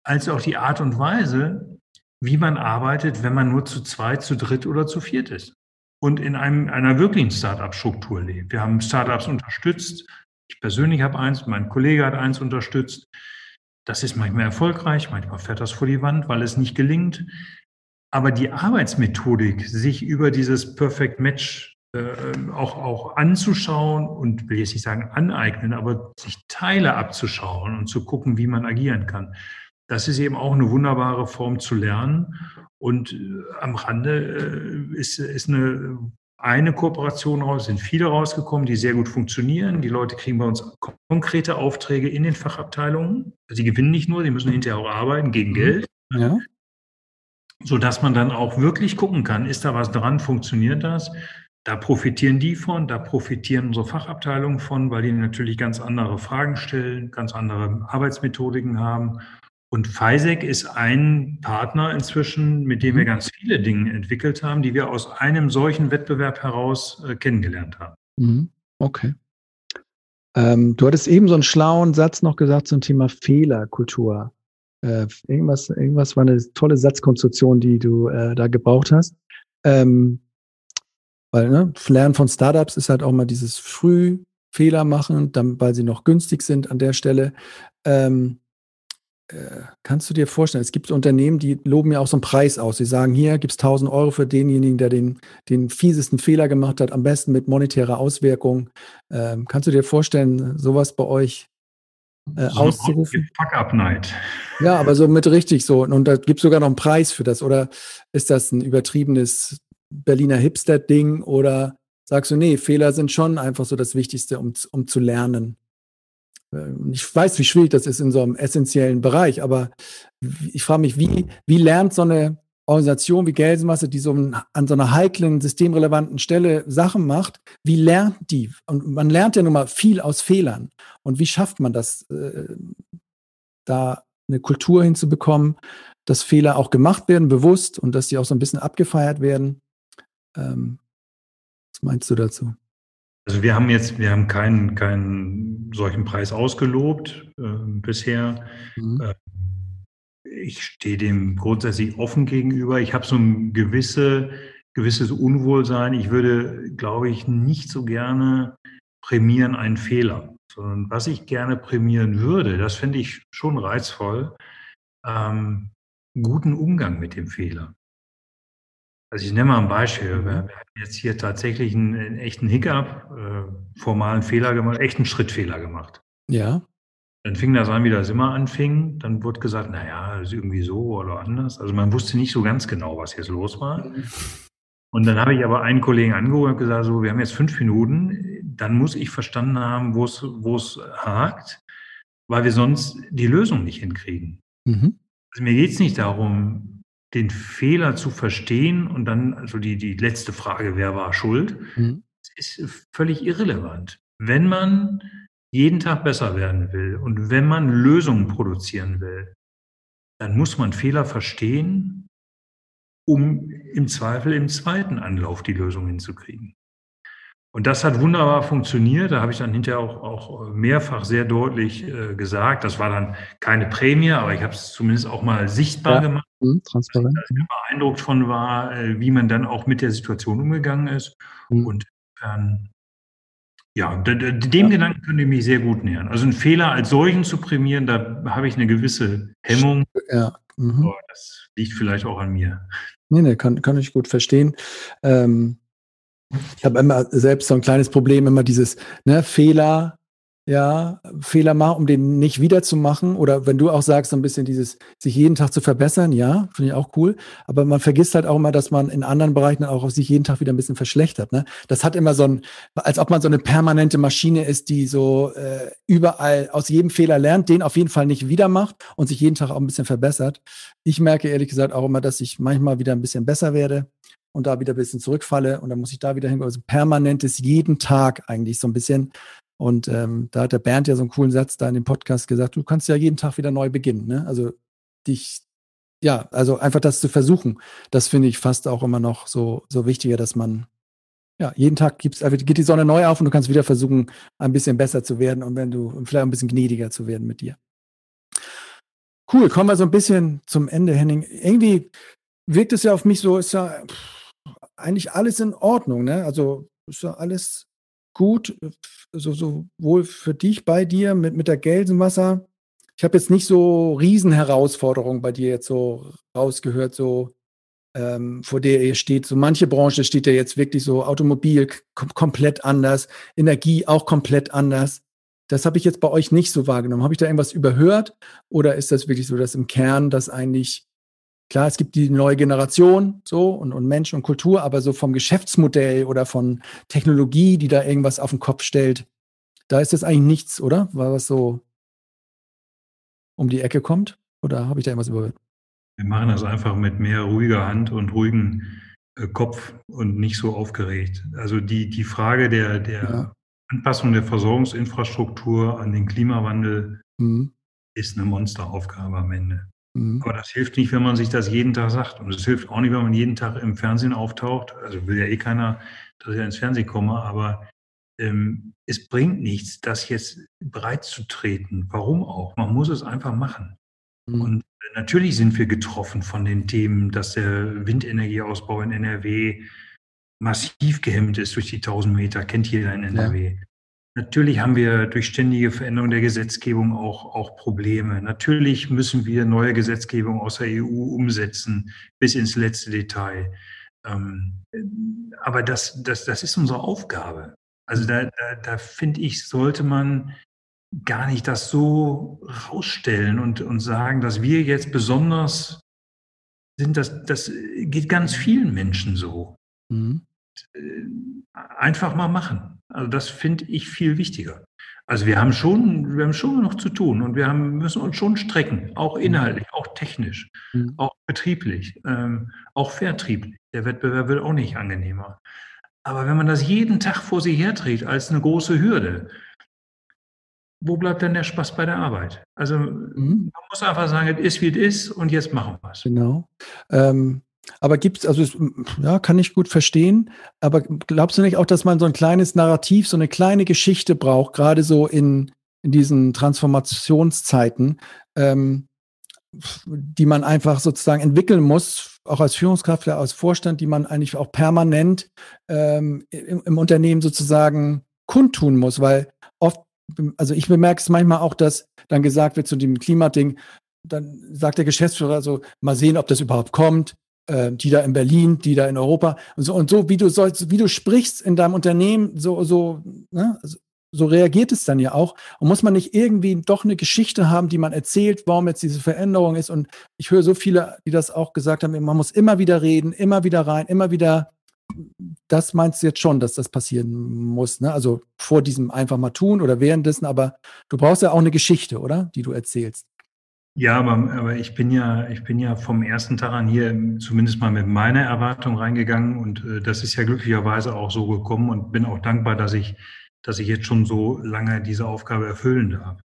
als auch die Art und Weise, wie man arbeitet, wenn man nur zu zweit, zu dritt oder zu viert ist und in einem, einer wirklichen Startup-Struktur lebt. Wir haben Startups unterstützt. Ich persönlich habe eins, mein Kollege hat eins unterstützt. Das ist manchmal erfolgreich, manchmal fährt das vor die Wand, weil es nicht gelingt. Aber die Arbeitsmethodik, sich über dieses Perfect Match äh, auch, auch anzuschauen und will jetzt nicht sagen aneignen, aber sich Teile abzuschauen und zu gucken, wie man agieren kann. Das ist eben auch eine wunderbare Form zu lernen. Und äh, am Rande äh, ist, ist eine, eine Kooperation raus, sind viele rausgekommen, die sehr gut funktionieren. Die Leute kriegen bei uns konkrete Aufträge in den Fachabteilungen. Sie gewinnen nicht nur, sie müssen hinterher auch arbeiten gegen mhm. Geld. Ja. Sodass man dann auch wirklich gucken kann, ist da was dran, funktioniert das? Da profitieren die von, da profitieren unsere Fachabteilungen von, weil die natürlich ganz andere Fragen stellen, ganz andere Arbeitsmethodiken haben und FISEC ist ein Partner inzwischen, mit dem wir mhm. ganz viele Dinge entwickelt haben, die wir aus einem solchen Wettbewerb heraus äh, kennengelernt haben. Mhm. Okay. Ähm, du hattest eben so einen schlauen Satz noch gesagt zum Thema Fehlerkultur. Äh, irgendwas, irgendwas war eine tolle Satzkonstruktion, die du äh, da gebraucht hast. Ähm, weil ne, Lernen von Startups ist halt auch mal dieses früh Fehler machen, dann, weil sie noch günstig sind an der Stelle. Ähm, äh, kannst du dir vorstellen, es gibt Unternehmen, die loben ja auch so einen Preis aus. Sie sagen, hier gibt es 1000 Euro für denjenigen, der den, den fiesesten Fehler gemacht hat, am besten mit monetärer Auswirkung. Ähm, kannst du dir vorstellen, sowas bei euch äh, so auszurufen? Fuck-up-Night. Ja, aber so mit richtig so. Und da gibt es sogar noch einen Preis für das. Oder ist das ein übertriebenes Berliner Hipster-Ding? Oder sagst du, nee, Fehler sind schon einfach so das Wichtigste, um, um zu lernen? Ich weiß, wie schwierig das ist in so einem essentiellen Bereich, aber ich frage mich, wie, wie lernt so eine Organisation wie Gelsenmasse, die so an so einer heiklen, systemrelevanten Stelle Sachen macht, wie lernt die? Und man lernt ja nun mal viel aus Fehlern. Und wie schafft man das, äh, da eine Kultur hinzubekommen, dass Fehler auch gemacht werden, bewusst und dass die auch so ein bisschen abgefeiert werden? Ähm, was meinst du dazu? Also wir haben jetzt, wir haben keinen, keinen solchen Preis ausgelobt äh, bisher. Mhm. Äh, ich stehe dem grundsätzlich offen gegenüber. Ich habe so ein gewisse, gewisses Unwohlsein. Ich würde, glaube ich, nicht so gerne prämieren einen Fehler, sondern was ich gerne prämieren würde, das finde ich schon reizvoll, ähm, guten Umgang mit dem Fehler. Also ich nenne mal ein Beispiel. Wir haben jetzt hier tatsächlich einen, einen echten Hiccup, äh, formalen Fehler gemacht, echten Schrittfehler gemacht. Ja. Dann fing das an, wie das immer anfing. Dann wurde gesagt, naja, ist irgendwie so oder anders. Also man wusste nicht so ganz genau, was jetzt los war. Und dann habe ich aber einen Kollegen angerufen und gesagt, so, wir haben jetzt fünf Minuten. Dann muss ich verstanden haben, wo es, wo es hakt, weil wir sonst die Lösung nicht hinkriegen. Mhm. Also mir geht es nicht darum, den Fehler zu verstehen und dann, also die, die letzte Frage, wer war schuld, mhm. ist völlig irrelevant. Wenn man jeden Tag besser werden will und wenn man Lösungen produzieren will, dann muss man Fehler verstehen, um im Zweifel im zweiten Anlauf die Lösung hinzukriegen. Und das hat wunderbar funktioniert. Da habe ich dann hinterher auch, auch mehrfach sehr deutlich äh, gesagt. Das war dann keine Prämie, aber ich habe es zumindest auch mal sichtbar ja, gemacht. Mh, transparent. Dass ich beeindruckt von war, äh, wie man dann auch mit der Situation umgegangen ist. Mhm. Und ähm, ja, dem ja. Gedanken könnte ich mich sehr gut nähern. Also einen Fehler als solchen zu prämieren, da habe ich eine gewisse Hemmung. Ja. Mhm. Das liegt vielleicht auch an mir. Nee, nee, kann, kann ich gut verstehen. Ähm, ich habe immer selbst so ein kleines Problem, immer dieses ne, Fehler, ja, Fehler machen, um den nicht wiederzumachen. Oder wenn du auch sagst, so ein bisschen dieses, sich jeden Tag zu verbessern, ja, finde ich auch cool. Aber man vergisst halt auch immer, dass man in anderen Bereichen auch auf sich jeden Tag wieder ein bisschen verschlechtert. Ne? Das hat immer so ein, als ob man so eine permanente Maschine ist, die so äh, überall aus jedem Fehler lernt, den auf jeden Fall nicht wieder macht und sich jeden Tag auch ein bisschen verbessert. Ich merke ehrlich gesagt auch immer, dass ich manchmal wieder ein bisschen besser werde und da wieder ein bisschen zurückfalle und dann muss ich da wieder hin. Also permanentes jeden Tag eigentlich so ein bisschen. Und ähm, da hat der Bernd ja so einen coolen Satz da in dem Podcast gesagt, du kannst ja jeden Tag wieder neu beginnen. Ne? Also dich, ja, also einfach das zu versuchen, das finde ich fast auch immer noch so, so wichtiger, dass man, ja, jeden Tag gibt's, geht die Sonne neu auf und du kannst wieder versuchen, ein bisschen besser zu werden und wenn du, vielleicht ein bisschen gnädiger zu werden mit dir. Cool, kommen wir so ein bisschen zum Ende, Henning. Irgendwie wirkt es ja auf mich so, ist ja pff, eigentlich alles in Ordnung, ne? Also ist ja alles gut, so, sowohl für dich bei dir mit, mit der Gelsenwasser. Ich habe jetzt nicht so Riesenherausforderungen bei dir jetzt so rausgehört, so ähm, vor der ihr steht. So manche Branche steht ja jetzt wirklich so Automobil kom komplett anders, Energie auch komplett anders. Das habe ich jetzt bei euch nicht so wahrgenommen. Habe ich da irgendwas überhört? Oder ist das wirklich so, dass im Kern das eigentlich Klar, es gibt die neue Generation so und, und Mensch und Kultur, aber so vom Geschäftsmodell oder von Technologie, die da irgendwas auf den Kopf stellt, da ist das eigentlich nichts, oder? Weil was so um die Ecke kommt? Oder habe ich da irgendwas überhört? Wir machen das einfach mit mehr ruhiger Hand und ruhigem äh, Kopf und nicht so aufgeregt. Also die, die Frage der, der ja. Anpassung der Versorgungsinfrastruktur an den Klimawandel mhm. ist eine Monsteraufgabe am Ende. Mhm. Aber das hilft nicht, wenn man sich das jeden Tag sagt. Und es hilft auch nicht, wenn man jeden Tag im Fernsehen auftaucht. Also will ja eh keiner, dass ich ins Fernsehen komme, aber ähm, es bringt nichts, das jetzt breit zu treten. Warum auch? Man muss es einfach machen. Mhm. Und natürlich sind wir getroffen von den Themen, dass der Windenergieausbau in NRW massiv gehemmt ist durch die 1000 Meter, kennt jeder in NRW. Ja. Natürlich haben wir durch ständige Veränderung der Gesetzgebung auch, auch Probleme. Natürlich müssen wir neue Gesetzgebung aus der EU umsetzen bis ins letzte Detail. Ähm, aber das, das, das ist unsere Aufgabe. Also da, da, da finde ich, sollte man gar nicht das so rausstellen und, und sagen, dass wir jetzt besonders sind. Das, das geht ganz vielen Menschen so. Mhm. Äh, einfach mal machen. Also das finde ich viel wichtiger. Also wir haben schon, wir haben schon noch zu tun und wir haben, müssen uns schon strecken, auch mhm. inhaltlich, auch technisch, mhm. auch betrieblich, ähm, auch vertrieblich. Der Wettbewerb wird auch nicht angenehmer. Aber wenn man das jeden Tag vor sich herträgt als eine große Hürde, wo bleibt dann der Spaß bei der Arbeit? Also mhm. man muss einfach sagen, es ist wie es ist und jetzt machen wir es. Genau. Ähm, aber gibt es, also ja, kann ich gut verstehen, aber glaubst du nicht auch, dass man so ein kleines Narrativ, so eine kleine Geschichte braucht, gerade so in, in diesen Transformationszeiten, ähm, die man einfach sozusagen entwickeln muss, auch als Führungskraft, als Vorstand, die man eigentlich auch permanent ähm, im, im Unternehmen sozusagen kundtun muss, weil oft also ich bemerke es manchmal auch, dass dann gesagt wird zu dem Klimading, dann sagt der Geschäftsführer so, mal sehen, ob das überhaupt kommt, äh, die da in Berlin, die da in Europa und so und so, wie du sollst, wie du sprichst in deinem Unternehmen, so, so, ne, so reagiert es dann ja auch. Und muss man nicht irgendwie doch eine Geschichte haben, die man erzählt, warum jetzt diese Veränderung ist? Und ich höre so viele, die das auch gesagt haben, man muss immer wieder reden, immer wieder rein, immer wieder das meinst du jetzt schon, dass das passieren muss, ne? Also vor diesem einfach mal tun oder währenddessen, aber du brauchst ja auch eine Geschichte, oder? Die du erzählst. Ja, aber, aber ich bin ja, ich bin ja vom ersten Tag an hier zumindest mal mit meiner Erwartung reingegangen und äh, das ist ja glücklicherweise auch so gekommen und bin auch dankbar, dass ich, dass ich jetzt schon so lange diese Aufgabe erfüllen darf.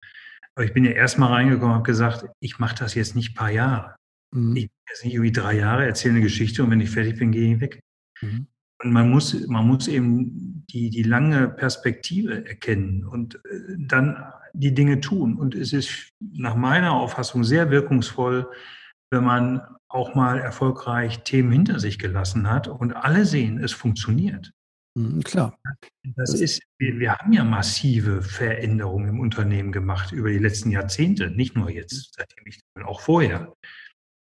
Aber ich bin ja erst mal reingekommen und habe gesagt, ich mache das jetzt nicht ein paar Jahre. Mhm. Ich jetzt nicht irgendwie drei Jahre, erzähle eine Geschichte und wenn ich fertig bin, gehe ich weg. Mhm. Und man muss, man muss eben die, die lange Perspektive erkennen und äh, dann die Dinge tun. Und es ist nach meiner Auffassung sehr wirkungsvoll, wenn man auch mal erfolgreich Themen hinter sich gelassen hat und alle sehen, es funktioniert. Mhm, klar. Das ist, wir, haben ja massive Veränderungen im Unternehmen gemacht über die letzten Jahrzehnte, nicht nur jetzt, seitdem ich, auch vorher.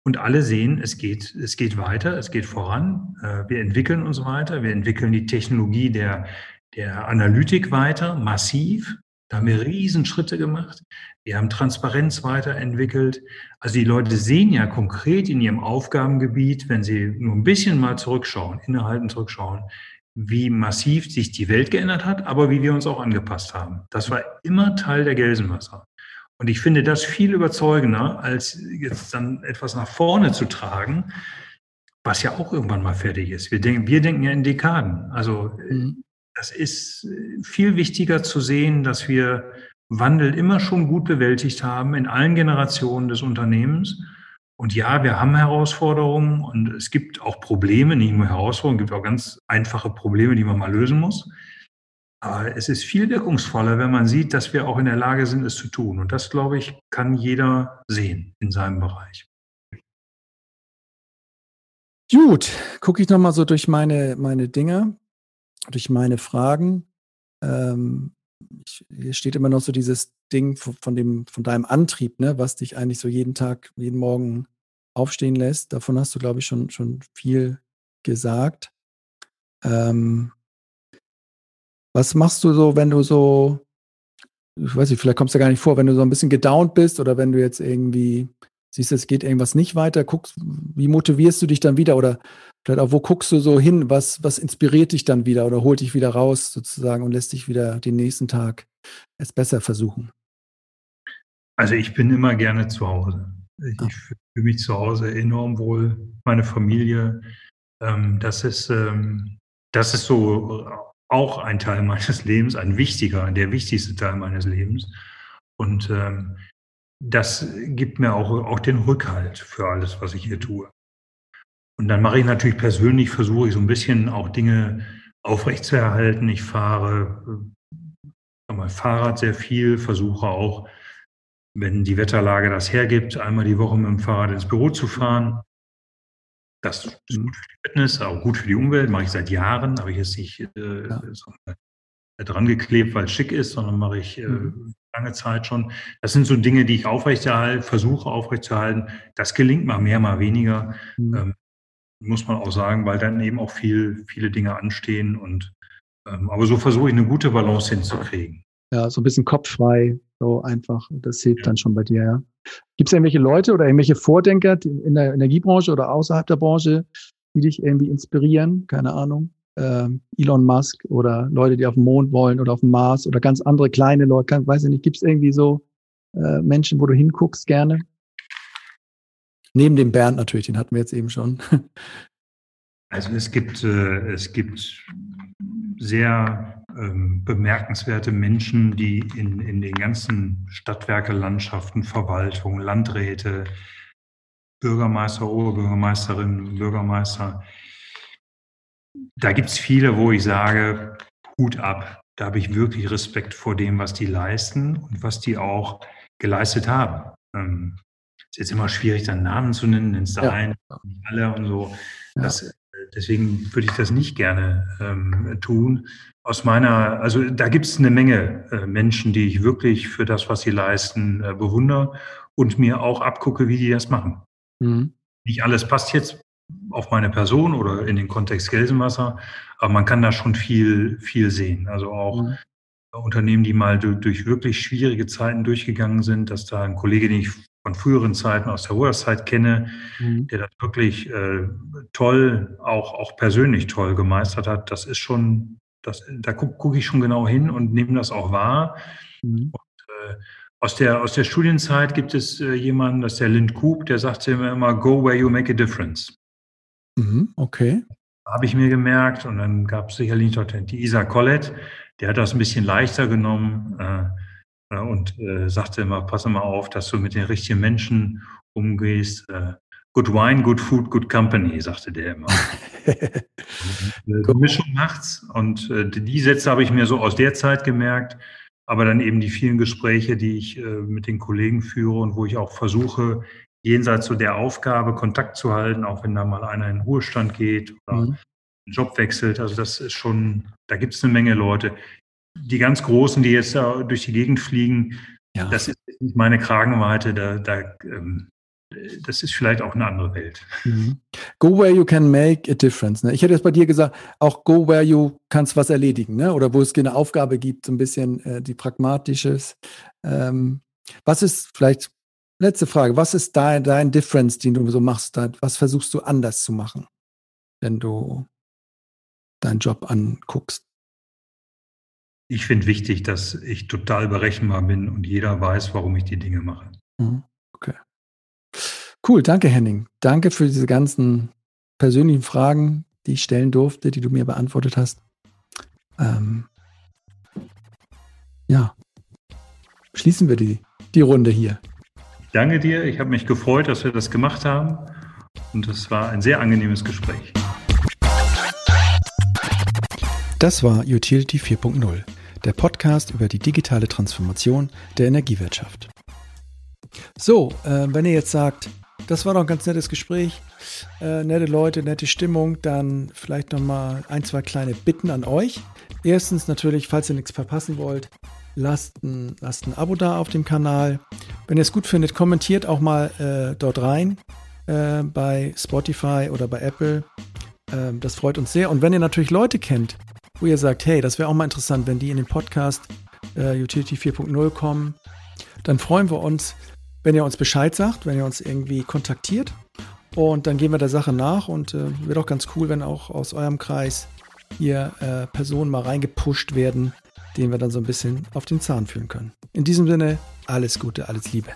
Und alle sehen, es geht, es geht weiter, es geht voran. Äh, wir entwickeln uns weiter. Wir entwickeln die Technologie der, der Analytik weiter, massiv. Da haben wir Riesenschritte gemacht. Wir haben Transparenz weiterentwickelt. Also die Leute sehen ja konkret in ihrem Aufgabengebiet, wenn sie nur ein bisschen mal zurückschauen, innehalten zurückschauen, wie massiv sich die Welt geändert hat, aber wie wir uns auch angepasst haben. Das war immer Teil der Gelsenwasser. Und ich finde das viel überzeugender, als jetzt dann etwas nach vorne zu tragen, was ja auch irgendwann mal fertig ist. Wir denken, wir denken ja in Dekaden. Also das ist viel wichtiger zu sehen, dass wir Wandel immer schon gut bewältigt haben in allen Generationen des Unternehmens. Und ja, wir haben Herausforderungen und es gibt auch Probleme, nicht nur Herausforderungen, es gibt auch ganz einfache Probleme, die man mal lösen muss. Aber es ist viel wirkungsvoller, wenn man sieht, dass wir auch in der Lage sind, es zu tun. Und das, glaube ich, kann jeder sehen in seinem Bereich. Gut, gucke ich nochmal so durch meine, meine Dinge, durch meine Fragen. Ähm, ich, hier steht immer noch so dieses Ding von, dem, von deinem Antrieb, ne, was dich eigentlich so jeden Tag, jeden Morgen aufstehen lässt. Davon hast du, glaube ich, schon, schon viel gesagt. Ähm, was machst du so, wenn du so, ich weiß nicht, vielleicht kommst du gar nicht vor, wenn du so ein bisschen gedownt bist oder wenn du jetzt irgendwie siehst, es geht irgendwas nicht weiter, guckst, wie motivierst du dich dann wieder oder vielleicht auch, wo guckst du so hin, was, was inspiriert dich dann wieder oder holt dich wieder raus sozusagen und lässt dich wieder den nächsten Tag es besser versuchen? Also ich bin immer gerne zu Hause. Ich, ah. fühle mich zu Hause enorm wohl, meine Familie. Ähm, das ist, ähm, das ist so auch ein Teil meines Lebens, ein wichtiger, der wichtigste Teil meines Lebens. Und ähm, das gibt mir auch, auch den Rückhalt für alles, was ich hier tue. Und dann mache ich natürlich persönlich, versuche ich so ein bisschen auch Dinge aufrechtzuerhalten. Ich fahre äh, mal Fahrrad sehr viel, versuche auch wenn die Wetterlage das hergibt, einmal die Woche mit dem Fahrrad ins Büro zu fahren. Das ist mhm. gut für die Fitness, auch gut für die Umwelt, mache ich seit Jahren, habe ich jetzt nicht äh, ja. so dran geklebt, weil es schick ist, sondern mache ich äh, mhm. lange Zeit schon. Das sind so Dinge, die ich aufrechterhalte, versuche aufrechtzuerhalten. Das gelingt mal mehr, mal weniger. Mhm. Ähm, muss man auch sagen, weil dann eben auch viel, viele Dinge anstehen und ähm, aber so versuche ich eine gute Balance hinzukriegen. Ja, so ein bisschen kopffrei, so einfach. Das hilft ja. dann schon bei dir, ja. Gibt es irgendwelche Leute oder irgendwelche Vordenker in der Energiebranche oder außerhalb der Branche, die dich irgendwie inspirieren? Keine Ahnung. Ähm, Elon Musk oder Leute, die auf dem Mond wollen oder auf dem Mars oder ganz andere kleine Leute, kann, weiß ich nicht, gibt es irgendwie so äh, Menschen, wo du hinguckst gerne? Neben dem Bernd natürlich, den hatten wir jetzt eben schon. Also es gibt, äh, es gibt sehr ähm, bemerkenswerte Menschen, die in, in den ganzen Stadtwerke, Landschaften, Verwaltung, Landräte, Bürgermeister, Oberbürgermeisterinnen, Bürgermeister, da gibt es viele, wo ich sage, Hut ab. Da habe ich wirklich Respekt vor dem, was die leisten und was die auch geleistet haben. Ähm, ist jetzt immer schwierig, dann Namen zu nennen, nennst du ja. einen, nicht alle und so. Ja. Das, deswegen würde ich das nicht gerne ähm, tun. Aus meiner, also da gibt es eine Menge äh, Menschen, die ich wirklich für das, was sie leisten, äh, bewundere und mir auch abgucke, wie die das machen. Mhm. Nicht alles passt jetzt auf meine Person oder in den Kontext Gelsenwasser, aber man kann da schon viel, viel sehen. Also auch mhm. Unternehmen, die mal durch wirklich schwierige Zeiten durchgegangen sind, dass da ein Kollege, den ich von früheren Zeiten aus der Ruherzeit kenne, mhm. der das wirklich äh, toll, auch, auch persönlich toll gemeistert hat, das ist schon, das, da gucke guck ich schon genau hin und nehme das auch wahr. Mhm. Und, äh, aus der, aus der Studienzeit gibt es äh, jemanden, das ist der Lind Coop, der sagt immer, immer, go where you make a difference. Mhm, okay. Habe ich mir gemerkt und dann gab es sicherlich noch die Isa Collett, der hat das ein bisschen leichter genommen. Äh, und äh, sagte immer, pass mal auf, dass du mit den richtigen Menschen umgehst. Äh, good wine, good food, good company, sagte der immer. und, äh, Mischung macht's. Und äh, die Sätze habe ich mir so aus der Zeit gemerkt, aber dann eben die vielen Gespräche, die ich äh, mit den Kollegen führe und wo ich auch versuche, jenseits so der Aufgabe Kontakt zu halten, auch wenn da mal einer in den Ruhestand geht oder mhm. einen Job wechselt. Also das ist schon, da gibt es eine Menge Leute die ganz Großen, die jetzt da durch die Gegend fliegen, ja. das ist nicht meine Kragenweite. Da, da, ähm, das ist vielleicht auch eine andere Welt. Mhm. Go where you can make a difference. Ne? Ich hätte jetzt bei dir gesagt, auch go where you kannst was erledigen, ne? oder wo es eine Aufgabe gibt, so ein bisschen äh, die pragmatisches. Ähm, was ist vielleicht, letzte Frage, was ist dein, dein Difference, den du so machst? Was versuchst du anders zu machen, wenn du deinen Job anguckst? Ich finde wichtig, dass ich total berechenbar bin und jeder weiß, warum ich die Dinge mache. Mhm. Okay. Cool, danke Henning. Danke für diese ganzen persönlichen Fragen, die ich stellen durfte, die du mir beantwortet hast. Ähm, ja, schließen wir die, die Runde hier. danke dir. Ich habe mich gefreut, dass wir das gemacht haben. Und es war ein sehr angenehmes Gespräch. Das war Utility 4.0 der Podcast über die digitale Transformation der Energiewirtschaft. So, äh, wenn ihr jetzt sagt, das war doch ein ganz nettes Gespräch, äh, nette Leute, nette Stimmung, dann vielleicht nochmal ein, zwei kleine Bitten an euch. Erstens natürlich, falls ihr nichts verpassen wollt, lasst ein, lasst ein Abo da auf dem Kanal. Wenn ihr es gut findet, kommentiert auch mal äh, dort rein äh, bei Spotify oder bei Apple. Ähm, das freut uns sehr. Und wenn ihr natürlich Leute kennt, wo ihr sagt, hey, das wäre auch mal interessant, wenn die in den Podcast äh, Utility 4.0 kommen, dann freuen wir uns, wenn ihr uns Bescheid sagt, wenn ihr uns irgendwie kontaktiert. Und dann gehen wir der Sache nach und äh, wäre doch ganz cool, wenn auch aus eurem Kreis hier äh, Personen mal reingepusht werden, denen wir dann so ein bisschen auf den Zahn fühlen können. In diesem Sinne, alles Gute, alles Liebe.